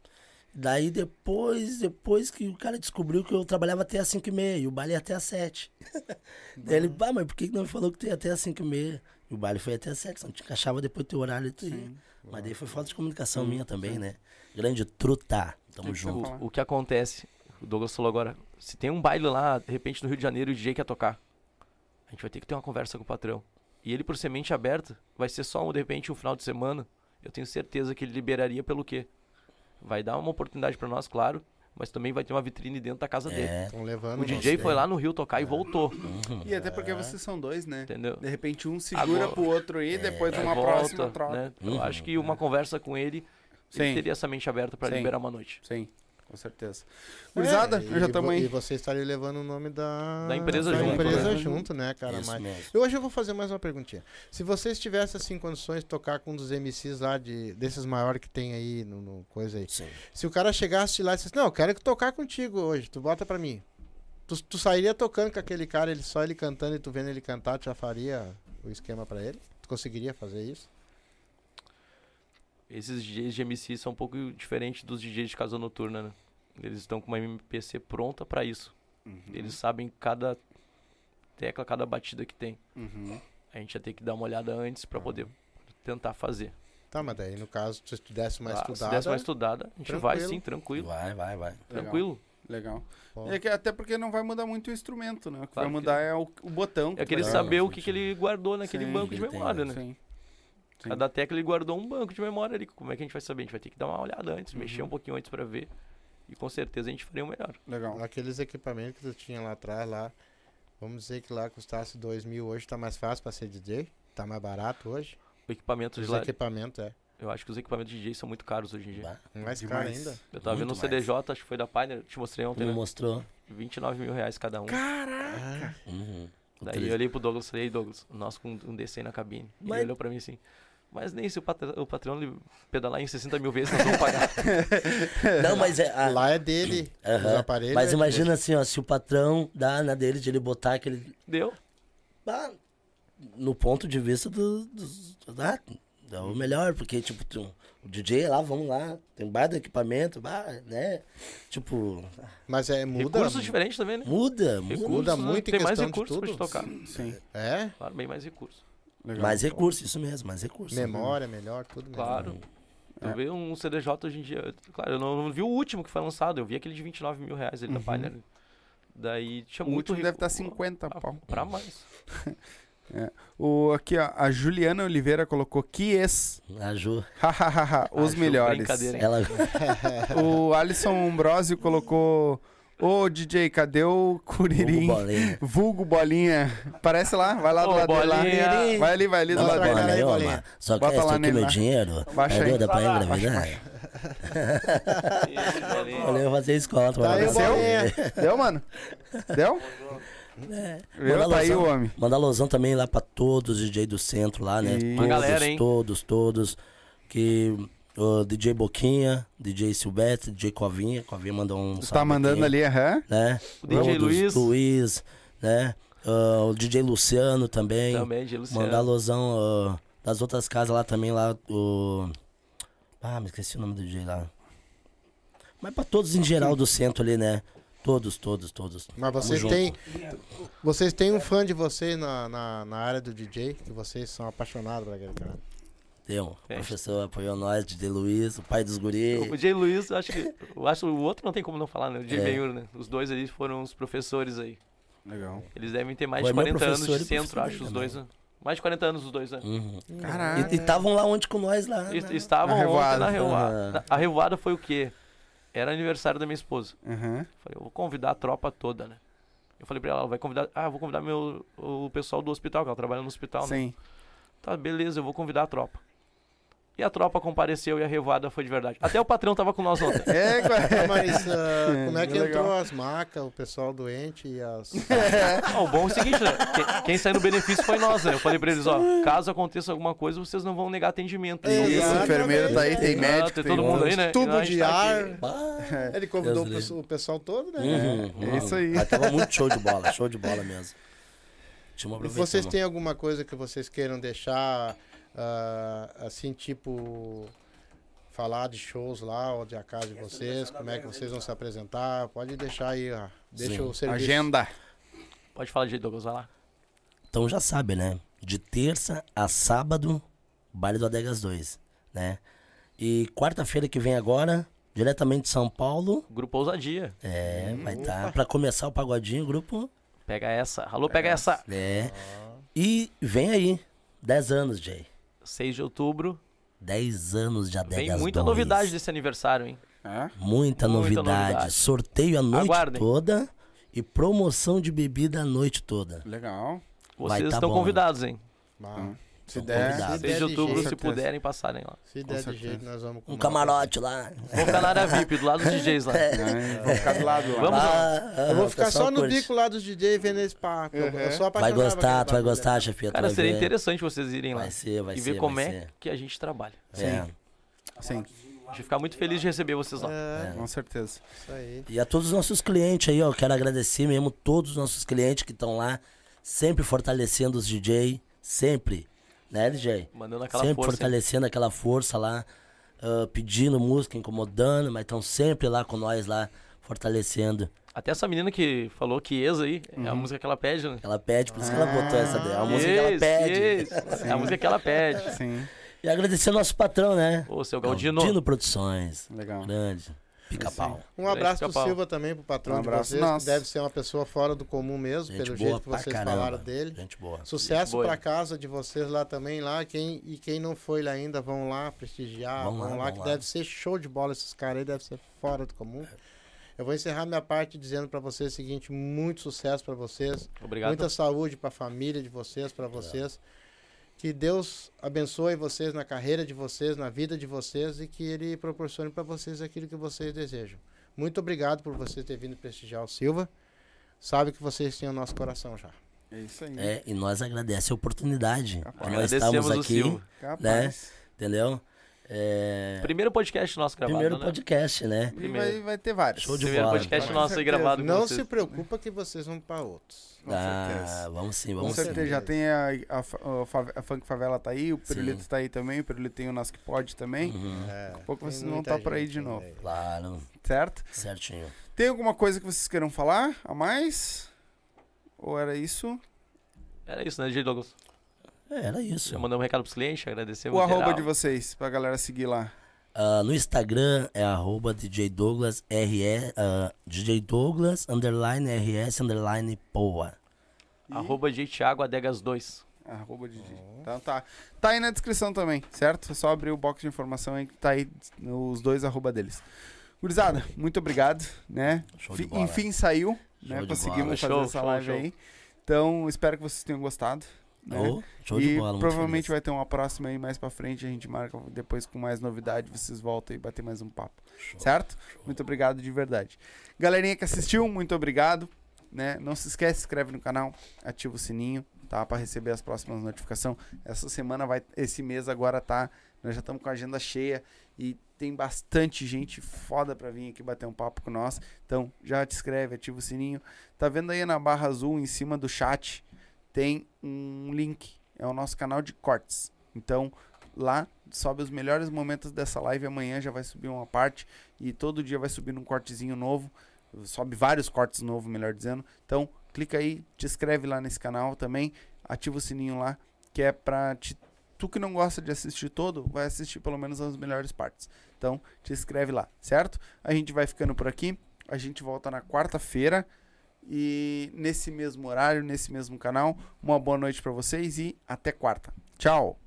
Daí depois, depois que o cara descobriu que eu trabalhava até as 5 e meia e o baile ia até as 7. Daí ele, bah, mas por que não me falou que tu ia até as 5 e meia? E o baile foi até as 7, não te encaixava depois do teu horário e tu ia. Mas daí foi falta de comunicação minha também, né? Grande truta, tamo junto. o, o que acontece, o Douglas falou agora, se tem um baile lá, de repente no Rio de Janeiro e o DJ quer tocar, a gente vai ter que ter uma conversa com o patrão. E ele, por semente aberta, vai ser só, um, de repente, um final de semana. Eu tenho certeza que ele liberaria pelo quê? Vai dar uma oportunidade pra nós, claro, mas também vai ter uma vitrine dentro da casa dele. É, Estão levando. O DJ foi lá no Rio tocar e voltou, E até porque vocês são dois, né? entendeu? De repente um segura Agora- pro outro aí, depois Aí uma volta, próxima troca. né? Eu Uhum. acho que uma conversa com ele, ele Sim. teria essa mente aberta pra Sim. liberar uma noite. Sim, com certeza. É, Gurizada, e, já estamos aí. E você estaria levando o nome da, Da empresa da junto, empresa né? junto, né, cara? isso Mas mesmo. eu hoje eu vou fazer mais uma perguntinha. Se vocês tivessem assim condições de tocar com um dos MCs lá de desses maiores que tem aí no, no coisa aí. Sim. Se o cara chegasse lá e dissesse: "Não, eu quero que tocar contigo hoje, tu bota pra mim". Tu, tu sairia tocando com aquele cara, ele só ele cantando e tu vendo ele cantar, tu já faria o esquema pra ele? Tu conseguiria fazer isso? Esses DJs de MC são um pouco diferentes dos DJs de casa noturna, né? Eles estão com uma MPC pronta pra isso. Uhum. Eles sabem cada tecla, cada batida que tem. Uhum. A gente ia ter que dar uma olhada antes pra poder tentar fazer. Tá, mas daí no caso, se tu desse uma Ah, estudada, Se desse uma estudada, a gente vai Tranquilo. sim, tranquilo. Vai, vai, vai. Tranquilo. Legal. Bom. É que até porque não vai mudar muito o instrumento, né? O que Claro vai que mudar é o, o botão. É querer Claro, saber o que, que ele guardou naquele Sim, banco de ele tem, memória, né? Sim. Sim. Cada tecla ele guardou um banco de memória ali. Como é que a gente vai saber? A gente vai ter que dar uma olhada antes, Uhum. mexer um pouquinho antes pra ver. E com certeza a gente faria o melhor. Legal. Aqueles equipamentos que tu tinha lá atrás, lá, vamos dizer que lá custasse dois mil, hoje tá mais fácil pra ser DJ? Tá mais barato hoje? O equipamento de Os lá, equipamentos, é. eu acho que os equipamentos de DJ são muito caros hoje em dia. Mais caro ainda. Eu tava vendo um Muito CDJ, acho que foi da Pioneer, te mostrei ontem, me né? mostrou. 29 mil reais cada um. Ah, Uhum. Daí eu olhei pro Douglas e falei, "Ei, Douglas, nós com um DC na cabine. Mas- Ele olhou pra mim assim, mas nem se o, patr o patrão ele pedalar em 60 mil vezes, nós vamos pagar. Não, mas é. a- lá é dele, os Aham. aparelhos. Mas é imagina assim, ó, se o patrão dá na dele de ele botar aquele. Deu. Ah, no ponto de vista do- dos. ah, é o melhor, porque, tipo, tu- o DJ lá, vamos lá, tem bar do equipamento, bah, né? Tipo, Mas é, muda. Recursos diferentes também, né? muda, muda. Recursos, muda né? muito em Tem mais questão de recursos pra gente tudo. tocar. Sim. É? Claro, bem mais recursos. Legal. Mais recurso, isso mesmo, mais recurso. Memória melhor, tudo melhor. Claro. É. vê um CDJ hoje em dia. Claro, eu não, não vi o último que foi lançado, eu vi aquele de 29 mil reais ali da Uhum. Pioneer. Daí tinha O muito último deve estar recu- 50 Ah, pau. Pra mais. O, aqui, ó, a Juliana Oliveira colocou Kies. A Ju, Hahaha, os Ju, melhores. ela. O Alisson Ambrosio colocou. Ô DJ, cadê o Curirim? Vulgo bolinha. Vulgo bolinha. Parece lá, vai lá do Ô, lado dele lá. Vai ali, vai ali do lado dele. aí, Bolinha. Só Bota quer lá nele meu lá. dinheiro. Baixa aí. Ajuda pra Baixa, engravidar. Olha, eu vou fazer escola. Tá aí bolinha. Deu, mano? Deu? É. Manda Tá aí o alusão- homem. Manda alusão também lá pra todos os DJ do centro lá, né? Isso. Todos, galera, hein? todos, todos. Que o DJ Boquinha, DJ Silvestre, DJ Covinha. Covinha mandou um Tá mandando aqui, ali, aham. Né? O DJ Todos, Luiz. Luiz, né? Ah, o DJ Luciano também. Também, de Luciano. Mandar alusão ah, das outras casas lá também, lá, o... Ah, me esqueci o nome do DJ lá. Mas pra todos em geral do centro ali, né? Todos, todos, todos. Mas vocês têm. Vocês têm um fã de vocês na, na, na área do DJ, que vocês são apaixonados por aquele cara. Tem um Tem. professor apoiou nós, DJ Luiz, o pai dos O guri. DJ Luiz, acho que. Eu acho que o outro não tem como não falar, né? O DJ É. Benhur, né? Os dois ali foram os professores aí. Legal. Eles devem ter mais Foi de meu 40 anos de centro, acho, os dois, né? Mais de 40 anos os dois, né? Uhum. Caraca. E estavam lá ontem com nós lá. E- né? Estavam Na ontem revoada. na revoada. Na- A revoada foi o quê? Era aniversário da minha esposa. Aham. Falei, eu vou convidar a tropa toda, né? Eu falei pra ela, ela vai convidar. Ah, eu vou convidar meu, o pessoal do hospital, que ela trabalha no hospital, né? Sim. Tá, beleza, eu vou convidar a tropa. E a tropa compareceu e a revoada foi de verdade. Até o patrão tava com nós ontem. É, Ah, Mas ah, como é que Legal. entrou as macas, o pessoal doente e as. Ah, o bom é o seguinte, né? Quem, quem saiu no benefício foi nós, né? Eu falei pra eles, ó, caso aconteça alguma coisa, vocês não vão negar atendimento. É, Isso, Exatamente. enfermeira tá aí, tem Ah, médico, tem tem todo mundo aí, né? Tubo a gente de tá ar. Bah. Ele convidou o Deus pessoal, o pessoal todo, né? Uhum, É isso aí. Mas tava muito show de bola, show de bola mesmo. E vocês têm alguma coisa que vocês queiram deixar, ah, assim, tipo, falar de shows lá, ou de a casa de vocês, como é que vocês vão se apresentar? Pode deixar aí, ó. Deixa Sim. o serviço. Agenda. Pode falar de Douglas, vai lá. Então já sabe, né? De terça a sábado, baile do Adegas 2, né? E quarta-feira que vem agora, diretamente de São Paulo, Grupo Ousadia. é, vai estar pra começar o pagodinho, grupo, Pega essa. Alô, pega essa. é. E vem aí, 10 anos, Jay. 6 de outubro. 10 anos de Adegas Vem muita 2. novidade desse aniversário, hein? É? Muita, Muita novidade. novidade. Sorteio a noite Aguardem. toda e promoção de bebida a noite toda. Legal. Vocês tá estão bom. convidades, hein? Ah, Se der, convidados. 6 de outubro, se puderem, passarem lá. se der de jeito, nós vamos com Um camarote lá. Vou ficar na área VIP, do lado dos DJs lá. né? Vou ficar do lado lá. Vamos Ah, ah, Eu vou o ficar só no bico lá dos DJ vendo esse papo. Eu- Eu sou Vai gostar, tu vai gostar, chefia. Cara, vai seria ver. interessante vocês irem lá. Vai ser, vai e ser. ver como é ser. que a gente trabalha. É. Sim, A gente ficar muito feliz de receber vocês lá. É, com certeza. isso aí. E a todos os nossos clientes aí, ó, eu quero agradecer mesmo todos os nossos clientes que estão lá, sempre fortalecendo os DJ, sempre, né, DJ? Mandando aquela sempre força. hein? fortalecendo aquela força lá, ah, pedindo música, incomodando, mas estão sempre lá com nós lá, fortalecendo. Até essa menina que falou que ex aí, é Uhum. a música que ela pede, né? Ela pede, por isso que ela botou essa daí. É a música que ela Isso, pede. isso. É a música que ela pede. Sim, E agradecer ao nosso patrão, né? Ô, seu Galdino. Galdino Produções. legal. Grande. Pica-pau. Um abraço pro Pica-Pau. Silva também, pro patrão Um de abraço vocês, nosso. que deve ser uma pessoa fora do comum mesmo, Gente pelo jeito que vocês caramba. falaram dele. Gente boa. Sucesso boa. pra casa de vocês lá também, lá. Quem, e quem não foi lá ainda, vão lá prestigiar. Vamos vão lá, lá, vamos que lá. deve ser show de bola esses caras aí, deve ser fora do comum. Eu vou encerrar minha parte dizendo pra vocês o seguinte: muito sucesso pra vocês. Obrigado. Muita saúde pra família de vocês, pra vocês. Que Deus abençoe vocês na carreira de vocês, na vida de vocês e que Ele proporcione pra vocês aquilo que vocês desejam. Muito obrigado por vocês terem vindo prestigiar o Silva. Sabe que vocês têm o nosso coração já. É isso aí. É, e nós agradecemos a oportunidade. Capaz. nós estamos aqui. Capaz. entendeu? É, Primeiro podcast nosso gravado, primeiro né? podcast, né? E vai, vai ter vários. Show de Primeiro bola. podcast Com nosso aí gravado com Não vocês. se preocupa que vocês vão para outros. Com ah, certeza. vamos sim, Com vamos sim. certeza, já tem a, a, a a Funk Favela tá aí, o Sim. Pirulito tá aí também, o Pirulito tem o Nós Que Pode também, Uhum, É, pouco tem vocês vão muita tá por aí de novo. aí. claro, certo? certinho. Tem alguma coisa que vocês queiram falar a mais? Ou era isso? Era isso, né, DJ Douglas? É, era isso. Já mandamos um recado pros clientes, agradecemos O arroba geral. de vocês, pra galera seguir lá. Ah, no Instagram é arroba DJ Douglas RE, ah, DJ Douglas underline RS underline Poa. E- Arroba DJ Thiago Adegas 2. Arroba DJ. Então tá. Tá aí na descrição também, certo? É só abrir o box de informação aí que tá aí os dois arroba deles. Gurizada, muito obrigado, né? Show de Fi- bola. Enfim saiu, Show né? de Conseguimos bola. fazer Show, essa show, live show. aí. Então, espero que vocês tenham gostado. Né? Oh, show e bola, provavelmente vai ter uma próxima aí mais pra frente. A gente marca depois com mais novidade. Vocês voltam e bater mais um papo. Show. Certo? Muito obrigado de verdade. Galerinha que assistiu, muito obrigado. Né? Não se esquece, se inscreve no canal, ativa o sininho, tá? Pra receber as próximas notificações. Essa semana vai. Esse mês agora tá. Nós já estamos com a agenda cheia e tem bastante gente foda pra vir aqui bater um papo com nós. Então já te inscreve, ativa o sininho. Tá vendo aí na barra azul em cima do chat? Tem um link. É o nosso canal de cortes. Então lá sobe os melhores momentos dessa live. Amanhã já vai subir uma parte e todo dia vai subir um cortezinho novo. Sobe vários cortes novos, melhor dizendo. Então clica aí, te inscreve lá nesse canal também. Ativa o sininho lá, que é pra te tu que não gosta de assistir todo, vai assistir pelo menos as melhores partes. Então, te inscreve lá, certo? A gente vai ficando por aqui. A gente volta na quarta-feira e nesse mesmo horário, nesse mesmo canal, uma boa noite para vocês e até quarta. Tchau!